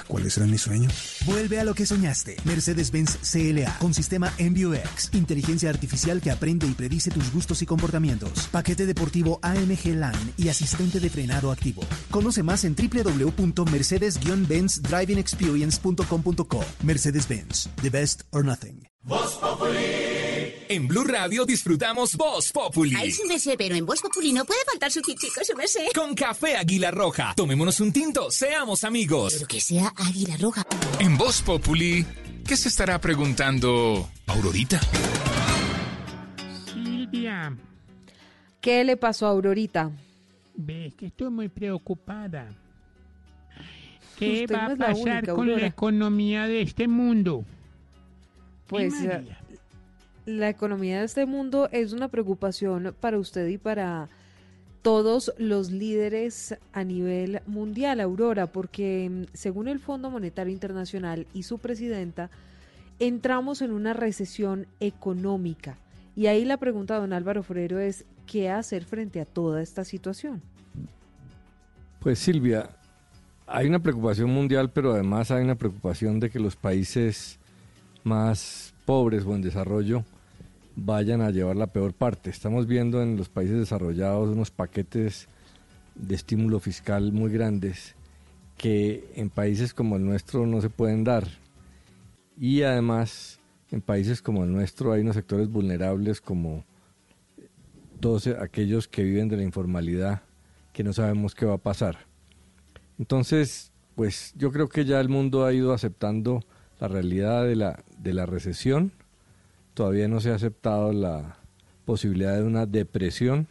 ¿Cuáles eran mis sueños? Vuelve a lo que soñaste. Mercedes-Benz CLA con sistema MBUX, inteligencia artificial que aprende y predice tus gustos y comportamientos. Paquete deportivo AMG Line y asistente de frenado activo. Conoce más en www.mercedes-benzdrivingexperience.com.co. Mercedes-Benz, the best or nothing. En Blue Radio disfrutamos Voz Populi. Ay, su merced, pero en Voz Populi no puede faltar su tintico, su merced. Con café Águila Roja. Tomémonos un tinto, seamos amigos. Pero que sea Águila Roja. En Voz Populi, ¿qué se estará preguntando Aurorita? Silvia, ¿Qué le pasó a Aurorita? ves que estoy muy preocupada. ¿Qué Usted va no a pasar única, con la economía de este mundo? Pues. La economía de este mundo es una preocupación para usted y para todos los líderes a nivel mundial, Aurora, porque mm, según el Fondo Monetario Internacional y su presidenta, entramos en una recesión económica. Y ahí la pregunta de don Álvaro Forero es, ¿qué hacer frente a toda esta situación? Pues Silvia, hay una preocupación mundial, pero además hay una preocupación de que los países más pobres o en desarrollo vayan a llevar la peor parte. Estamos viendo en los países desarrollados unos paquetes de estímulo fiscal muy grandes que en países como el nuestro no se pueden dar. Y además en países como el nuestro hay unos sectores vulnerables como todos aquellos que viven de la informalidad que no sabemos qué va a pasar. Entonces, pues yo creo que ya el mundo ha ido aceptando la realidad de la, de la recesión. Todavía no se ha aceptado la posibilidad de una depresión.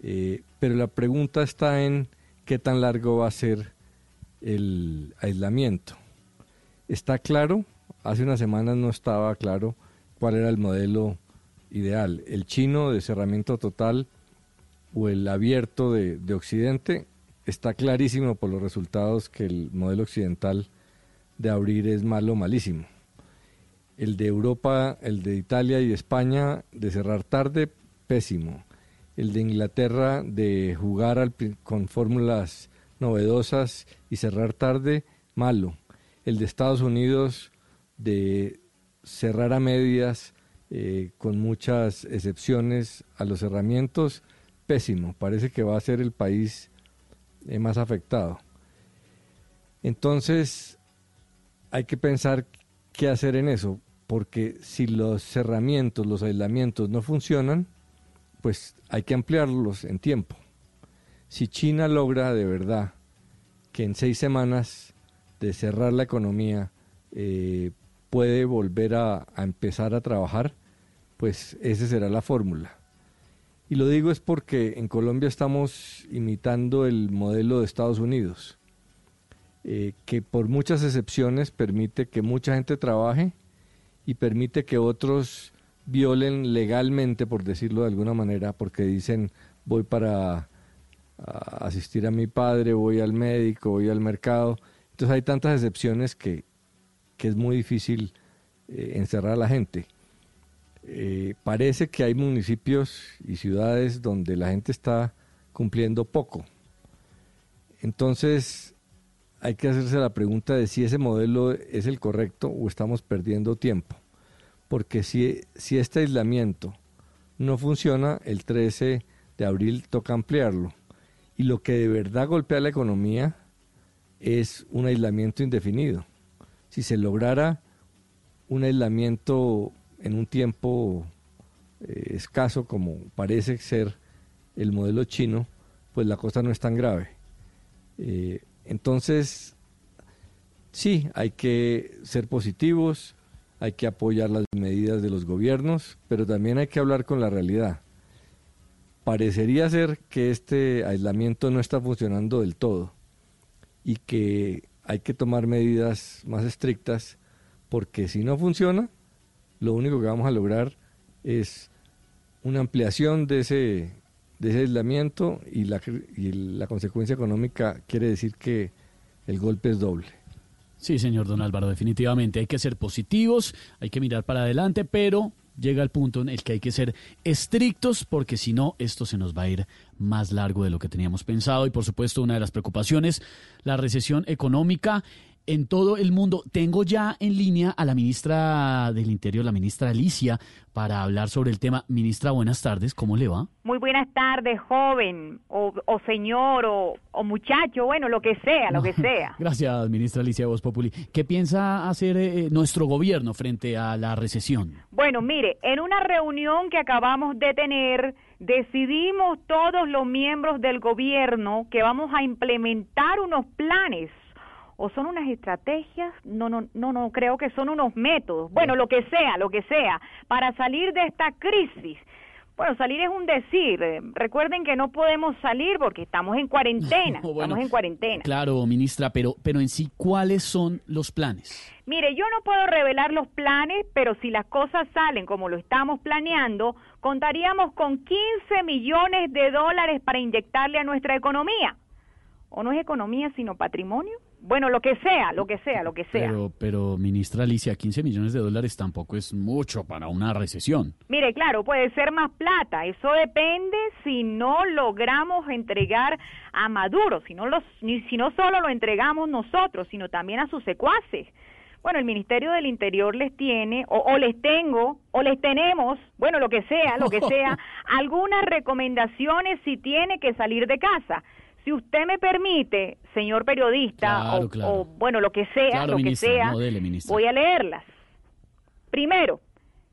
Eh, pero la pregunta está en qué tan largo va a ser el aislamiento. Está claro, hace unas semanas no estaba claro cuál era el modelo ideal, el chino de cerramiento total o el abierto de, de Occidente. Está clarísimo por los resultados que el modelo occidental de abrir es malo, malísimo. El de Europa, el de Italia y España de cerrar tarde, pésimo. El de Inglaterra de jugar al con fórmulas novedosas y cerrar tarde, malo. El de Estados Unidos de cerrar a medias eh, con muchas excepciones a los cerramientos, pésimo. Parece que va a ser el país eh, más afectado. Entonces, hay que pensar qué hacer en eso, porque si los cerramientos, los aislamientos no funcionan, pues hay que ampliarlos en tiempo. Si China logra de verdad que en seis semanas de cerrar la economía eh, puede volver a, empezar a trabajar, pues esa será la fórmula. Y lo digo es porque en Colombia estamos imitando el modelo de Estados Unidos, eh, que por muchas excepciones permite que mucha gente trabaje y permite que otros violen legalmente, por decirlo de alguna manera, porque dicen voy para asistir a mi padre, voy al médico, voy al mercado. Entonces hay tantas excepciones que, que es muy difícil eh, encerrar a la gente. Eh, parece que hay municipios y ciudades donde la gente está cumpliendo poco. Entonces hay que hacerse la pregunta de si ese modelo es el correcto o estamos perdiendo tiempo. Porque si, si este aislamiento no funciona, el 13 de abril toca ampliarlo. Y lo que de verdad golpea la economía es un aislamiento indefinido. Si se lograra un aislamiento en un tiempo eh, escaso como parece ser el modelo chino, pues la cosa no es tan grave. Eh, entonces, sí, hay que ser positivos, hay que apoyar las medidas de los gobiernos, pero también hay que hablar con la realidad. Parecería ser que este aislamiento no está funcionando del todo y que hay que tomar medidas más estrictas porque si no funciona, lo único que vamos a lograr es una ampliación de ese, de ese aislamiento y la, y la consecuencia económica quiere decir que el golpe es doble. Sí, señor Don Álvaro, definitivamente hay que ser positivos, hay que mirar para adelante, pero llega el punto en el que hay que ser estrictos porque si no, esto se nos va a ir más largo de lo que teníamos pensado y por supuesto una de las preocupaciones, la recesión económica en todo el mundo. Tengo ya en línea a la ministra del Interior, la ministra Alicia, para hablar sobre el tema. Ministra, buenas tardes, ¿cómo le va? Muy buenas tardes, joven, o, o señor, o, o, muchacho, bueno, lo que sea, lo que sea. Gracias, ministra Alicia Voz Populi. ¿Qué piensa hacer eh, nuestro gobierno frente a la recesión? Bueno, mire, en una reunión que acabamos de tener, decidimos todos los miembros del gobierno que vamos a implementar unos planes o son unas estrategias, no, no, no, no, creo que son unos métodos, bueno, lo que sea, lo que sea, para salir de esta crisis. Bueno, salir es un decir. Recuerden que no podemos salir porque estamos en cuarentena. bueno, estamos en cuarentena. Claro, ministra, pero, pero en sí, ¿cuáles son los planes? Mire, yo no puedo revelar los planes, pero si las cosas salen como lo estamos planeando, contaríamos con 15 millones de dólares para inyectarle a nuestra economía. ¿O no es economía, sino patrimonio? Bueno, lo que sea, lo que sea, lo que sea. Pero, pero, ministra Alicia, 15 millones de dólares tampoco es mucho para una recesión. Mire, claro, puede ser más plata. Eso depende si no logramos entregar a Maduro, si no, los, ni, si no solo lo entregamos nosotros, sino también a sus secuaces. Bueno, el Ministerio del Interior les tiene, o, o les tengo, o les tenemos, bueno, lo que sea, lo que sea, algunas recomendaciones si tiene que salir de casa si usted me permite, señor periodista, claro, o, claro. o, bueno, lo que sea, claro, lo ministra, que sea, no dele, voy a leerlas. Primero,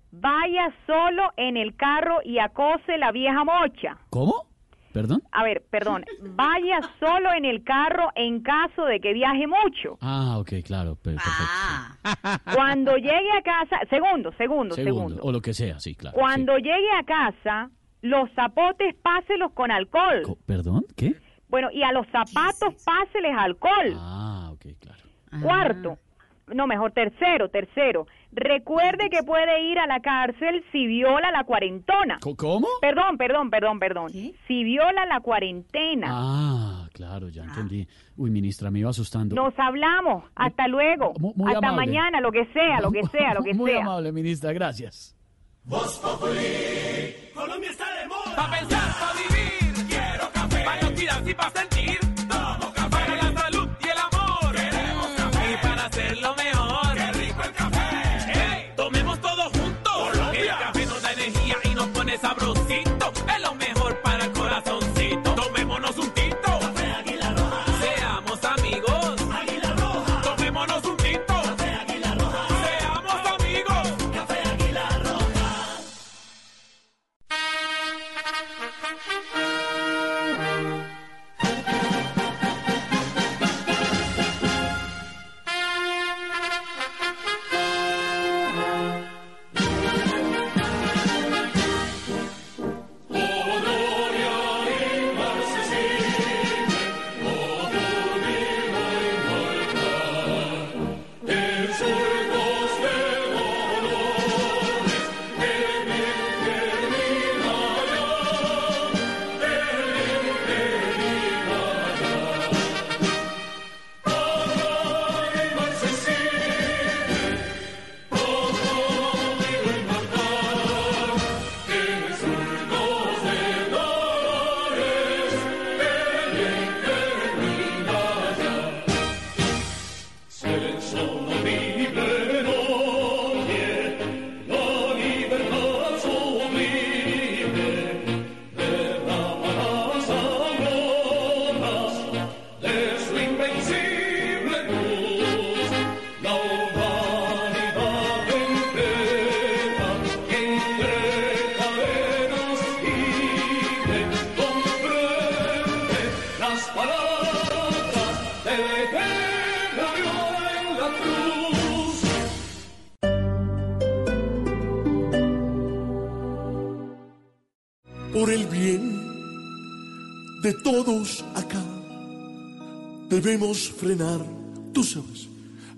vaya solo en el carro y acose la vieja mocha. ¿Cómo? ¿Perdón? A ver, perdón. Vaya solo en el carro en caso de que viaje mucho. Ah, ok, claro, perfecto. Ah. Cuando llegue a casa, segundo, segundo, segundo, segundo. O lo que sea, sí, claro. Cuando sí. llegue a casa, los zapotes páselos con alcohol. ¿Perdón? ¿Qué? Bueno, y a los zapatos páseles alcohol. Ah, Cuarto, no, mejor tercero, tercero. Recuerde que puede ir a la cárcel si viola la cuarentona. ¿Cómo? Perdón, perdón, perdón, perdón. Si viola la cuarentena. Ah, claro, ya entendí. Uy, ministra, me iba asustando. Nos hablamos. Hasta luego. muy Hasta amable. mañana, lo que sea, lo que sea, lo que Muy sea. amable, ministra, gracias. Colombia está de moda. Pa' pensar, pa' vivir. Quiero café. Pa' no tirar Debemos frenar, tú sabes,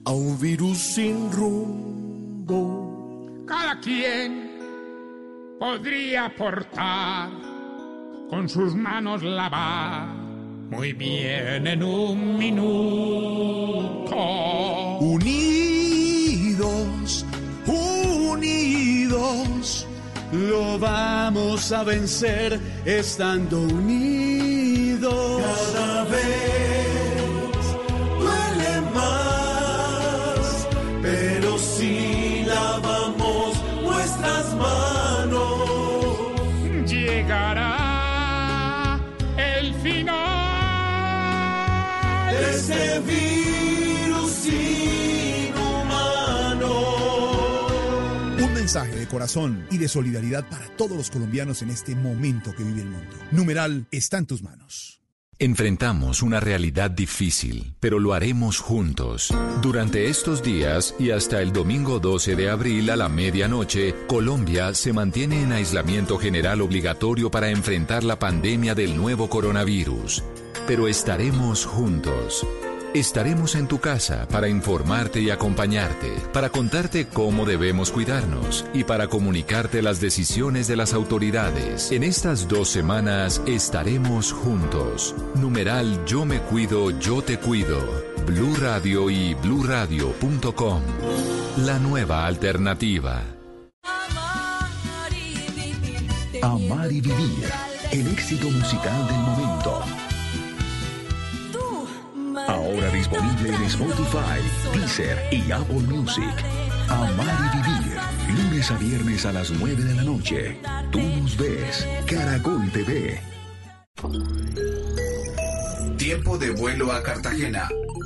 a un virus sin rumbo. Cada quien podría aportar con sus manos lavar muy bien en un minuto. Unidos, unidos, lo vamos a vencer estando unidos. De corazón y de solidaridad para todos los colombianos en este momento que vive el mundo. Numeral está en tus manos. Enfrentamos una realidad difícil, pero lo haremos juntos. Durante estos días y hasta el domingo 12 de abril a la medianoche, Colombia se mantiene en aislamiento general obligatorio para enfrentar la pandemia del nuevo coronavirus. Pero estaremos juntos. Estaremos en tu casa para informarte y acompañarte, para contarte cómo debemos cuidarnos y para comunicarte las decisiones de las autoridades. En estas dos semanas estaremos juntos. Numeral Yo me cuido, yo te cuido. Blue Radio y bluradio.com. La nueva alternativa. Amar y vivir. El éxito musical del momento. Ahora disponible en Spotify, Deezer y Apple Music. Amar y vivir. Lunes a viernes a las 9 de la noche. Tú nos ves. Caracol TV. Tiempo de vuelo a Cartagena.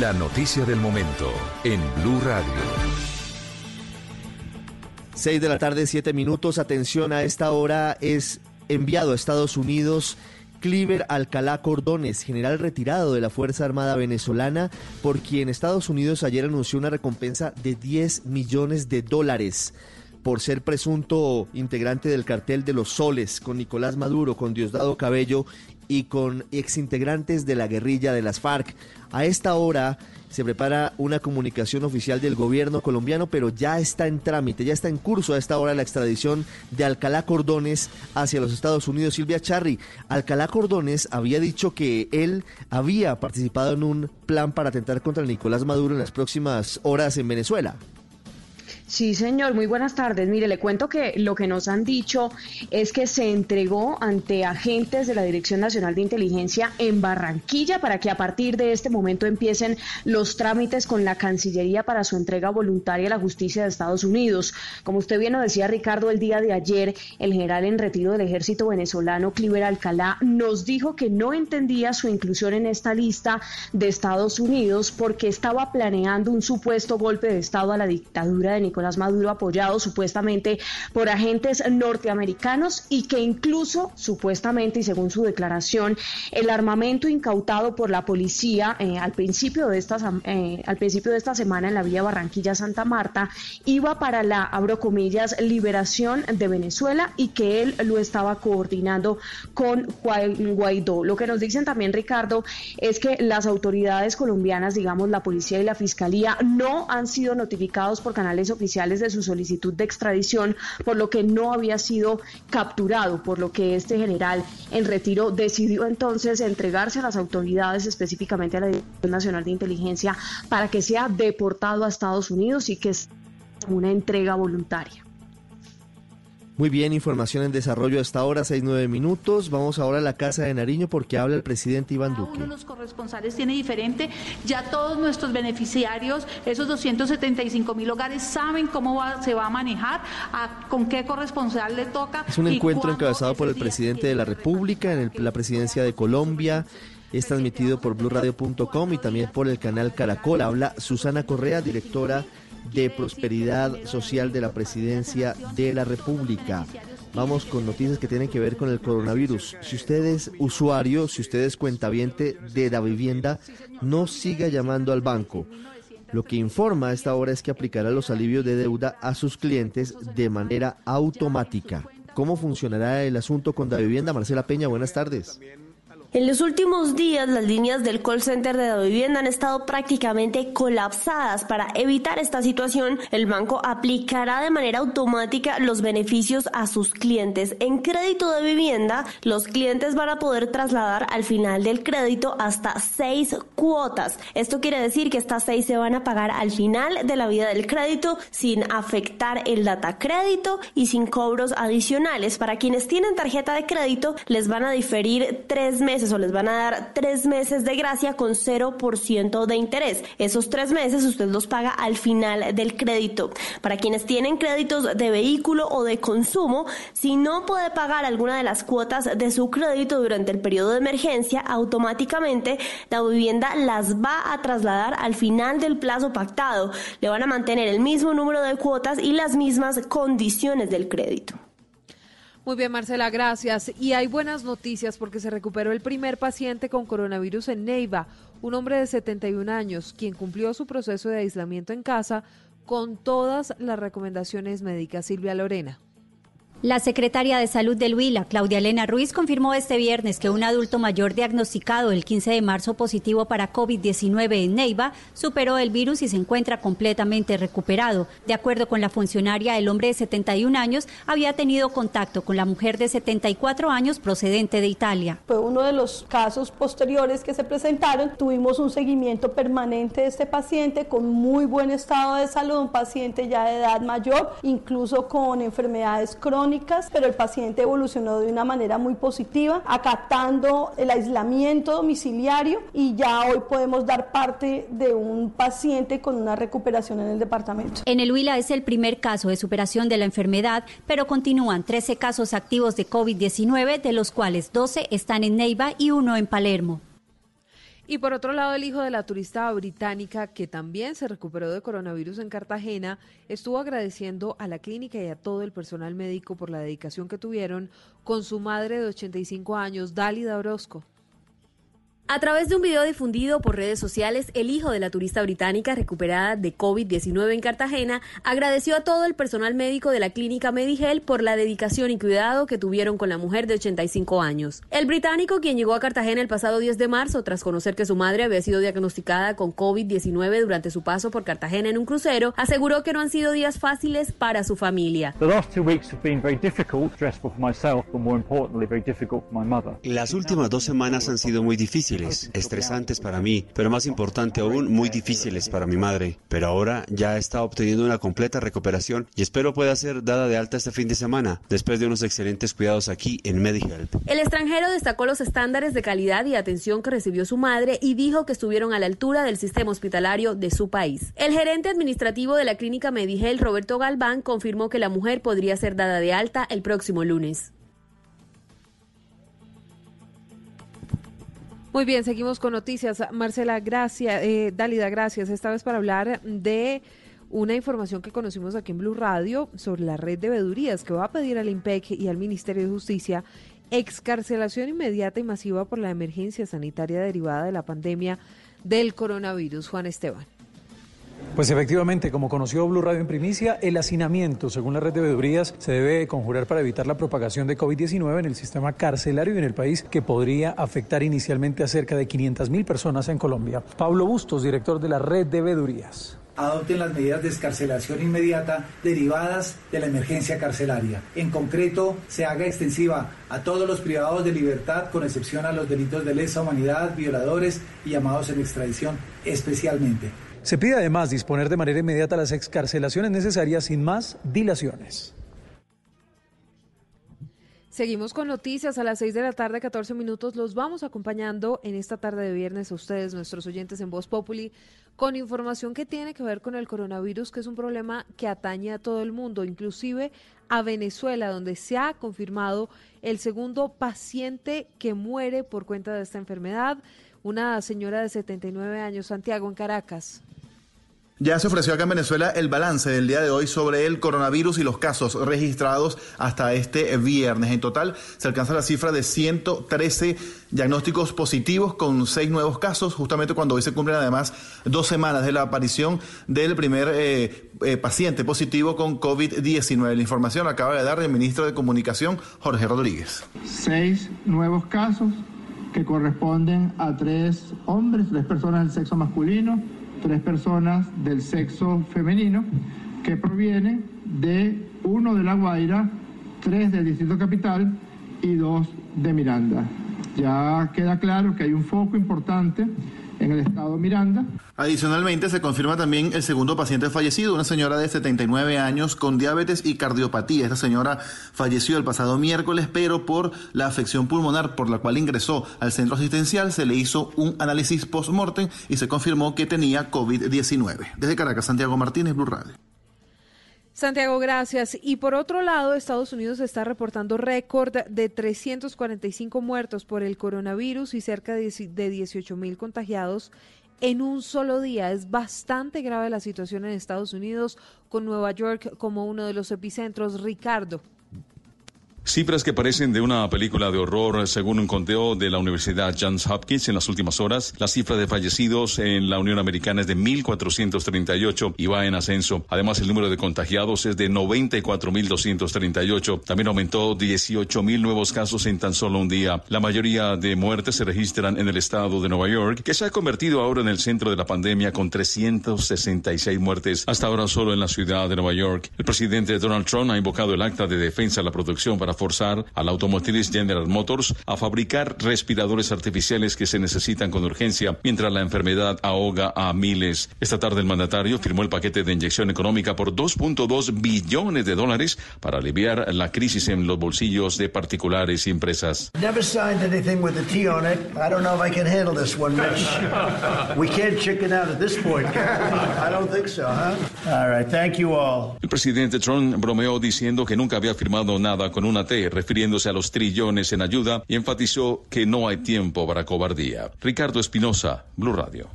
La noticia del momento en Blue Radio. 6 de la tarde, 7 minutos. Atención, a esta hora es enviado a Estados Unidos Cliver Alcalá Cordones, general retirado de la Fuerza Armada Venezolana, por quien Estados Unidos ayer anunció una recompensa de 10 millones de dólares por ser presunto integrante del cartel de los soles con Nicolás Maduro, con Diosdado Cabello y con exintegrantes de la guerrilla de las FARC. A esta hora se prepara una comunicación oficial del gobierno colombiano, pero ya está en trámite, ya está en curso a esta hora la extradición de Alcalá Cordones hacia los Estados Unidos. Silvia Charri, Alcalá Cordones había dicho que él había participado en un plan para atentar contra Nicolás Maduro en las próximas horas en Venezuela. Sí, señor, muy buenas tardes. Mire, le cuento que lo que nos han dicho es que se entregó ante agentes de la Dirección Nacional de Inteligencia en Barranquilla para que a partir de este momento empiecen los trámites con la Cancillería para su entrega voluntaria a la justicia de Estados Unidos. Como usted bien lo decía, Ricardo, el día de ayer, el general en retiro del ejército venezolano, Cliver Alcalá, nos dijo que no entendía su inclusión en esta lista de Estados Unidos porque estaba planeando un supuesto golpe de Estado a la dictadura de Nicolás Nicolás Maduro apoyado supuestamente por agentes norteamericanos y que incluso supuestamente y según su declaración el armamento incautado por la policía eh, al principio de esta eh, al principio de esta semana en la vía Barranquilla Santa Marta iba para la abro comillas liberación de Venezuela y que él lo estaba coordinando con Juan Guaidó. Lo que nos dicen también Ricardo es que las autoridades colombianas, digamos la policía y la fiscalía no han sido notificados por canales oficiales de su solicitud de extradición, por lo que no había sido capturado, por lo que este general en retiro decidió entonces entregarse a las autoridades, específicamente a la Dirección Nacional de Inteligencia, para que sea deportado a Estados Unidos y que es una entrega voluntaria. Muy bien, información en desarrollo hasta ahora, 6-9 minutos. Vamos ahora a la Casa de Nariño porque habla el presidente Iván Duque. Uno de los corresponsales tiene diferente. Ya todos nuestros beneficiarios, esos 275 mil hogares, saben cómo se va a manejar, a, con qué corresponsal le toca. Es un encuentro encabezado por el presidente de la República en la presidencia de Colombia. Es transmitido por blurradio.com y también por el canal Caracol. Habla Susana Correa, directora de Prosperidad Social de la Presidencia de la República. Vamos con noticias que tienen que ver con el coronavirus. Si usted es usuario, si usted es cuentaviente de la vivienda, no siga llamando al banco. Lo que informa a esta hora es que aplicará los alivios de deuda a sus clientes de manera automática. ¿Cómo funcionará el asunto con la vivienda? Marcela Peña, buenas tardes. En los últimos días, las líneas del call center de la vivienda han estado prácticamente colapsadas. Para evitar esta situación, el banco aplicará de manera automática los beneficios a sus clientes. En crédito de vivienda, los clientes van a poder trasladar al final del crédito hasta seis cuotas. Esto quiere decir que estas seis se van a pagar al final de la vida del crédito sin afectar el data crédito y sin cobros adicionales. Para quienes tienen tarjeta de crédito, les van a diferir tres meses o les van a dar tres meses de gracia con 0% de interés. Esos tres meses usted los paga al final del crédito. Para quienes tienen créditos de vehículo o de consumo, si no puede pagar alguna de las cuotas de su crédito durante el periodo de emergencia, automáticamente la vivienda las va a trasladar al final del plazo pactado. Le van a mantener el mismo número de cuotas y las mismas condiciones del crédito. Muy bien, Marcela, gracias. Y hay buenas noticias porque se recuperó el primer paciente con coronavirus en Neiva, un hombre de 71 años, quien cumplió su proceso de aislamiento en casa con todas las recomendaciones médicas. Silvia Lorena. La secretaria de Salud del Huila, Claudia Elena Ruiz, confirmó este viernes que un adulto mayor diagnosticado el 15 de marzo positivo para COVID-19 en Neiva superó el virus y se encuentra completamente recuperado. De acuerdo con la funcionaria, el hombre de 71 años había tenido contacto con la mujer de 74 años procedente de Italia. Fue uno de los casos posteriores que se presentaron. Tuvimos un seguimiento permanente de este paciente con muy buen estado de salud, un paciente ya de edad mayor, incluso con enfermedades pero el paciente evolucionó de una manera muy positiva, acatando el aislamiento domiciliario y ya hoy podemos dar parte de un paciente con una recuperación en el departamento. En el Huila es el primer caso de superación de la enfermedad, pero continúan 13 casos activos de COVID-19, de los cuales 12 están en Neiva y uno en Palermo. Y por otro lado, el hijo de la turista británica, que también se recuperó de coronavirus en Cartagena, estuvo agradeciendo a la clínica y a todo el personal médico por la dedicación que tuvieron con su madre de 85 años, Dálida Orozco. A través de un video difundido por redes sociales, el hijo de la turista británica recuperada de COVID-19 en Cartagena agradeció a todo el personal médico de la clínica Medigel por la dedicación y cuidado que tuvieron con la mujer de 85 años. El británico, quien llegó a Cartagena el pasado 10 de marzo tras conocer que su madre había sido diagnosticada con COVID-19 durante su paso por Cartagena en un crucero, aseguró que no han sido días fáciles para su familia. Las últimas dos semanas han sido muy difíciles estresantes para mí, pero más importante aún, muy difíciles para mi madre. Pero ahora ya está obteniendo una completa recuperación y espero pueda ser dada de alta este fin de semana, después de unos excelentes cuidados aquí en MediHelp. El extranjero destacó los estándares de calidad y atención que recibió su madre y dijo que estuvieron a la altura del sistema hospitalario de su país. El gerente administrativo de la clínica MediHelp, Roberto Galván, confirmó que la mujer podría ser dada de alta el próximo lunes. Muy bien, seguimos con noticias. Marcela, gracias. Eh, Dálida, gracias. Esta vez para hablar de una información que conocimos aquí en Blue Radio sobre la red de vedurías que va a pedir al IMPEC y al Ministerio de Justicia excarcelación inmediata y masiva por la emergencia sanitaria derivada de la pandemia del coronavirus. Juan Esteban. Pues efectivamente, como conoció Blue Radio en primicia, el hacinamiento, según la red de veedurías, se debe conjurar para evitar la propagación de COVID-19 en el sistema carcelario y en el país, que podría afectar inicialmente a cerca de 500 mil personas en Colombia. Pablo Bustos, director de la red de veedurías adopten las medidas de escarcelación inmediata derivadas de la emergencia carcelaria. En concreto, se haga extensiva a todos los privados de libertad, con excepción a los delitos de lesa humanidad, violadores y llamados en extradición especialmente. Se pide además disponer de manera inmediata las excarcelaciones necesarias sin más dilaciones. Seguimos con noticias a las 6 de la tarde, 14 minutos. Los vamos acompañando en esta tarde de viernes a ustedes, nuestros oyentes en Voz Populi, con información que tiene que ver con el coronavirus, que es un problema que atañe a todo el mundo, inclusive a Venezuela, donde se ha confirmado el segundo paciente que muere por cuenta de esta enfermedad, una señora de 79 años, Santiago, en Caracas. Ya se ofreció acá en Venezuela el balance del día de hoy sobre el coronavirus y los casos registrados hasta este viernes. En total se alcanza la cifra de 113 diagnósticos positivos con seis nuevos casos, justamente cuando hoy se cumplen además dos semanas de la aparición del primer eh, eh, paciente positivo con COVID-19. La información acaba de dar el ministro de Comunicación, Jorge Rodríguez. Seis nuevos casos que corresponden a tres hombres, tres personas del sexo masculino tres personas del sexo femenino que provienen de uno de La Guaira, tres del Distrito Capital y dos de Miranda. Ya queda claro que hay un foco importante en el estado Miranda. Adicionalmente, se confirma también el segundo paciente fallecido, una señora de 79 años con diabetes y cardiopatía. Esta señora falleció el pasado miércoles, pero por la afección pulmonar por la cual ingresó al centro asistencial, se le hizo un análisis post-mortem y se confirmó que tenía COVID-19. Desde Caracas, Santiago Martínez, Blue Radio. Santiago, gracias. Y por otro lado, Estados Unidos está reportando récord de 345 muertos por el coronavirus y cerca de 18 mil contagiados en un solo día. Es bastante grave la situación en Estados Unidos, con Nueva York como uno de los epicentros. Ricardo. Cifras que parecen de una película de horror, según un conteo de la Universidad Johns Hopkins en las últimas horas. La cifra de fallecidos en la Unión Americana es de 1.438 y va en ascenso. Además, el número de contagiados es de 94.238. También aumentó 18.000 nuevos casos en tan solo un día. La mayoría de muertes se registran en el estado de Nueva York, que se ha convertido ahora en el centro de la pandemia con 366 muertes. Hasta ahora solo en la ciudad de Nueva York. El presidente Donald Trump ha invocado el acta de defensa a la producción para forzar a la automotriz General Motors a fabricar respiradores artificiales que se necesitan con urgencia mientras la enfermedad ahoga a miles. Esta tarde el mandatario firmó el paquete de inyección económica por 2.2 billones de dólares para aliviar la crisis en los bolsillos de particulares y empresas. Never signed anything with a T on it. I don't know if I can handle this one, Rich. We can't chicken out at this point. I don't think so, huh? All right, thank you all. El presidente Trump bromeó diciendo que nunca había firmado nada con una Refiriéndose a los trillones en ayuda y enfatizó que no hay tiempo para cobardía. Ricardo Espinosa, Blue Radio.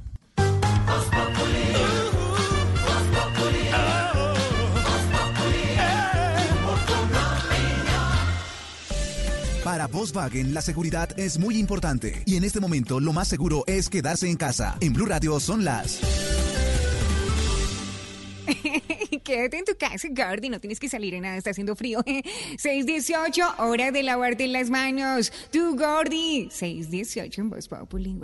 Para Volkswagen la seguridad es muy importante y en este momento lo más seguro es quedarse en casa. En Blue Radio son las Quédate en tu casa, Gordy. No tienes que salir en nada, está haciendo frío. 618, hora de lavarte las manos. Tú, Gordy. 618 en Voz Populi.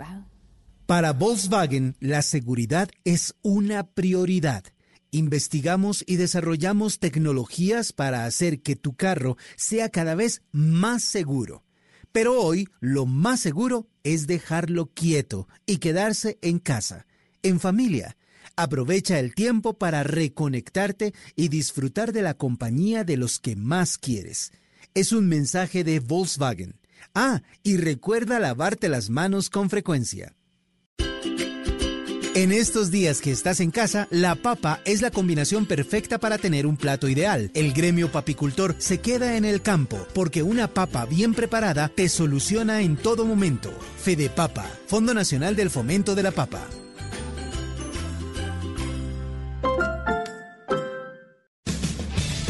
Para Volkswagen, la seguridad es una prioridad. Investigamos y desarrollamos tecnologías para hacer que tu carro sea cada vez más seguro. Pero hoy lo más seguro es dejarlo quieto y quedarse en casa, en familia. Aprovecha el tiempo para reconectarte y disfrutar de la compañía de los que más quieres. Es un mensaje de Volkswagen. Ah, y recuerda lavarte las manos con frecuencia. En estos días que estás en casa, la papa es la combinación perfecta para tener un plato ideal. El gremio papicultor se queda en el campo porque una papa bien preparada te soluciona en todo momento. Fede Papa, Fondo Nacional del Fomento de la Papa.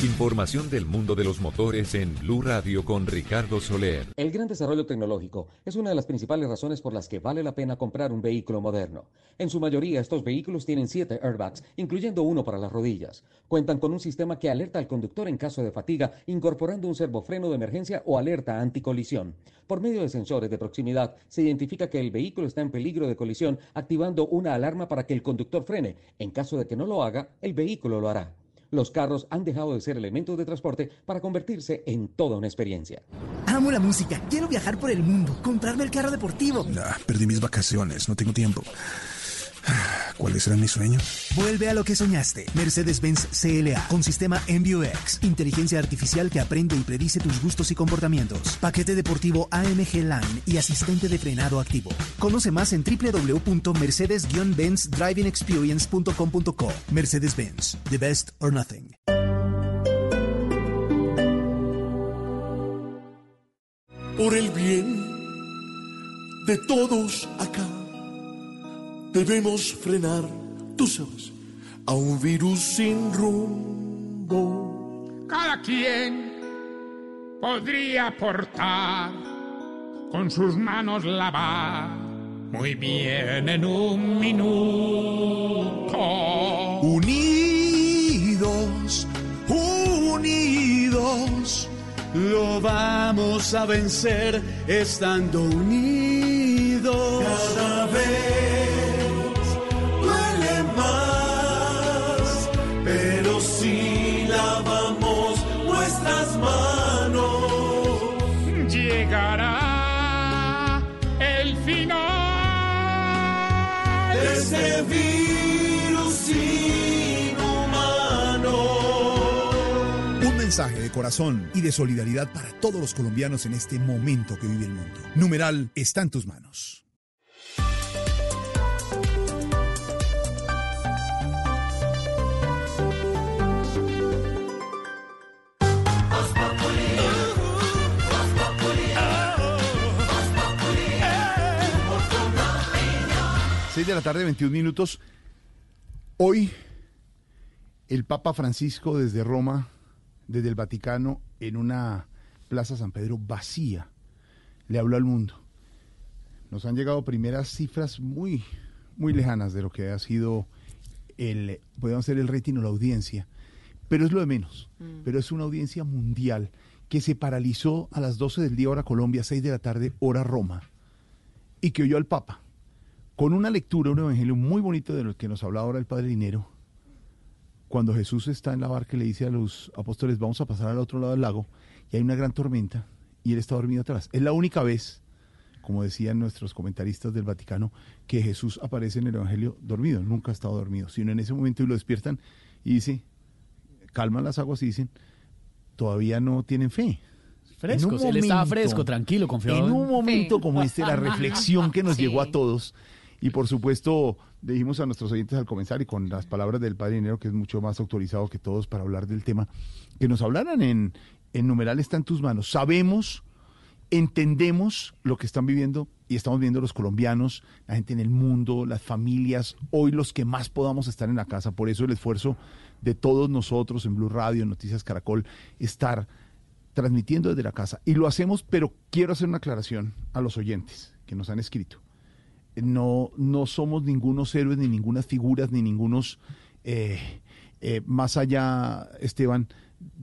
Información del mundo de los motores en Blue Radio con Ricardo Soler. El gran desarrollo tecnológico es una de las principales razones por las que vale la pena comprar un vehículo moderno. En su mayoría, estos vehículos tienen siete airbags, incluyendo uno para las rodillas. Cuentan con un sistema que alerta al conductor en caso de fatiga, incorporando un servofreno de emergencia o alerta anticolisión. Por medio de sensores de proximidad, se identifica que el vehículo está en peligro de colisión, activando una alarma para que el conductor frene. En caso de que no lo haga, el vehículo lo hará. Los carros han dejado de ser elementos de transporte para convertirse en toda una experiencia. Amo la música, quiero viajar por el mundo, comprarme el carro deportivo. Nah, perdí mis vacaciones, no tengo tiempo. ¿Cuáles eran mis sueños? Vuelve a lo que soñaste. Mercedes-Benz CLA con sistema MBUX, inteligencia artificial que aprende y predice tus gustos y comportamientos. Paquete deportivo AMG Line y asistente de frenado activo. Conoce más en www.mercedes-benzdrivingexperience.com.co. Mercedes-Benz, the best or nothing. Por el bien de todos acá debemos frenar, tú sabes, a un virus sin rumbo. Cada quien podría aportar con sus manos lavar muy bien en un minuto. Unidos, unidos, lo vamos a vencer estando unidos. Cada mensaje de corazón y de solidaridad para todos los colombianos en este momento que vive el mundo. Numeral está en tus manos. De la tarde, 21 minutos. Hoy, el Papa Francisco desde Roma, desde el Vaticano, en una Plaza San Pedro vacía, le habló al mundo. Nos han llegado primeras cifras muy, muy lejanas de lo que ha sido el, podemos ser el rating o la audiencia, pero es lo de menos. Mm. Pero es una audiencia mundial que se paralizó a las 12 del día hora Colombia, 6 de la tarde hora Roma, y que oyó al Papa con una lectura, un evangelio muy bonito de lo que nos habla ahora el Padre Dinero, cuando Jesús está en la barca y le dice a los apóstoles, vamos a pasar al otro lado del lago, y hay una gran tormenta, y él está dormido atrás. Es la única vez, como decían nuestros comentaristas del Vaticano, que Jesús aparece en el evangelio dormido, nunca ha estado dormido, sino en ese momento y lo despiertan y dice, calman las aguas y dicen, todavía no tienen fe. Fresco, En un él estaba momento- fresco, tranquilo, confiado. En un momento Sí. como este, la reflexión que nos Sí. llegó a todos. Y por supuesto, dijimos a nuestros oyentes al comenzar y con las palabras del Padre Dinero, que es mucho más autorizado que todos para hablar del tema, que nos hablaran en, El numeral está en tus manos. Sabemos, entendemos lo que están viviendo y estamos viendo los colombianos, la gente en el mundo, las familias, hoy los que más podamos estar en la casa. Por eso el esfuerzo de todos nosotros en Blue Radio, en Noticias Caracol, estar transmitiendo desde la casa. Y lo hacemos, pero quiero hacer una aclaración a los oyentes que nos han escrito. No, no somos ningunos héroes, ni ningunas figuras, ni ningunos, eh, eh, más allá, Esteban,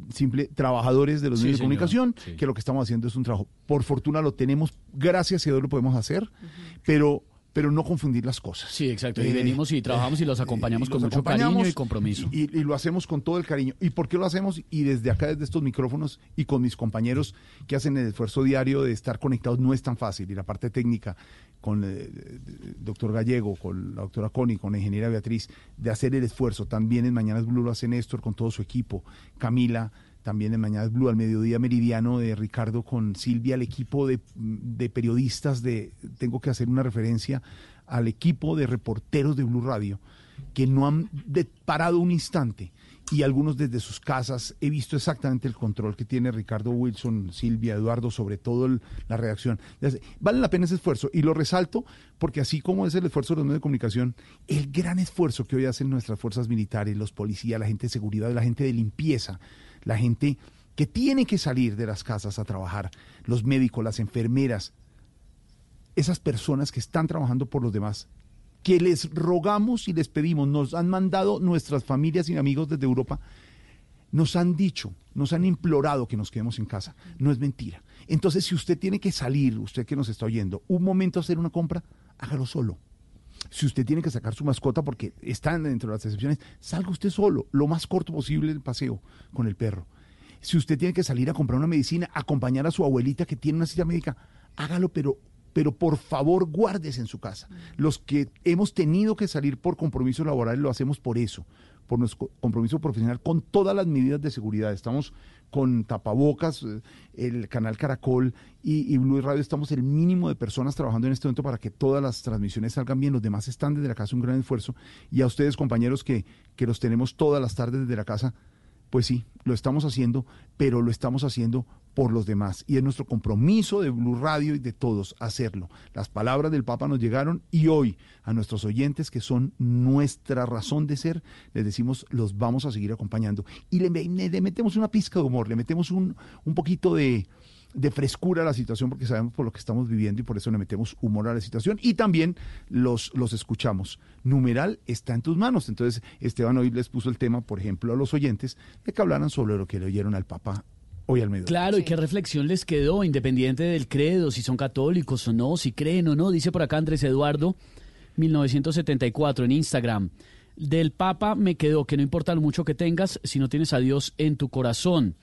simple trabajadores de los Sí, medios de señor, comunicación, sí. que lo que estamos haciendo es un trabajo. Por fortuna lo tenemos, gracias a Dios lo podemos hacer, pero, pero no confundir las cosas. Sí, exacto. Y Eh, venimos y trabajamos y los acompañamos y con los mucho acompañamos cariño y compromiso. Y, y lo hacemos con todo el cariño. ¿Y por qué lo hacemos? Y desde acá, desde estos micrófonos y con mis compañeros que hacen el esfuerzo diario de estar conectados, no es tan fácil. Y la parte técnica con el doctor Gallego, con la doctora Connie, con la ingeniera Beatriz, de hacer el esfuerzo. También en Mañanas Blue lo hace Néstor con todo su equipo. Camila, también en Mañanas Blue, al mediodía meridiano de Ricardo con Silvia, el equipo de, de periodistas de, tengo que hacer una referencia al equipo de reporteros de Blue Radio, que no han parado un instante y algunos desde sus casas. He visto exactamente el control que tiene Ricardo Wilson, Silvia, Eduardo, sobre todo el- la redacción. Vale la pena ese esfuerzo y lo resalto porque así como es el esfuerzo de los medios de comunicación, el gran esfuerzo que hoy hacen nuestras fuerzas militares, los policías, la gente de seguridad, la gente de limpieza, la gente que tiene que salir de las casas a trabajar, los médicos, las enfermeras, esas personas que están trabajando por los demás, que les rogamos y les pedimos, nos han mandado nuestras familias y amigos desde Europa, nos han dicho, nos han implorado que nos quedemos en casa. No es mentira. Entonces, si usted tiene que salir, usted que nos está oyendo, un momento a hacer una compra, hágalo solo. Si usted tiene que sacar su mascota porque están dentro de las excepciones, salga usted solo, lo más corto posible el paseo con el perro. Si usted tiene que salir a comprar una medicina, acompañar a su abuelita que tiene una cita médica, hágalo, pero, pero por favor guárdese en su casa. Los que hemos tenido que salir por compromisos laborales lo hacemos por eso, por nuestro compromiso profesional con todas las medidas de seguridad. Estamos con tapabocas, eh, el canal Caracol y, y Blue Radio, estamos el mínimo de personas trabajando en este momento para que todas las transmisiones salgan bien. Los demás están desde la casa, un gran esfuerzo. Y a ustedes, compañeros, que, que los tenemos todas las tardes desde la casa, pues sí, lo estamos haciendo, pero lo estamos haciendo por los demás. Y es nuestro compromiso de Blue Radio y de todos hacerlo. Las palabras del Papa nos llegaron y hoy a nuestros oyentes, que son nuestra razón de ser, les decimos, los vamos a seguir acompañando. Y le, metemos una pizca de humor, le metemos un, un poquito de, de frescura a la situación porque sabemos por lo que estamos viviendo y por eso le metemos humor a la situación y también los, los escuchamos. Numeral está en tus manos. Entonces, Esteban hoy les puso el tema, por ejemplo, a los oyentes de que hablaran sobre lo que le oyeron al Papa hoy al mediodía. Claro, y qué reflexión les quedó, independiente del credo, si son católicos o no, si creen o no. Dice por acá Andrés Eduardo, 1974, en Instagram. Del Papa me quedó que no importa lo mucho que tengas si no tienes a Dios en tu corazón.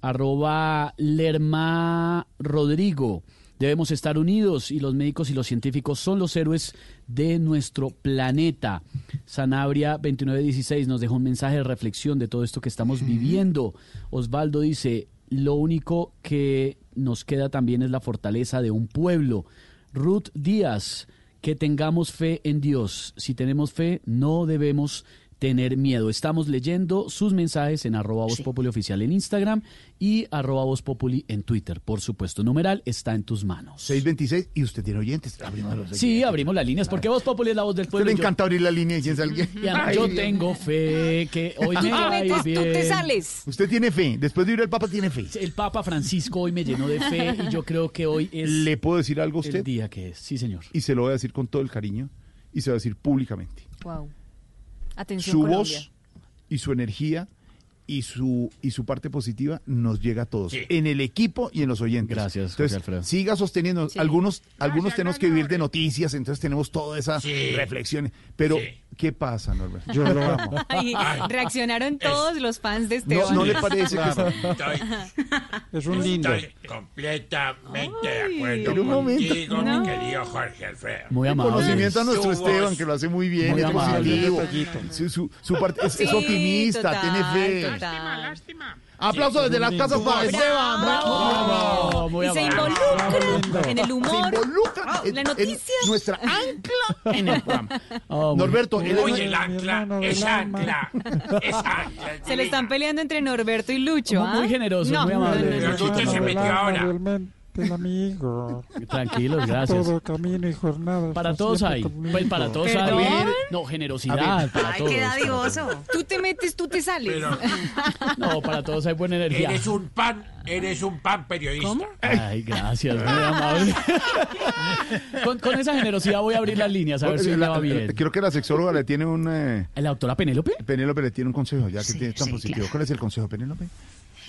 Arroba Lerma Rodrigo. Debemos estar unidos y los médicos y los científicos son los héroes de nuestro planeta. Sanabria 2916 nos dejó un mensaje de reflexión de todo esto que estamos viviendo. Osvaldo dice, lo único que nos queda también es la fortaleza de un pueblo. Ruth Díaz, que tengamos fe en Dios. Si tenemos fe, no debemos tener miedo. Estamos leyendo sus mensajes en arroba voz populi oficial en Instagram y arroba voz populi en Twitter. Por supuesto, numeral está en tus manos. 626 y usted tiene oyentes. Abrimos los Sí, abrimos las líneas porque voz populi es la voz del Usted pueblo. le y yo- encanta abrir la línea y quién alguien. y además yo tengo fe que hoy me va a ir bien. Usted tiene fe. Después de ir al Papa, tiene fe. El Papa Francisco hoy me llenó de fe y yo creo que hoy es ¿Le puedo decir algo a usted? el día que es. Sí, señor. Y se lo voy a decir con todo el cariño y se lo voy a decir públicamente. Wow. Atención, Su Colombia. voz y su energía y su y su parte positiva nos llega a todos, en el equipo y en los oyentes. Gracias, José Entonces, Alfredo. siga sosteniendo. Algunos algunos tenemos que vivir de noticias, entonces tenemos todas esas Sí. reflexiones. Pero, ¿qué pasa, Norbert? Yo lo amo. Ay, reaccionaron todos los fans de No, Esteban. no le parece que Claro. es- Es un lindo. Estoy completamente de acuerdo pero un momento. contigo, No. mi querido Jorge Alfredo. Muy amable. conocimiento a nuestro Su Esteban, voz. que lo hace muy bien, Muy es amable. Su, su- su parte es, es Sí, optimista, total, tiene fe. total. Aplauso desde las casas para Esteban. Bravo, muy y se involucra en el humor. Se involucra en, la en noticia. nuestra ancla en el programa. Oh, Norberto, es- Oye, el ancla, es ancla, es ancla. Se le están peleando entre Norberto y Lucho. Muy- muy ¿ah? generoso, No, muy amable. no, no, no. Pero Lucho se metió ahora. El amigo. Tranquilos, gracias. Todo camino y jornada. Para todos hay. conmigo. Pues para todos ¿Perdón? hay. No, generosidad para Ay, todos. qué dadivoso. Tú te metes, tú te sales. Pero. No, para todos hay buena energía. eres un pan, eres un pan periodista. Ay, gracias, muy amable. con, con esa generosidad voy a abrir las líneas, a ver si la- le va bien. Creo que la sexóloga le tiene un... eh, ¿La doctora Penélope? Penélope le tiene un consejo, ya que Sí, tiene tan sí, positivo. claro. ¿Cuál es el consejo, Penélope?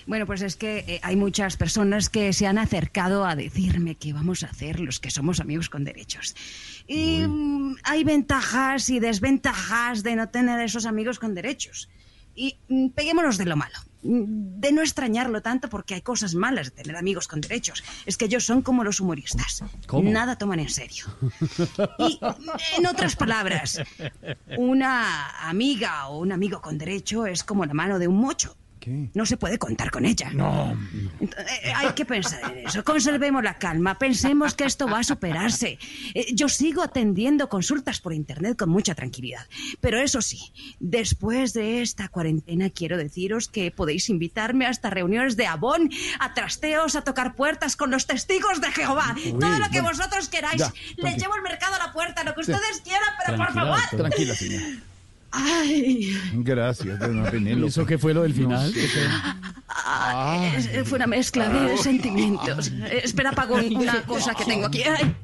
Bueno, pues es que eh, hay muchas personas que se han acercado a decirme qué vamos a hacer los que somos amigos con derechos. Y mm, hay ventajas y desventajas de no tener esos amigos con derechos. Y mm, peguémonos de lo malo. Mm, De no extrañarlo tanto porque hay cosas malas de tener amigos con derechos. Es que ellos son como los humoristas. ¿Cómo? Nada toman en serio. Y, en otras palabras, una amiga o un amigo con derecho es como la mano de un mocho. ¿Qué? No se puede contar con ella. No. Ent- eh, Hay que pensar en eso. Conservemos la calma. Pensemos que esto va a superarse. Eh, Yo sigo atendiendo consultas por internet con mucha tranquilidad. Pero eso sí, después de esta cuarentena quiero deciros que podéis invitarme hasta reuniones de abón, a trasteos, a tocar puertas con los testigos de Jehová. Uy, Todo lo que bueno. vosotros queráis. Ya, Les llevo el mercado a la puerta, lo que ustedes quieran, pero por favor. Tranquila, señora. Ay, Gracias, doña ¿Y Penélope. eso qué fue lo del final? ah, es- fue una mezcla de sentimientos. Eh, Espera, apago una cosa que tengo aquí. Ay.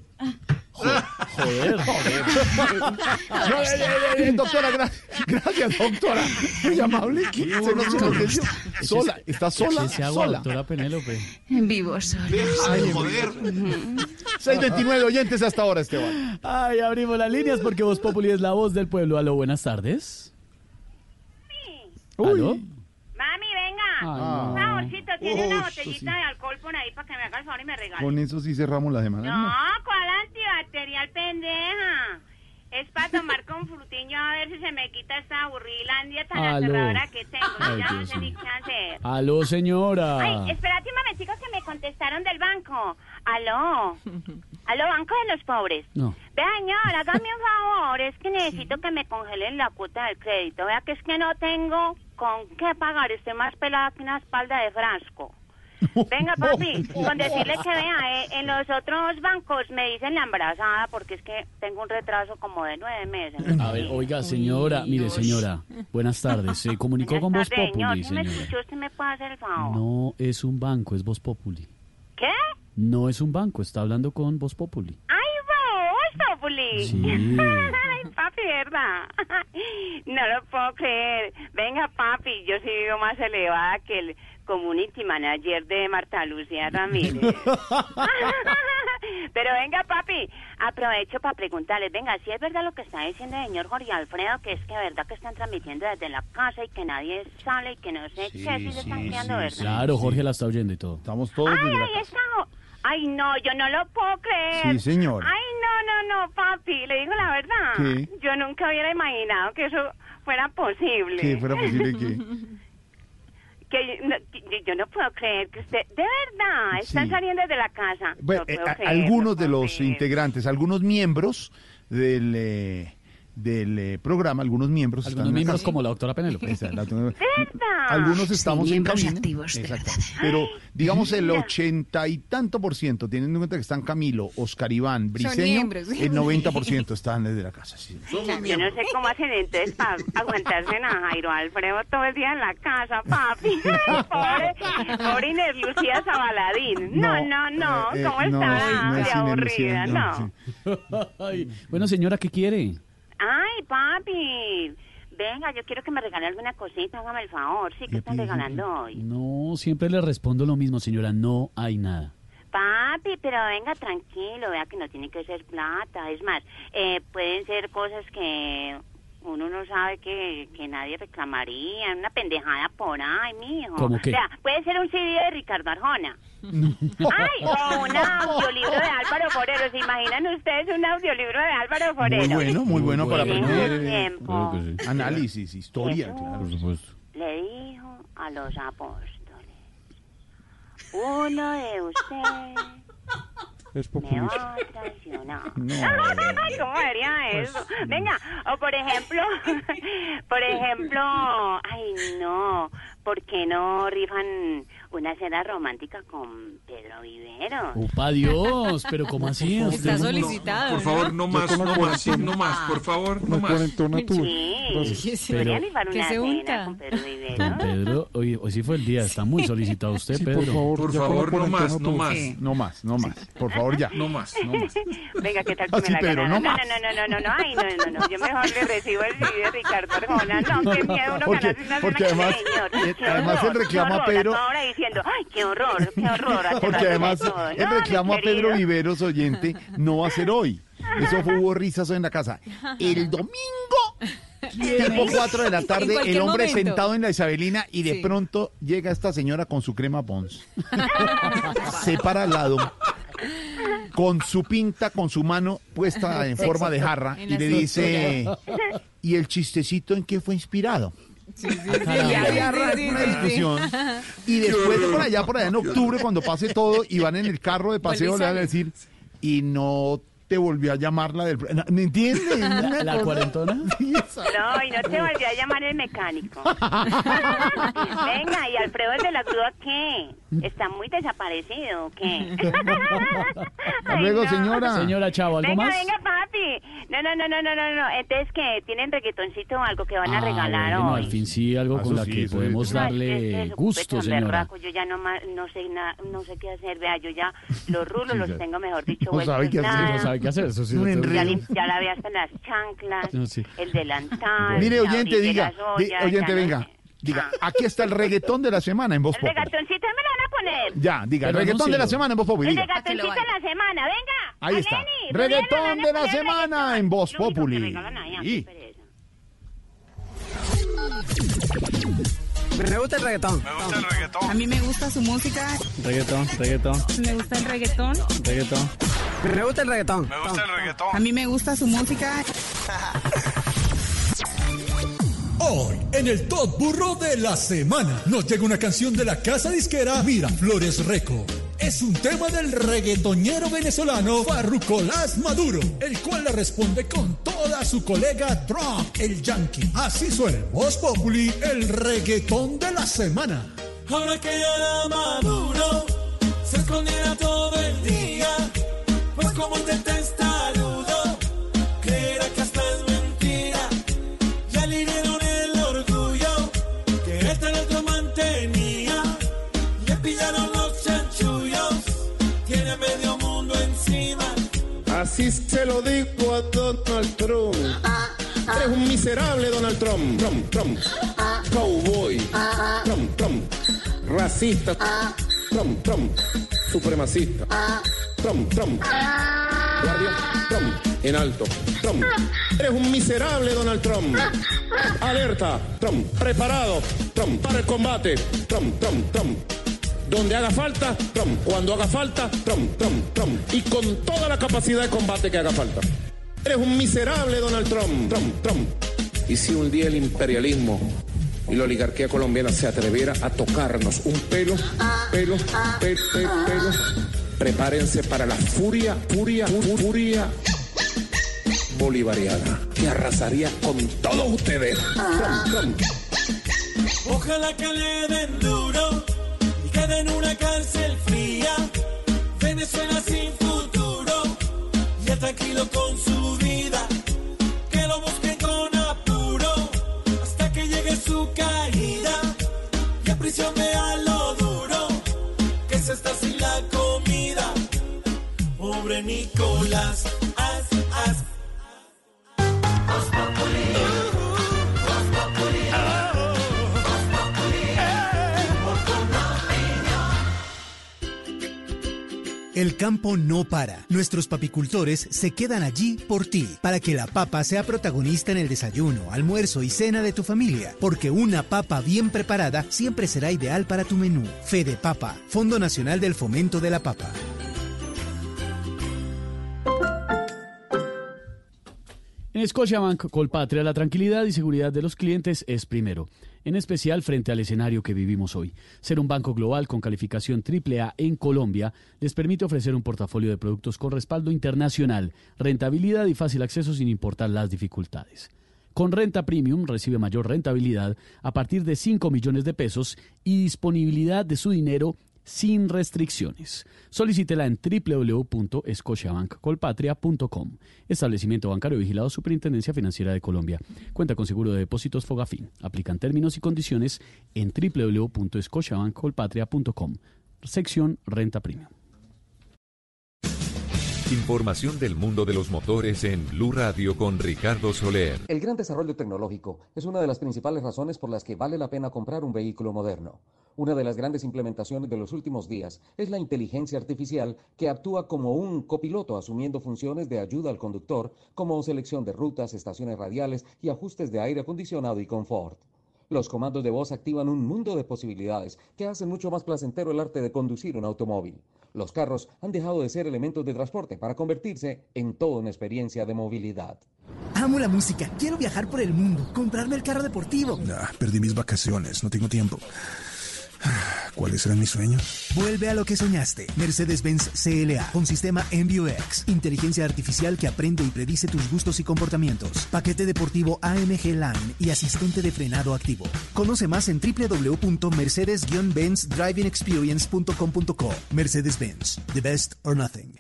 Joder. No, eh, eh, eh, doctora, gra- gracias, doctora. Muy amable. Se nos enloqueció. Sola, está sola, ¿Qué se hago, sola. doctora Penélope? En vivo sola. Ay, 629 oyentes hasta ahora, Esteban. Ay, abrimos las líneas porque Voz Populi es la voz del pueblo. Aló, buenas tardes. ¿Aló? Un no. favorcito, tiene una eso botellita sí. de alcohol por ahí para que me haga el favor y me regale. Con eso sí cerramos la semana. No, ¿cuál antibacterial pendeja? Es para tomar con frutiño a ver si se me quita esta aburrilandia tan Aló. aterradora que tengo. Ay, ya no Dios sé ni mío. qué hacer. Aló, señora. Ay, espérate un momentico que me contestaron del banco. Aló. Aló, Banco de los Pobres. No. Vea, señor, hágame un favor. Es que necesito que me congelen la cuota del crédito. Vea que es que no tengo con qué pagar. Estoy más pelada que una espalda de frasco. Venga, papi, con decirle que vea, eh, en los otros bancos me dicen la embarazada porque es que tengo un retraso como de nueve meses. A ver, oiga, señora, mire, señora, buenas tardes. Se comunicó con Voz Buenas tardes, Populi, señor. Si me señora. escuchó, usted me puede hacer el favor. No es un banco, es Voz Populi. ¿Qué? No es un banco, está hablando con Voz Populi. ¡Ay, vos, Populi! Sí. Ay, papi, ¿verdad? No lo puedo creer. Venga, papi, yo sí vivo más elevada que el community manager de Marta Lucía Ramírez. Pero venga, papi, aprovecho para preguntarles, venga, si es verdad lo que está diciendo el señor Jorge Alfredo, que es que verdad que están transmitiendo desde la casa y que nadie sale y que no sé qué, si se están quedando, ¿verdad? Claro, Jorge la está oyendo y todo. Estamos todos Ay, desde la ahí casa. está. Ay, no, yo no lo puedo creer. Sí, señora. Ay, no, no, no, papi, le digo la verdad. ¿Qué? Yo nunca hubiera imaginado que eso fuera posible. Que fuera posible que... Que yo, no, que yo- yo no puedo creer que usted, de verdad, están Sí. saliendo de la casa. Bueno, No eh, algunos de los creer. integrantes, algunos miembros del, eh, del eh, programa, algunos miembros. Algunos están en miembros como la doctora Penélope. Algunos estamos en miembros camino. activos, Exacto. Pero digamos el ochenta y tanto por ciento, teniendo en cuenta que están Camilo, Oscar Iván, Briseño, el 90 por ciento están desde la casa. sí. Yo no sé cómo hacen entonces para aguantarse a Jairo Alfredo todo el día en la casa, papi. pobre, pobre Inés Lucía Zabaladín. No, no, no. eh, eh, ¿Cómo no, estará? no es de Inés aburrida, no. no, Ay, bueno, señora, ¿qué quiere? Ay, papi. Venga, yo quiero que me regale alguna cosita, hágame el favor. Sí, ¿qué están regalando hoy? No, siempre le respondo lo mismo, señora, no hay nada. Papi, pero venga, tranquilo, vea que no tiene que ser plata. Es más, eh, pueden ser cosas que uno no sabe que, que nadie reclamaría, una pendejada por ahí, mijo. ¿Cómo qué? Vea, puede ser un CD de Ricardo Arjona. Ay, o un audiolibro de Álvaro Forero. ¿Se imaginan ustedes un audiolibro de Álvaro Forero? Muy bueno, muy bueno para bueno. aprender Tiempo. eh, Tiempo. análisis, historia, Jesús claro. Le dijo a los apóstoles. uno de usted Es me populista. va a traicionar. No. ¿Cómo sería eso? Venga, o por ejemplo, por ejemplo, ay no, ¿por qué no rifan una cena romántica con Pedro Vivero? Upa Dios, pero ¿cómo así? Está solicitado, Por favor, no más, no más, sí, no más, por favor, no más. cuarentona tú. Sí, Pero- podría ¿Qué una se cena con Pedro Vivero. Pedro, hoy, hoy sí fue el día, está muy solicitado usted, Sí, Pedro. por favor, Por favor, no más, no más. Sí. No más, no más. Por favor, ya. No más. No más. Venga, ¿qué tal Así, me la Pedro, no No, más. no, no, no, no, no, ay, no, no, no, yo mejor le recibo el CD de Ricardo Arjona. No, qué miedo uno Porque- ganarse una porque cena, además- señor. eh, además reclama qué a Pedro- ahora diciendo, ay, qué horror, qué horror. Porque además todo. el No, reclamo a Pedro. Viveros, oyente, no va a ser hoy. Eso fue, hubo risas hoy en la casa. El domingo, tipo 4 de la tarde, el hombre momento. sentado en la Isabelina y de Sí. pronto llega esta señora con su crema Pons. Se para al lado, con su pinta, con su mano puesta en forma de jarra y le dice. ¿y el chistecito en qué fue inspirado? Sí, sí, arranca una discusión. Y después de por allá, por allá en octubre, cuando pase todo y van en el carro de paseo, le van a decir, y no te volvió a llamar la del... ¿Me entiendes? ¿La cuarentona? Sí, No, y no te volvió a llamar el mecánico. Venga, ¿y Alfredo el de la grúa qué? ¿Está muy desaparecido o qué? Hasta luego, no. señora. Señora Chavo, ¿algo venga, más? venga, papi. No, no, no, no, no, no, no. Entonces, ¿qué? ¿Tienen reggaetoncito o algo que van a Ah, regalar bueno, hoy? al fin sí, algo Ah, con la sí, que podemos sí. darle Eso, gusto, tan señora. berraco, yo ya no, no sé na- no sé qué hacer, vea, yo ya los rulos Sí, los tengo, mejor dicho, No sabe qué hacer, nada. No sabe qué hacer, eso sí. Un Ya, enredo. lim- ya lavé hasta las chanclas, No, sí. el delantal. Mire, ya oyente, diga, las di- ollas, oyente, ya no venga, sé. diga, aquí está el reggaetón de la semana en Voz El Populi. reggaetoncito me lo van a poner. Ya, diga, el reggaetón de la semana en Voz Populi. El reggaetoncito de la semana, venga. Ahí está. Reggaetón de la semana en Voz que Populi. Allá, Y- qué pereza. Me gusta el reggaetón. A mí me gusta su música, Reggaetón, reggaetón, me gusta el reggaetón. reggaetón. Me gusta el reggaetón. A mí me gusta su música. Hoy, en el Top Burro de la Semana, nos llega una canción de la casa disquera Miraflores Reco. Es un tema del reggaetonero venezolano Farrucolás Maduro, el cual le responde con toda su colega Trump, el Yankee. Así suena en Voz Populi, el reggaetón de la semana. Ahora que era maduro, se esconderá todo el día. Pues como un Así se lo digo a Donald Trump. Eres un miserable Donald Trump. Trump, Trump. Cowboy. Trump, Trump. Racista. Trump, Trump. Supremacista. Trump, Trump. Guardia. Trump. En alto. Trump. Eres un miserable Donald Trump. Alerta. Trump. Preparado. Trump. Para el combate. Donde haga falta, Trump. Cuando haga falta, Trump, Trump, Trump. Y con toda la capacidad de combate que haga falta. Eres un miserable Donald Trump, Trump, Trump. Y si un día el imperialismo y la oligarquía colombiana se atreviera a tocarnos un pelo, pelo, pelo, pelo, pelo, prepárense para la furia, furia, fu- furia bolivariana que arrasaría con todos ustedes. Trump, Trump. Ojalá que le den duro en una cárcel fría. Venezuela sin futuro, ya tranquilo con su vida. Que lo busquen con apuro hasta que llegue su caída. Y a prisión vea lo duro que se está sin la comida. Pobre Nicolás, haz, haz. El campo no para. Nuestros papicultores se quedan allí por ti, para que la papa sea protagonista en el desayuno, almuerzo y cena de tu familia, porque una papa bien preparada siempre será ideal para tu menú. Fede Papa, Fondo Nacional del Fomento de la Papa. En Scotiabank Colpatria la tranquilidad y seguridad de los clientes es primero, en especial frente al escenario que vivimos hoy. Ser un banco global con calificación AAA en Colombia les permite ofrecer un portafolio de productos con respaldo internacional, rentabilidad y fácil acceso sin importar las dificultades. Con renta premium recibe mayor rentabilidad a partir de 5 millones de pesos y disponibilidad de su dinero sin restricciones. Solicítela en www.scotiabankcolpatria.com. Establecimiento bancario vigilado Superintendencia Financiera de Colombia. Cuenta con seguro de depósitos Fogafín. Aplican términos y condiciones en www.scotiabankcolpatria.com. Sección Renta Premium. Información del mundo de los motores en Blue Radio con Ricardo Soler. El gran desarrollo tecnológico es una de las principales razones por las que vale la pena comprar un vehículo moderno. Una de las grandes implementaciones de los últimos días es la inteligencia artificial que actúa como un copiloto asumiendo funciones de ayuda al conductor como selección de rutas, estaciones radiales y ajustes de aire acondicionado y confort. Los comandos de voz activan un mundo de posibilidades que hacen mucho más placentero el arte de conducir un automóvil. Los carros han dejado de ser elementos de transporte para convertirse en toda una experiencia de movilidad. Amo la música, quiero viajar por el mundo, comprarme el carro deportivo. Perdí mis vacaciones, no tengo tiempo. ¿Cuáles eran mis sueños? Vuelve a lo que soñaste. Mercedes-Benz CLA con sistema MBUX, inteligencia artificial que aprende y predice tus gustos y comportamientos. Paquete deportivo AMG Line y asistente de frenado activo. Conoce más en www.mercedes-benzdrivingexperience.com.co. Mercedes-Benz, the best or nothing.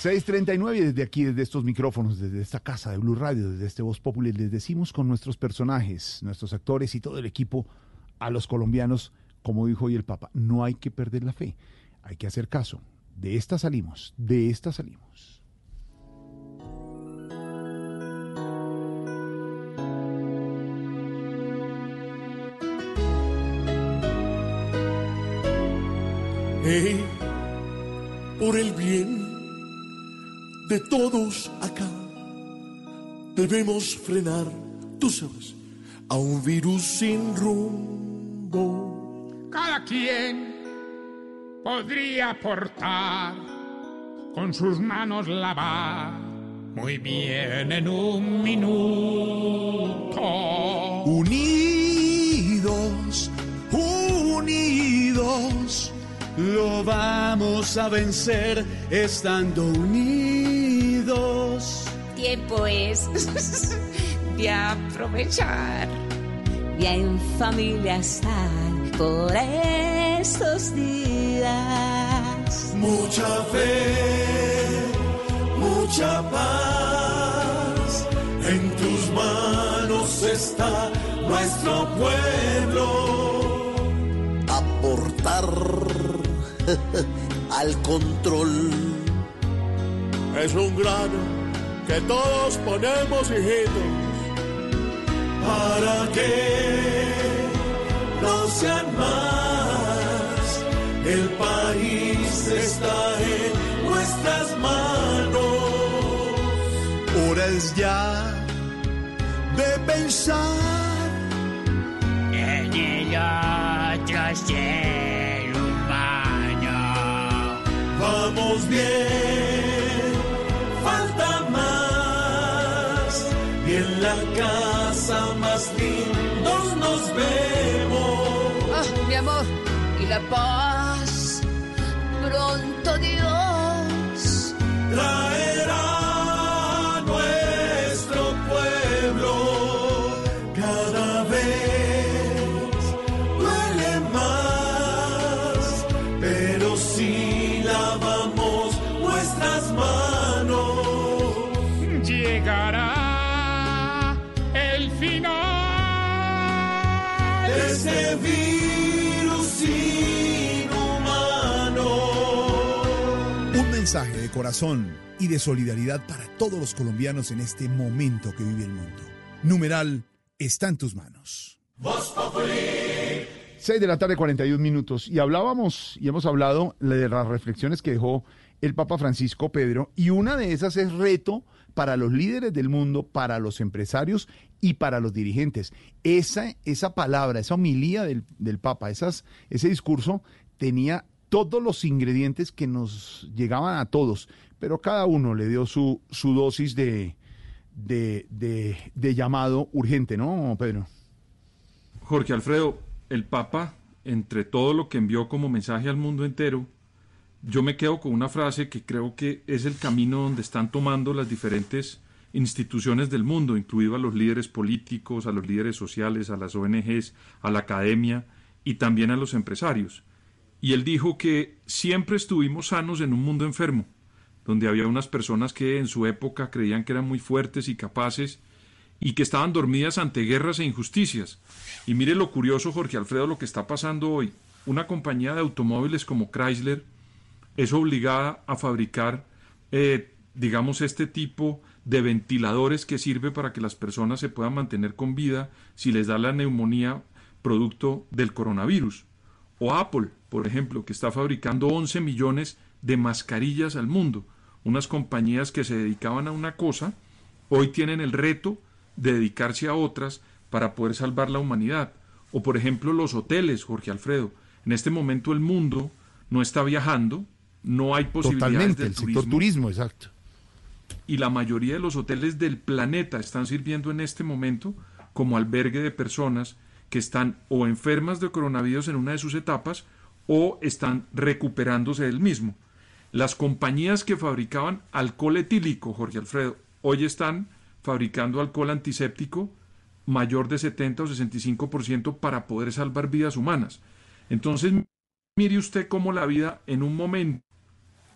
639 y desde aquí, desde estos micrófonos, desde esta casa de Blue Radio, desde este Voz Popular, les decimos con nuestros personajes, nuestros actores y todo el equipo a los colombianos, como dijo hoy el Papa, no hay que perder la fe, hay que hacer caso. De esta salimos, de esta salimos. Hey, por el bien de todos acá, debemos frenar, tú sabes, a un virus sin rumbo. Cada quien podría aportar con sus manos lavar muy bien en un minuto. Unidos, unidos, lo vamos a vencer estando unidos. Tiempo es de aprovechar y en familia estar por estos días. Mucha fe, mucha paz, en tus manos está nuestro pueblo. Aportar al control. Es un grano que todos ponemos, hijitos, para que no sean más. El país está en nuestras manos. Hora es ya de pensar en el otro ser humano. Vamos bien, nos vemos. Ah, mi amor, y la paz, pronto Dios traerá mensaje de corazón y de solidaridad para todos los colombianos en este momento que vive el mundo. Numeral está en tus manos. Voz Populi. 6 de la tarde, 41 minutos. Y hablábamos y hemos hablado de las reflexiones que dejó el Papa Francisco Pedro. Y una de esas es reto para los líderes del mundo, para los empresarios y para los dirigentes. Esa, esa palabra, esa homilía del, del Papa, esas, ese discurso tenía todos los ingredientes que nos llegaban a todos, pero cada uno le dio su, su dosis de, de, de, de llamado urgente, ¿no, Pedro? Jorge Alfredo, el Papa, entre todo lo que envió como mensaje al mundo entero, yo me quedo con una frase que creo que es el camino donde están tomando las diferentes instituciones del mundo, incluido a los líderes políticos, a los líderes sociales, a las ONGs, a la academia y también a los empresarios. Y él dijo que siempre estuvimos sanos en un mundo enfermo, donde había unas personas que en su época creían que eran muy fuertes y capaces y que estaban dormidas ante guerras e injusticias. Y mire lo curioso, Jorge Alfredo, lo que está pasando hoy. Una compañía de automóviles como Chrysler es obligada a fabricar, eh, digamos, este tipo de ventiladores que sirve para que las personas se puedan mantener con vida si les da la neumonía producto del coronavirus. O Apple, por ejemplo, que está fabricando 11 millones de mascarillas al mundo. Unas compañías que se dedicaban a una cosa, hoy tienen el reto de dedicarse a otras para poder salvar la humanidad. O por ejemplo los hoteles, Jorge Alfredo. En este momento el mundo no está viajando, no hay posibilidades Totalmente, de el turismo, sector turismo, exacto. y la mayoría de los hoteles del planeta están sirviendo en este momento como albergue de personas que están o enfermas de coronavirus en una de sus etapas o están recuperándose del mismo. Las compañías que fabricaban alcohol etílico, Jorge Alfredo, hoy están fabricando alcohol antiséptico mayor de 70 o 65% para poder salvar vidas humanas. Entonces, mire usted cómo la vida en un momento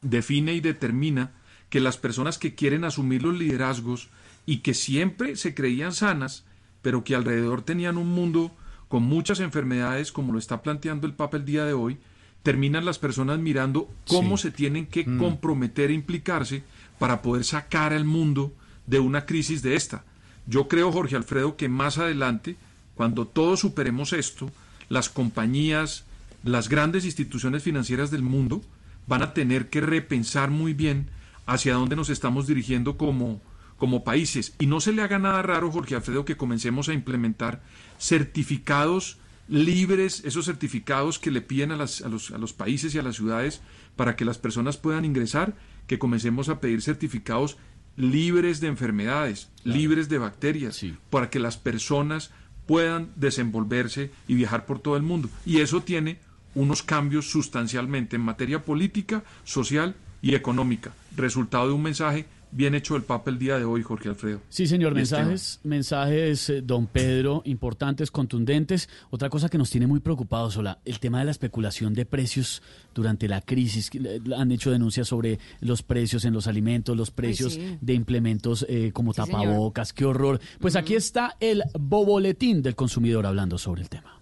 define y determina que las personas que quieren asumir los liderazgos y que siempre se creían sanas, pero que alrededor tenían un mundo con muchas enfermedades, como lo está planteando el Papa el día de hoy, terminan las personas mirando cómo Sí. se tienen que Mm. comprometer e implicarse para poder sacar al mundo de una crisis de esta. Yo creo, Jorge Alfredo, que más adelante, cuando todos superemos esto, las compañías, las grandes instituciones financieras del mundo van a tener que repensar muy bien hacia dónde nos estamos dirigiendo como, como países. Y no se le haga nada raro, Jorge Alfredo, que comencemos a implementar certificados libres, esos certificados que le piden a, las- a los, a los países y a las ciudades para que las personas puedan ingresar, que comencemos a pedir certificados libres de enfermedades, libres de bacterias, para que las personas puedan desenvolverse y viajar por todo el mundo. Y eso tiene unos cambios sustancialmente en materia política, social y económica, resultado de un mensaje bien hecho del Papa el día de hoy, Jorge Alfredo. Sí, señor, Y Esteban. mensajes, mensajes, eh, don Pedro, importantes, contundentes. Otra cosa que nos tiene muy preocupados, Sola, el tema de la especulación de precios durante la crisis. Han hecho denuncias sobre los precios en los alimentos, los precios sí. de implementos eh, como Sí, señor. tapabocas, qué horror. Pues aquí está el boboletín del consumidor hablando sobre el tema.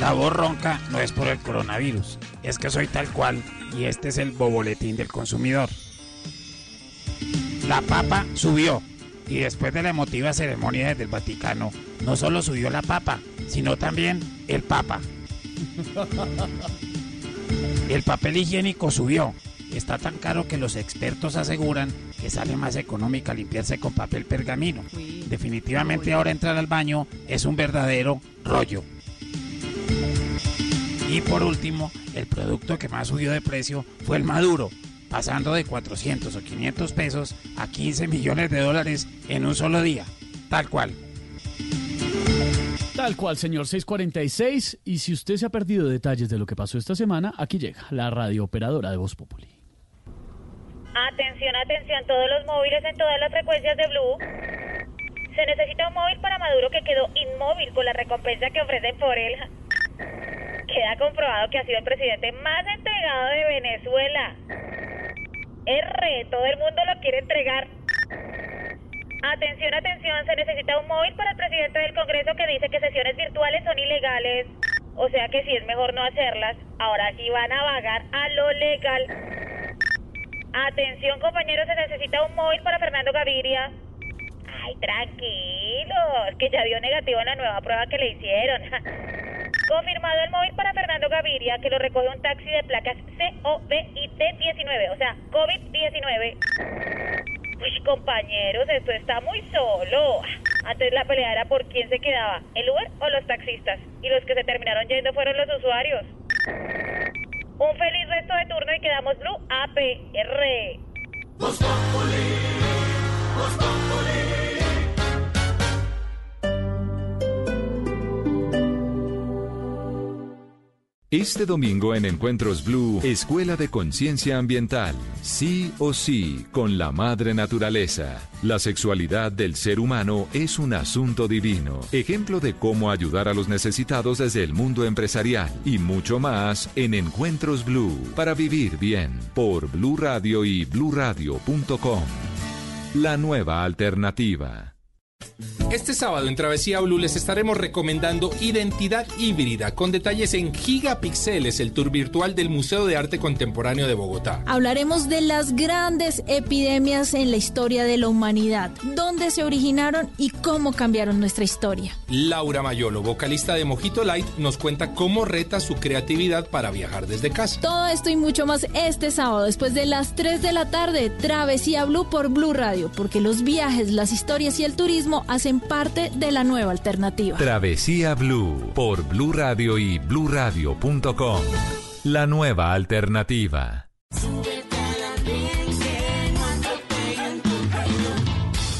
La voz ronca no es por el coronavirus, es que soy tal cual y este es el boboletín del consumidor. La papa subió y después de la emotiva ceremonia desde el Vaticano, no solo subió la papa, sino también el papa. El papel higiénico subió. Está tan caro que los expertos aseguran que sale más económica limpiarse con papel pergamino. Definitivamente ahora entrar al baño es un verdadero rollo. Y por último, el producto que más subió de precio fue el maduro, pasando de 400 o 500 pesos a 15 millones de dólares en un solo día. Tal cual. Tal cual, señor 646. Y si usted se ha perdido detalles de lo que pasó esta semana, aquí llega la radio operadora de Voz Populi. Atención, atención, todos los móviles en todas las frecuencias de Blue. Se necesita un móvil para Maduro que quedó inmóvil con la recompensa que ofrecen por él. Queda comprobado que ha sido el presidente más entregado de Venezuela. R, todo el mundo lo quiere entregar. Atención, atención, se necesita un móvil para el presidente del Congreso que dice que sesiones virtuales son ilegales. O sea que si es mejor no hacerlas, ahora sí van a vagar a lo legal. Atención compañeros, se necesita un móvil para Fernando Gaviria. Ay, tranquilos, que ya dio negativo en la nueva prueba que le hicieron. Confirmado el móvil para Fernando Gaviria, que lo recoge un taxi de placas COVID-19, o sea, COVID-19. Uy, compañeros, esto está muy solo. Antes la pelea era por quién se quedaba, el Uber o los taxistas. Y los que se terminaron yendo fueron los usuarios. Un feliz resto de turno y quedamos Blue APR. Este domingo en Encuentros Blue, Escuela de Conciencia Ambiental. Sí o sí, con la madre naturaleza. La sexualidad del ser humano es un asunto divino. Ejemplo de cómo ayudar a los necesitados desde el mundo empresarial. Y mucho más en Encuentros Blue. Para vivir bien. Por Blue Radio y bluradio.com. La nueva alternativa. Este sábado en Travesía Blue les estaremos recomendando Identidad Híbrida, con detalles en Gigapixeles, el tour virtual del Museo de Arte Contemporáneo de Bogotá. Hablaremos de las grandes epidemias en la historia de la humanidad, dónde se originaron y cómo cambiaron nuestra historia. Laura Mayolo, vocalista de Mojito Light, nos cuenta cómo reta su creatividad para viajar desde casa. Todo esto y mucho más este sábado, después de las 3 de la tarde, Travesía Blue por Blue Radio, porque los viajes, las historias y el turismo hacen parte de la nueva alternativa. Travesía Blue por Blue Radio y bluradio.com. La nueva alternativa.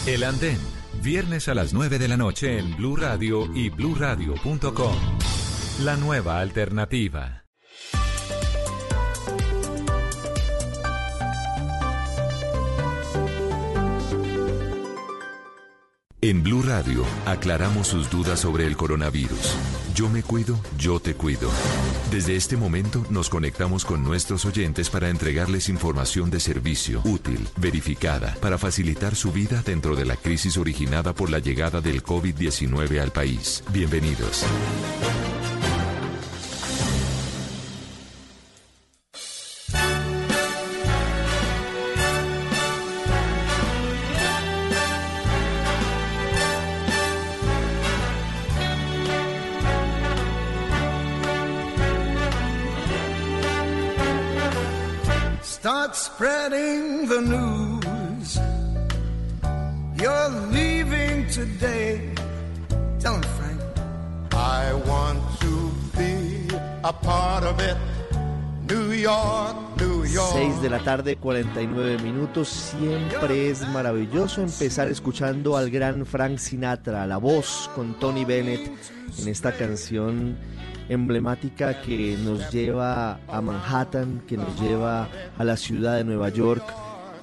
El Andén, viernes a las 9 de la noche en Blue Radio y bluradio.com. La nueva alternativa. En Blue Radio aclaramos sus dudas sobre el coronavirus. Yo me cuido, yo te cuido. Desde este momento nos conectamos con nuestros oyentes para entregarles información de servicio, útil, verificada, para facilitar su vida dentro de la crisis originada por la llegada del COVID-19 al país. Bienvenidos. Tarde, 49 minutos. Siempre es maravilloso empezar escuchando al gran Frank Sinatra, la voz con Tony Bennett en esta canción emblemática que nos lleva a Manhattan, que nos lleva a la ciudad de Nueva York,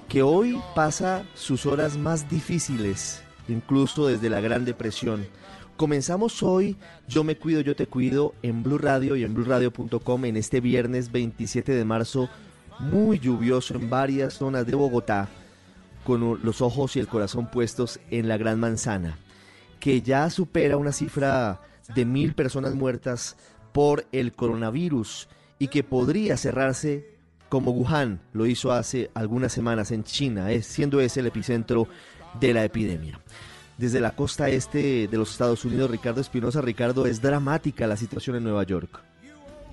que hoy pasa sus horas más difíciles, incluso desde la Gran Depresión. Comenzamos hoy Yo me cuido, yo te cuido en Blue Radio y en bluradio.com en este viernes 27 de marzo, muy lluvioso en varias zonas de Bogotá, con los ojos y el corazón puestos en la Gran Manzana, que ya supera una cifra de mil personas muertas por el coronavirus y que podría cerrarse como Wuhan lo hizo hace algunas semanas en China, siendo ese el epicentro de la epidemia. Desde la costa este de los Estados Unidos, Ricardo Espinosa, Ricardo, es dramática la situación en Nueva York.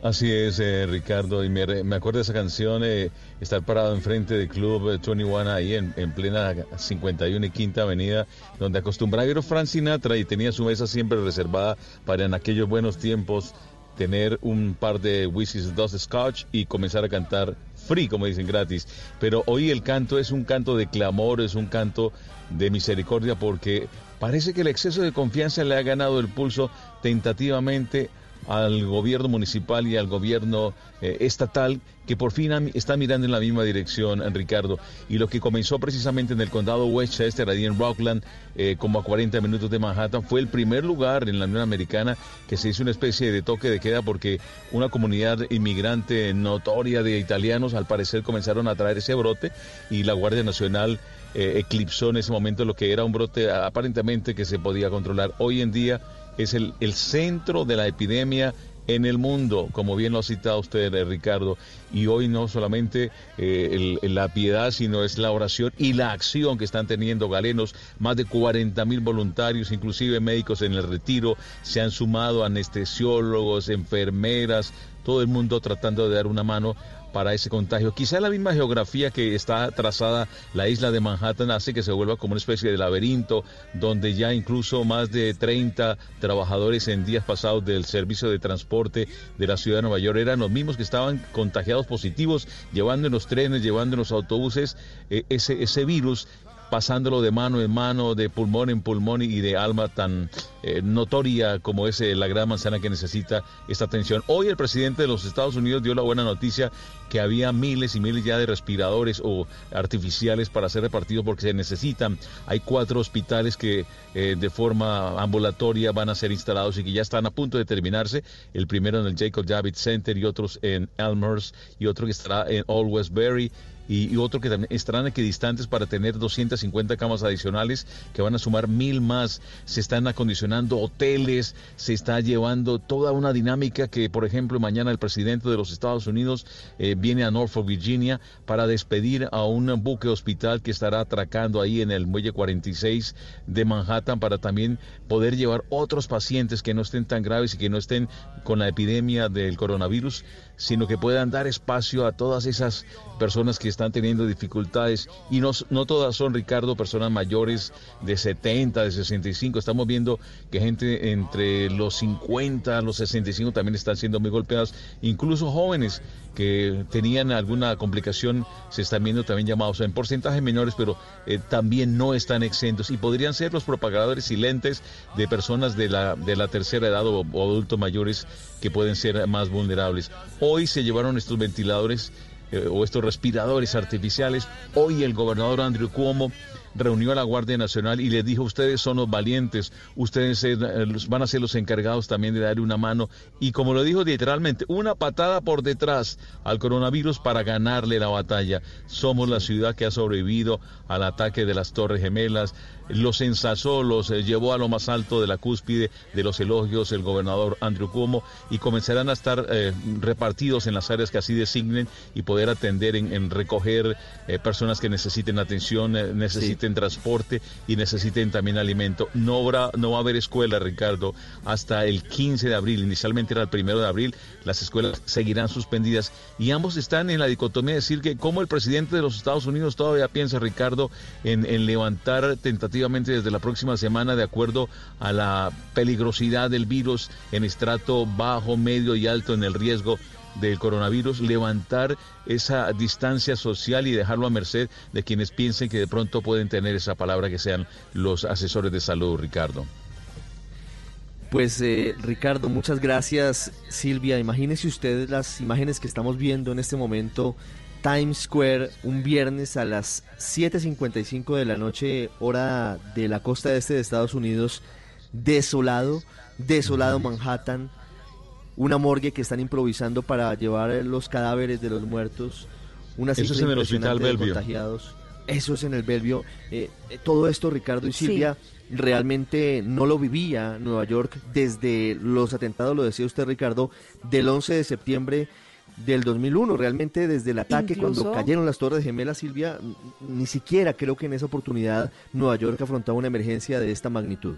Así es, eh, Ricardo, y me, acuerdo de esa canción, eh, estar parado enfrente del Club 21 ahí en, en, plena 51 y Quinta Avenida, donde acostumbraba ir Frank Sinatra y tenía su mesa siempre reservada para en aquellos buenos tiempos tener un par de whiskies, dos scotch y comenzar a cantar free, como dicen, gratis. Pero hoy el canto es un canto de clamor, es un canto de misericordia porque parece que el exceso de confianza le ha ganado el pulso tentativamente al gobierno municipal y al gobierno eh, estatal que por fin está mirando en la misma dirección, Ricardo. Y lo que comenzó precisamente en el condado Westchester, allí en Rockland, eh, como a 40 minutos de Manhattan, fue el primer lugar en la Unión Americana que se hizo una especie de toque de queda porque una comunidad inmigrante notoria de italianos al parecer comenzaron a traer ese brote y la Guardia Nacional eh, eclipsó en ese momento lo que era un brote aparentemente que se podía controlar. Hoy en día es el, el centro de la epidemia en el mundo, como bien lo ha citado usted, eh, Ricardo, y hoy no solamente eh, la piedad, sino es la oración y la acción que están teniendo galenos, más de 40 mil voluntarios, inclusive médicos en el retiro, se han sumado anestesiólogos, enfermeras, todo el mundo tratando de dar una mano para ese contagio. Quizá la misma geografía que está trazada la isla de Manhattan hace que se vuelva como una especie de laberinto donde ya incluso más de 30 trabajadores en días pasados del servicio de transporte de la ciudad de Nueva York eran los mismos que estaban contagiados positivos, llevando en los trenes, llevando en los autobuses eh, ese, ese virus pasándolo de mano en mano, de pulmón en pulmón y de alma tan eh, notoria como es eh, la gran manzana que necesita esta atención. Hoy el presidente de los Estados Unidos dio la buena noticia que había miles y miles ya de respiradores o artificiales para ser repartidos porque se necesitan. Hay cuatro hospitales que eh, de forma ambulatoria van a ser instalados y que ya están a punto de terminarse. El primero en el Jacob Javits Center y otros en Elmhurst y otro que estará en Old Westbury y, otro que también estarán equidistantes para tener 250 camas adicionales que van a sumar mil más. Se están acondicionando hoteles, se está llevando toda una dinámica que, por ejemplo, mañana el presidente de los Estados Unidos eh, viene a Norfolk, Virginia, para despedir a un buque hospital que estará atracando ahí en el muelle 46 de Manhattan para también poder llevar otros pacientes que no estén tan graves y que no estén con la epidemia del coronavirus sino que puedan dar espacio a todas esas personas que están teniendo dificultades. Y no, no todas son, Ricardo, personas mayores de 70, de 65. Estamos viendo que gente entre los 50, los 65 también están siendo muy golpeadas, incluso jóvenes que tenían alguna complicación se están viendo también llamados en porcentajes menores, pero eh, también no están exentos y podrían ser los propagadores silentes de personas de la, de la tercera edad o, o adultos mayores que pueden ser más vulnerables. Hoy se llevaron estos ventiladores eh, o estos respiradores artificiales. Hoy el gobernador Andrew Cuomo reunió a la Guardia Nacional y le dijo, ustedes son los valientes, ustedes eh, van a ser los encargados también de darle una mano. Y como lo dijo literalmente, una patada por detrás al coronavirus para ganarle la batalla. Somos la ciudad que ha sobrevivido al ataque de las Torres Gemelas, los ensazó, los eh, llevó a lo más alto de la cúspide de los elogios el gobernador Andrew Cuomo y comenzarán a estar eh, repartidos en las áreas que así designen y poder atender en, recoger eh, personas que necesiten atención, necesiten transporte y necesiten también alimento. No, habrá, no va a haber escuela, Ricardo, hasta el 15 de abril. Inicialmente era el primero de abril. Las escuelas seguirán suspendidas y ambos están en la dicotomía de decir que como el presidente de los Estados Unidos todavía piensa, Ricardo, en, en levantar tentativas desde la próxima semana de acuerdo a la peligrosidad del virus en estrato bajo, medio y alto en el riesgo del coronavirus, levantar esa distancia social y dejarlo a merced de quienes piensen que de pronto pueden tener esa palabra que sean los asesores de salud, Ricardo. Pues eh, Ricardo, muchas gracias Silvia. Imagínese usted las imágenes que estamos viendo en este momento Times Square un viernes a las 7.55 de la noche, hora de la costa este de Estados Unidos, desolado, desolado Manhattan, una morgue que están improvisando para llevar los cadáveres de los muertos, una Eso es en el hospital Bellevue. contagiados. Eso es en el. Eh, eh, todo esto, Ricardo y Silvia, realmente no lo vivía Nueva York desde los atentados, lo decía usted, Ricardo, del 11 de septiembre del 2001. Realmente desde el ataque, cuando cayeron las Torres Gemelas, Silvia, ni siquiera creo que en esa oportunidad Nueva York afrontaba una emergencia de esta magnitud.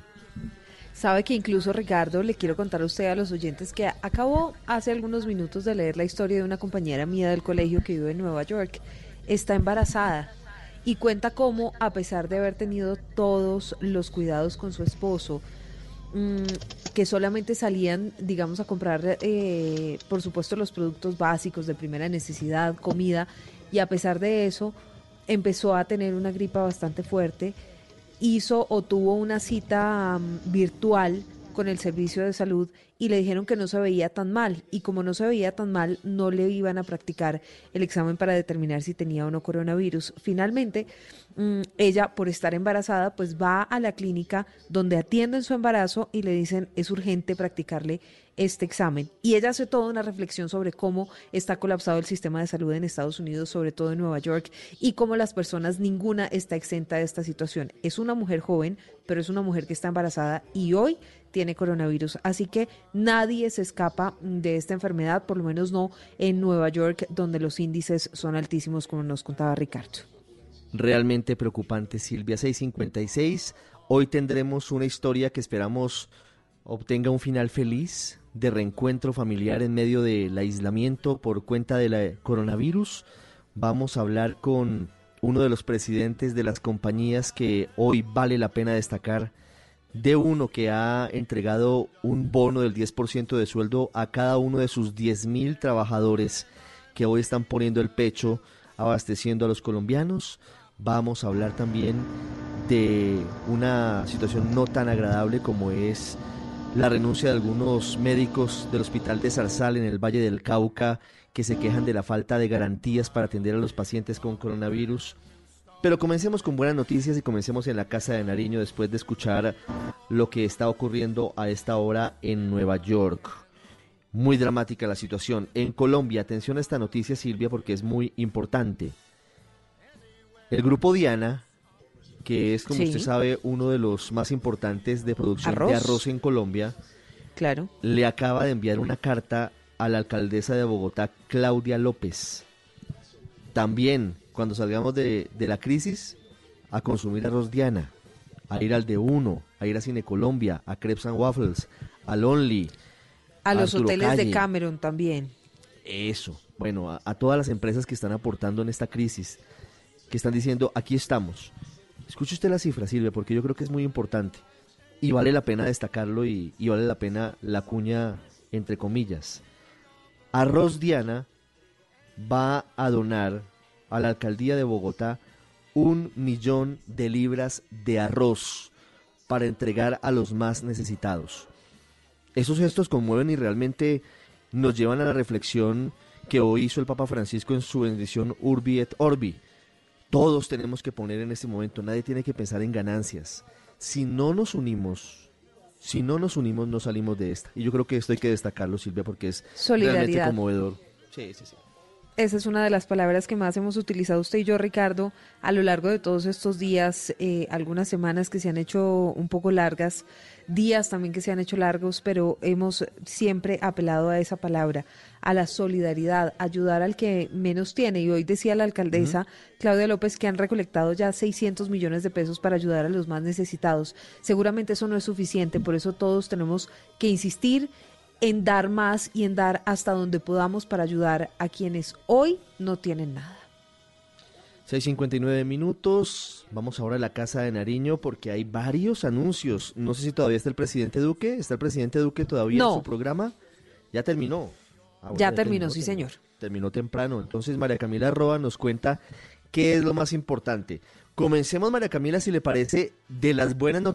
Sabe que incluso Ricardo, le quiero contar a usted a los oyentes que acabó hace algunos minutos de leer la historia de una compañera mía del colegio que vive en Nueva York. Está embarazada y cuenta cómo, a pesar de haber tenido todos los cuidados con su esposo, Mm, que solamente salían, digamos, a comprar, eh, por supuesto, los productos básicos de primera necesidad, comida, y a pesar de eso, empezó a tener una gripa bastante fuerte, hizo o tuvo una cita mm, virtual con el servicio de salud y le dijeron que no se veía tan mal y como no se veía tan mal no le iban a practicar el examen para determinar si tenía o no coronavirus. Finalmente, mm, ella por estar embarazada pues va a la clínica donde atienden su embarazo y le dicen es urgente practicarle este examen. Y ella hace toda una reflexión sobre cómo está colapsado el sistema de salud en Estados Unidos, sobre todo en Nueva York, y cómo las personas, ninguna está exenta de esta situación. Es una mujer joven, pero es una mujer que está embarazada y hoy tiene coronavirus. Así que nadie se escapa de esta enfermedad, por lo menos no en Nueva York, donde los índices son altísimos, como nos contaba Ricardo. Realmente preocupante, Silvia 656. Hoy tendremos una historia que esperamos obtenga un final feliz de reencuentro familiar en medio del aislamiento por cuenta del coronavirus. Vamos a hablar con uno de los presidentes de las compañías que hoy vale la pena destacar, de uno que ha entregado un bono del 10% de sueldo a cada uno de sus 10.000 trabajadores que hoy están poniendo el pecho abasteciendo a los colombianos. Vamos a hablar también de una situación no tan agradable como es la renuncia de algunos médicos del hospital de Zarzal en el Valle del Cauca que se quejan de la falta de garantías para atender a los pacientes con coronavirus. Pero comencemos con buenas noticias y comencemos en la Casa de Nariño después de escuchar lo que está ocurriendo a esta hora en Nueva York. Muy dramática la situación. En Colombia, atención a esta noticia Silvia porque es muy importante. El grupo Diana, que es como Sí. usted sabe uno de los más importantes de producción Arroz. de arroz en Colombia, Claro. le acaba de enviar una carta a la alcaldesa de Bogotá, Claudia López. También, cuando salgamos de, de la crisis, a consumir arroz Diana, a ir al de Uno, a ir a Cine Colombia, a Crepes and Waffles, al Only. A los Arturo hoteles de. Cameron también. Eso, bueno, a, a todas las empresas que están aportando en esta crisis, que están diciendo, aquí estamos. Escuche usted la cifra, Silvia, porque yo creo que es muy importante. Y vale la pena destacarlo y, y vale la pena la cuña entre comillas. Arroz Diana va a donar a la alcaldía de Bogotá un millón de libras de arroz para entregar a los más necesitados. Esos gestos conmueven y realmente nos llevan a la reflexión que hoy hizo el Papa Francisco en su bendición Urbi et Orbi. Todos tenemos que poner en este momento, nadie tiene que pensar en ganancias. Si no nos unimos, si no nos unimos, no salimos de esta. Y yo creo que esto hay que destacarlo, Silvia, porque es realmente Solidaridad. conmovedor. Sí, sí, sí. Esa es una de las palabras que más hemos utilizado usted y yo, Ricardo, a lo largo de todos estos días, eh, algunas semanas que se han hecho un poco largas, días también que se han hecho largos, pero hemos siempre apelado a esa palabra, a la solidaridad, ayudar al que menos tiene. Y hoy decía la alcaldesa Claudia López que han recolectado ya 600 millones de pesos para ayudar a los más necesitados. Seguramente eso no es suficiente, por eso todos tenemos que insistir en dar más y en dar hasta donde podamos para ayudar a quienes hoy no tienen nada. 6.59 minutos. Vamos ahora a la Casa de Nariño porque hay varios anuncios. No sé si todavía está el presidente Duque. ¿Está el presidente Duque todavía No. en su programa? Ya terminó. Ah, bueno, Ya terminó, sí, señor. Terminó temprano. Entonces María Camila Roa nos cuenta qué es lo más importante. Comencemos, María Camila, si le parece, de las buenas noticias.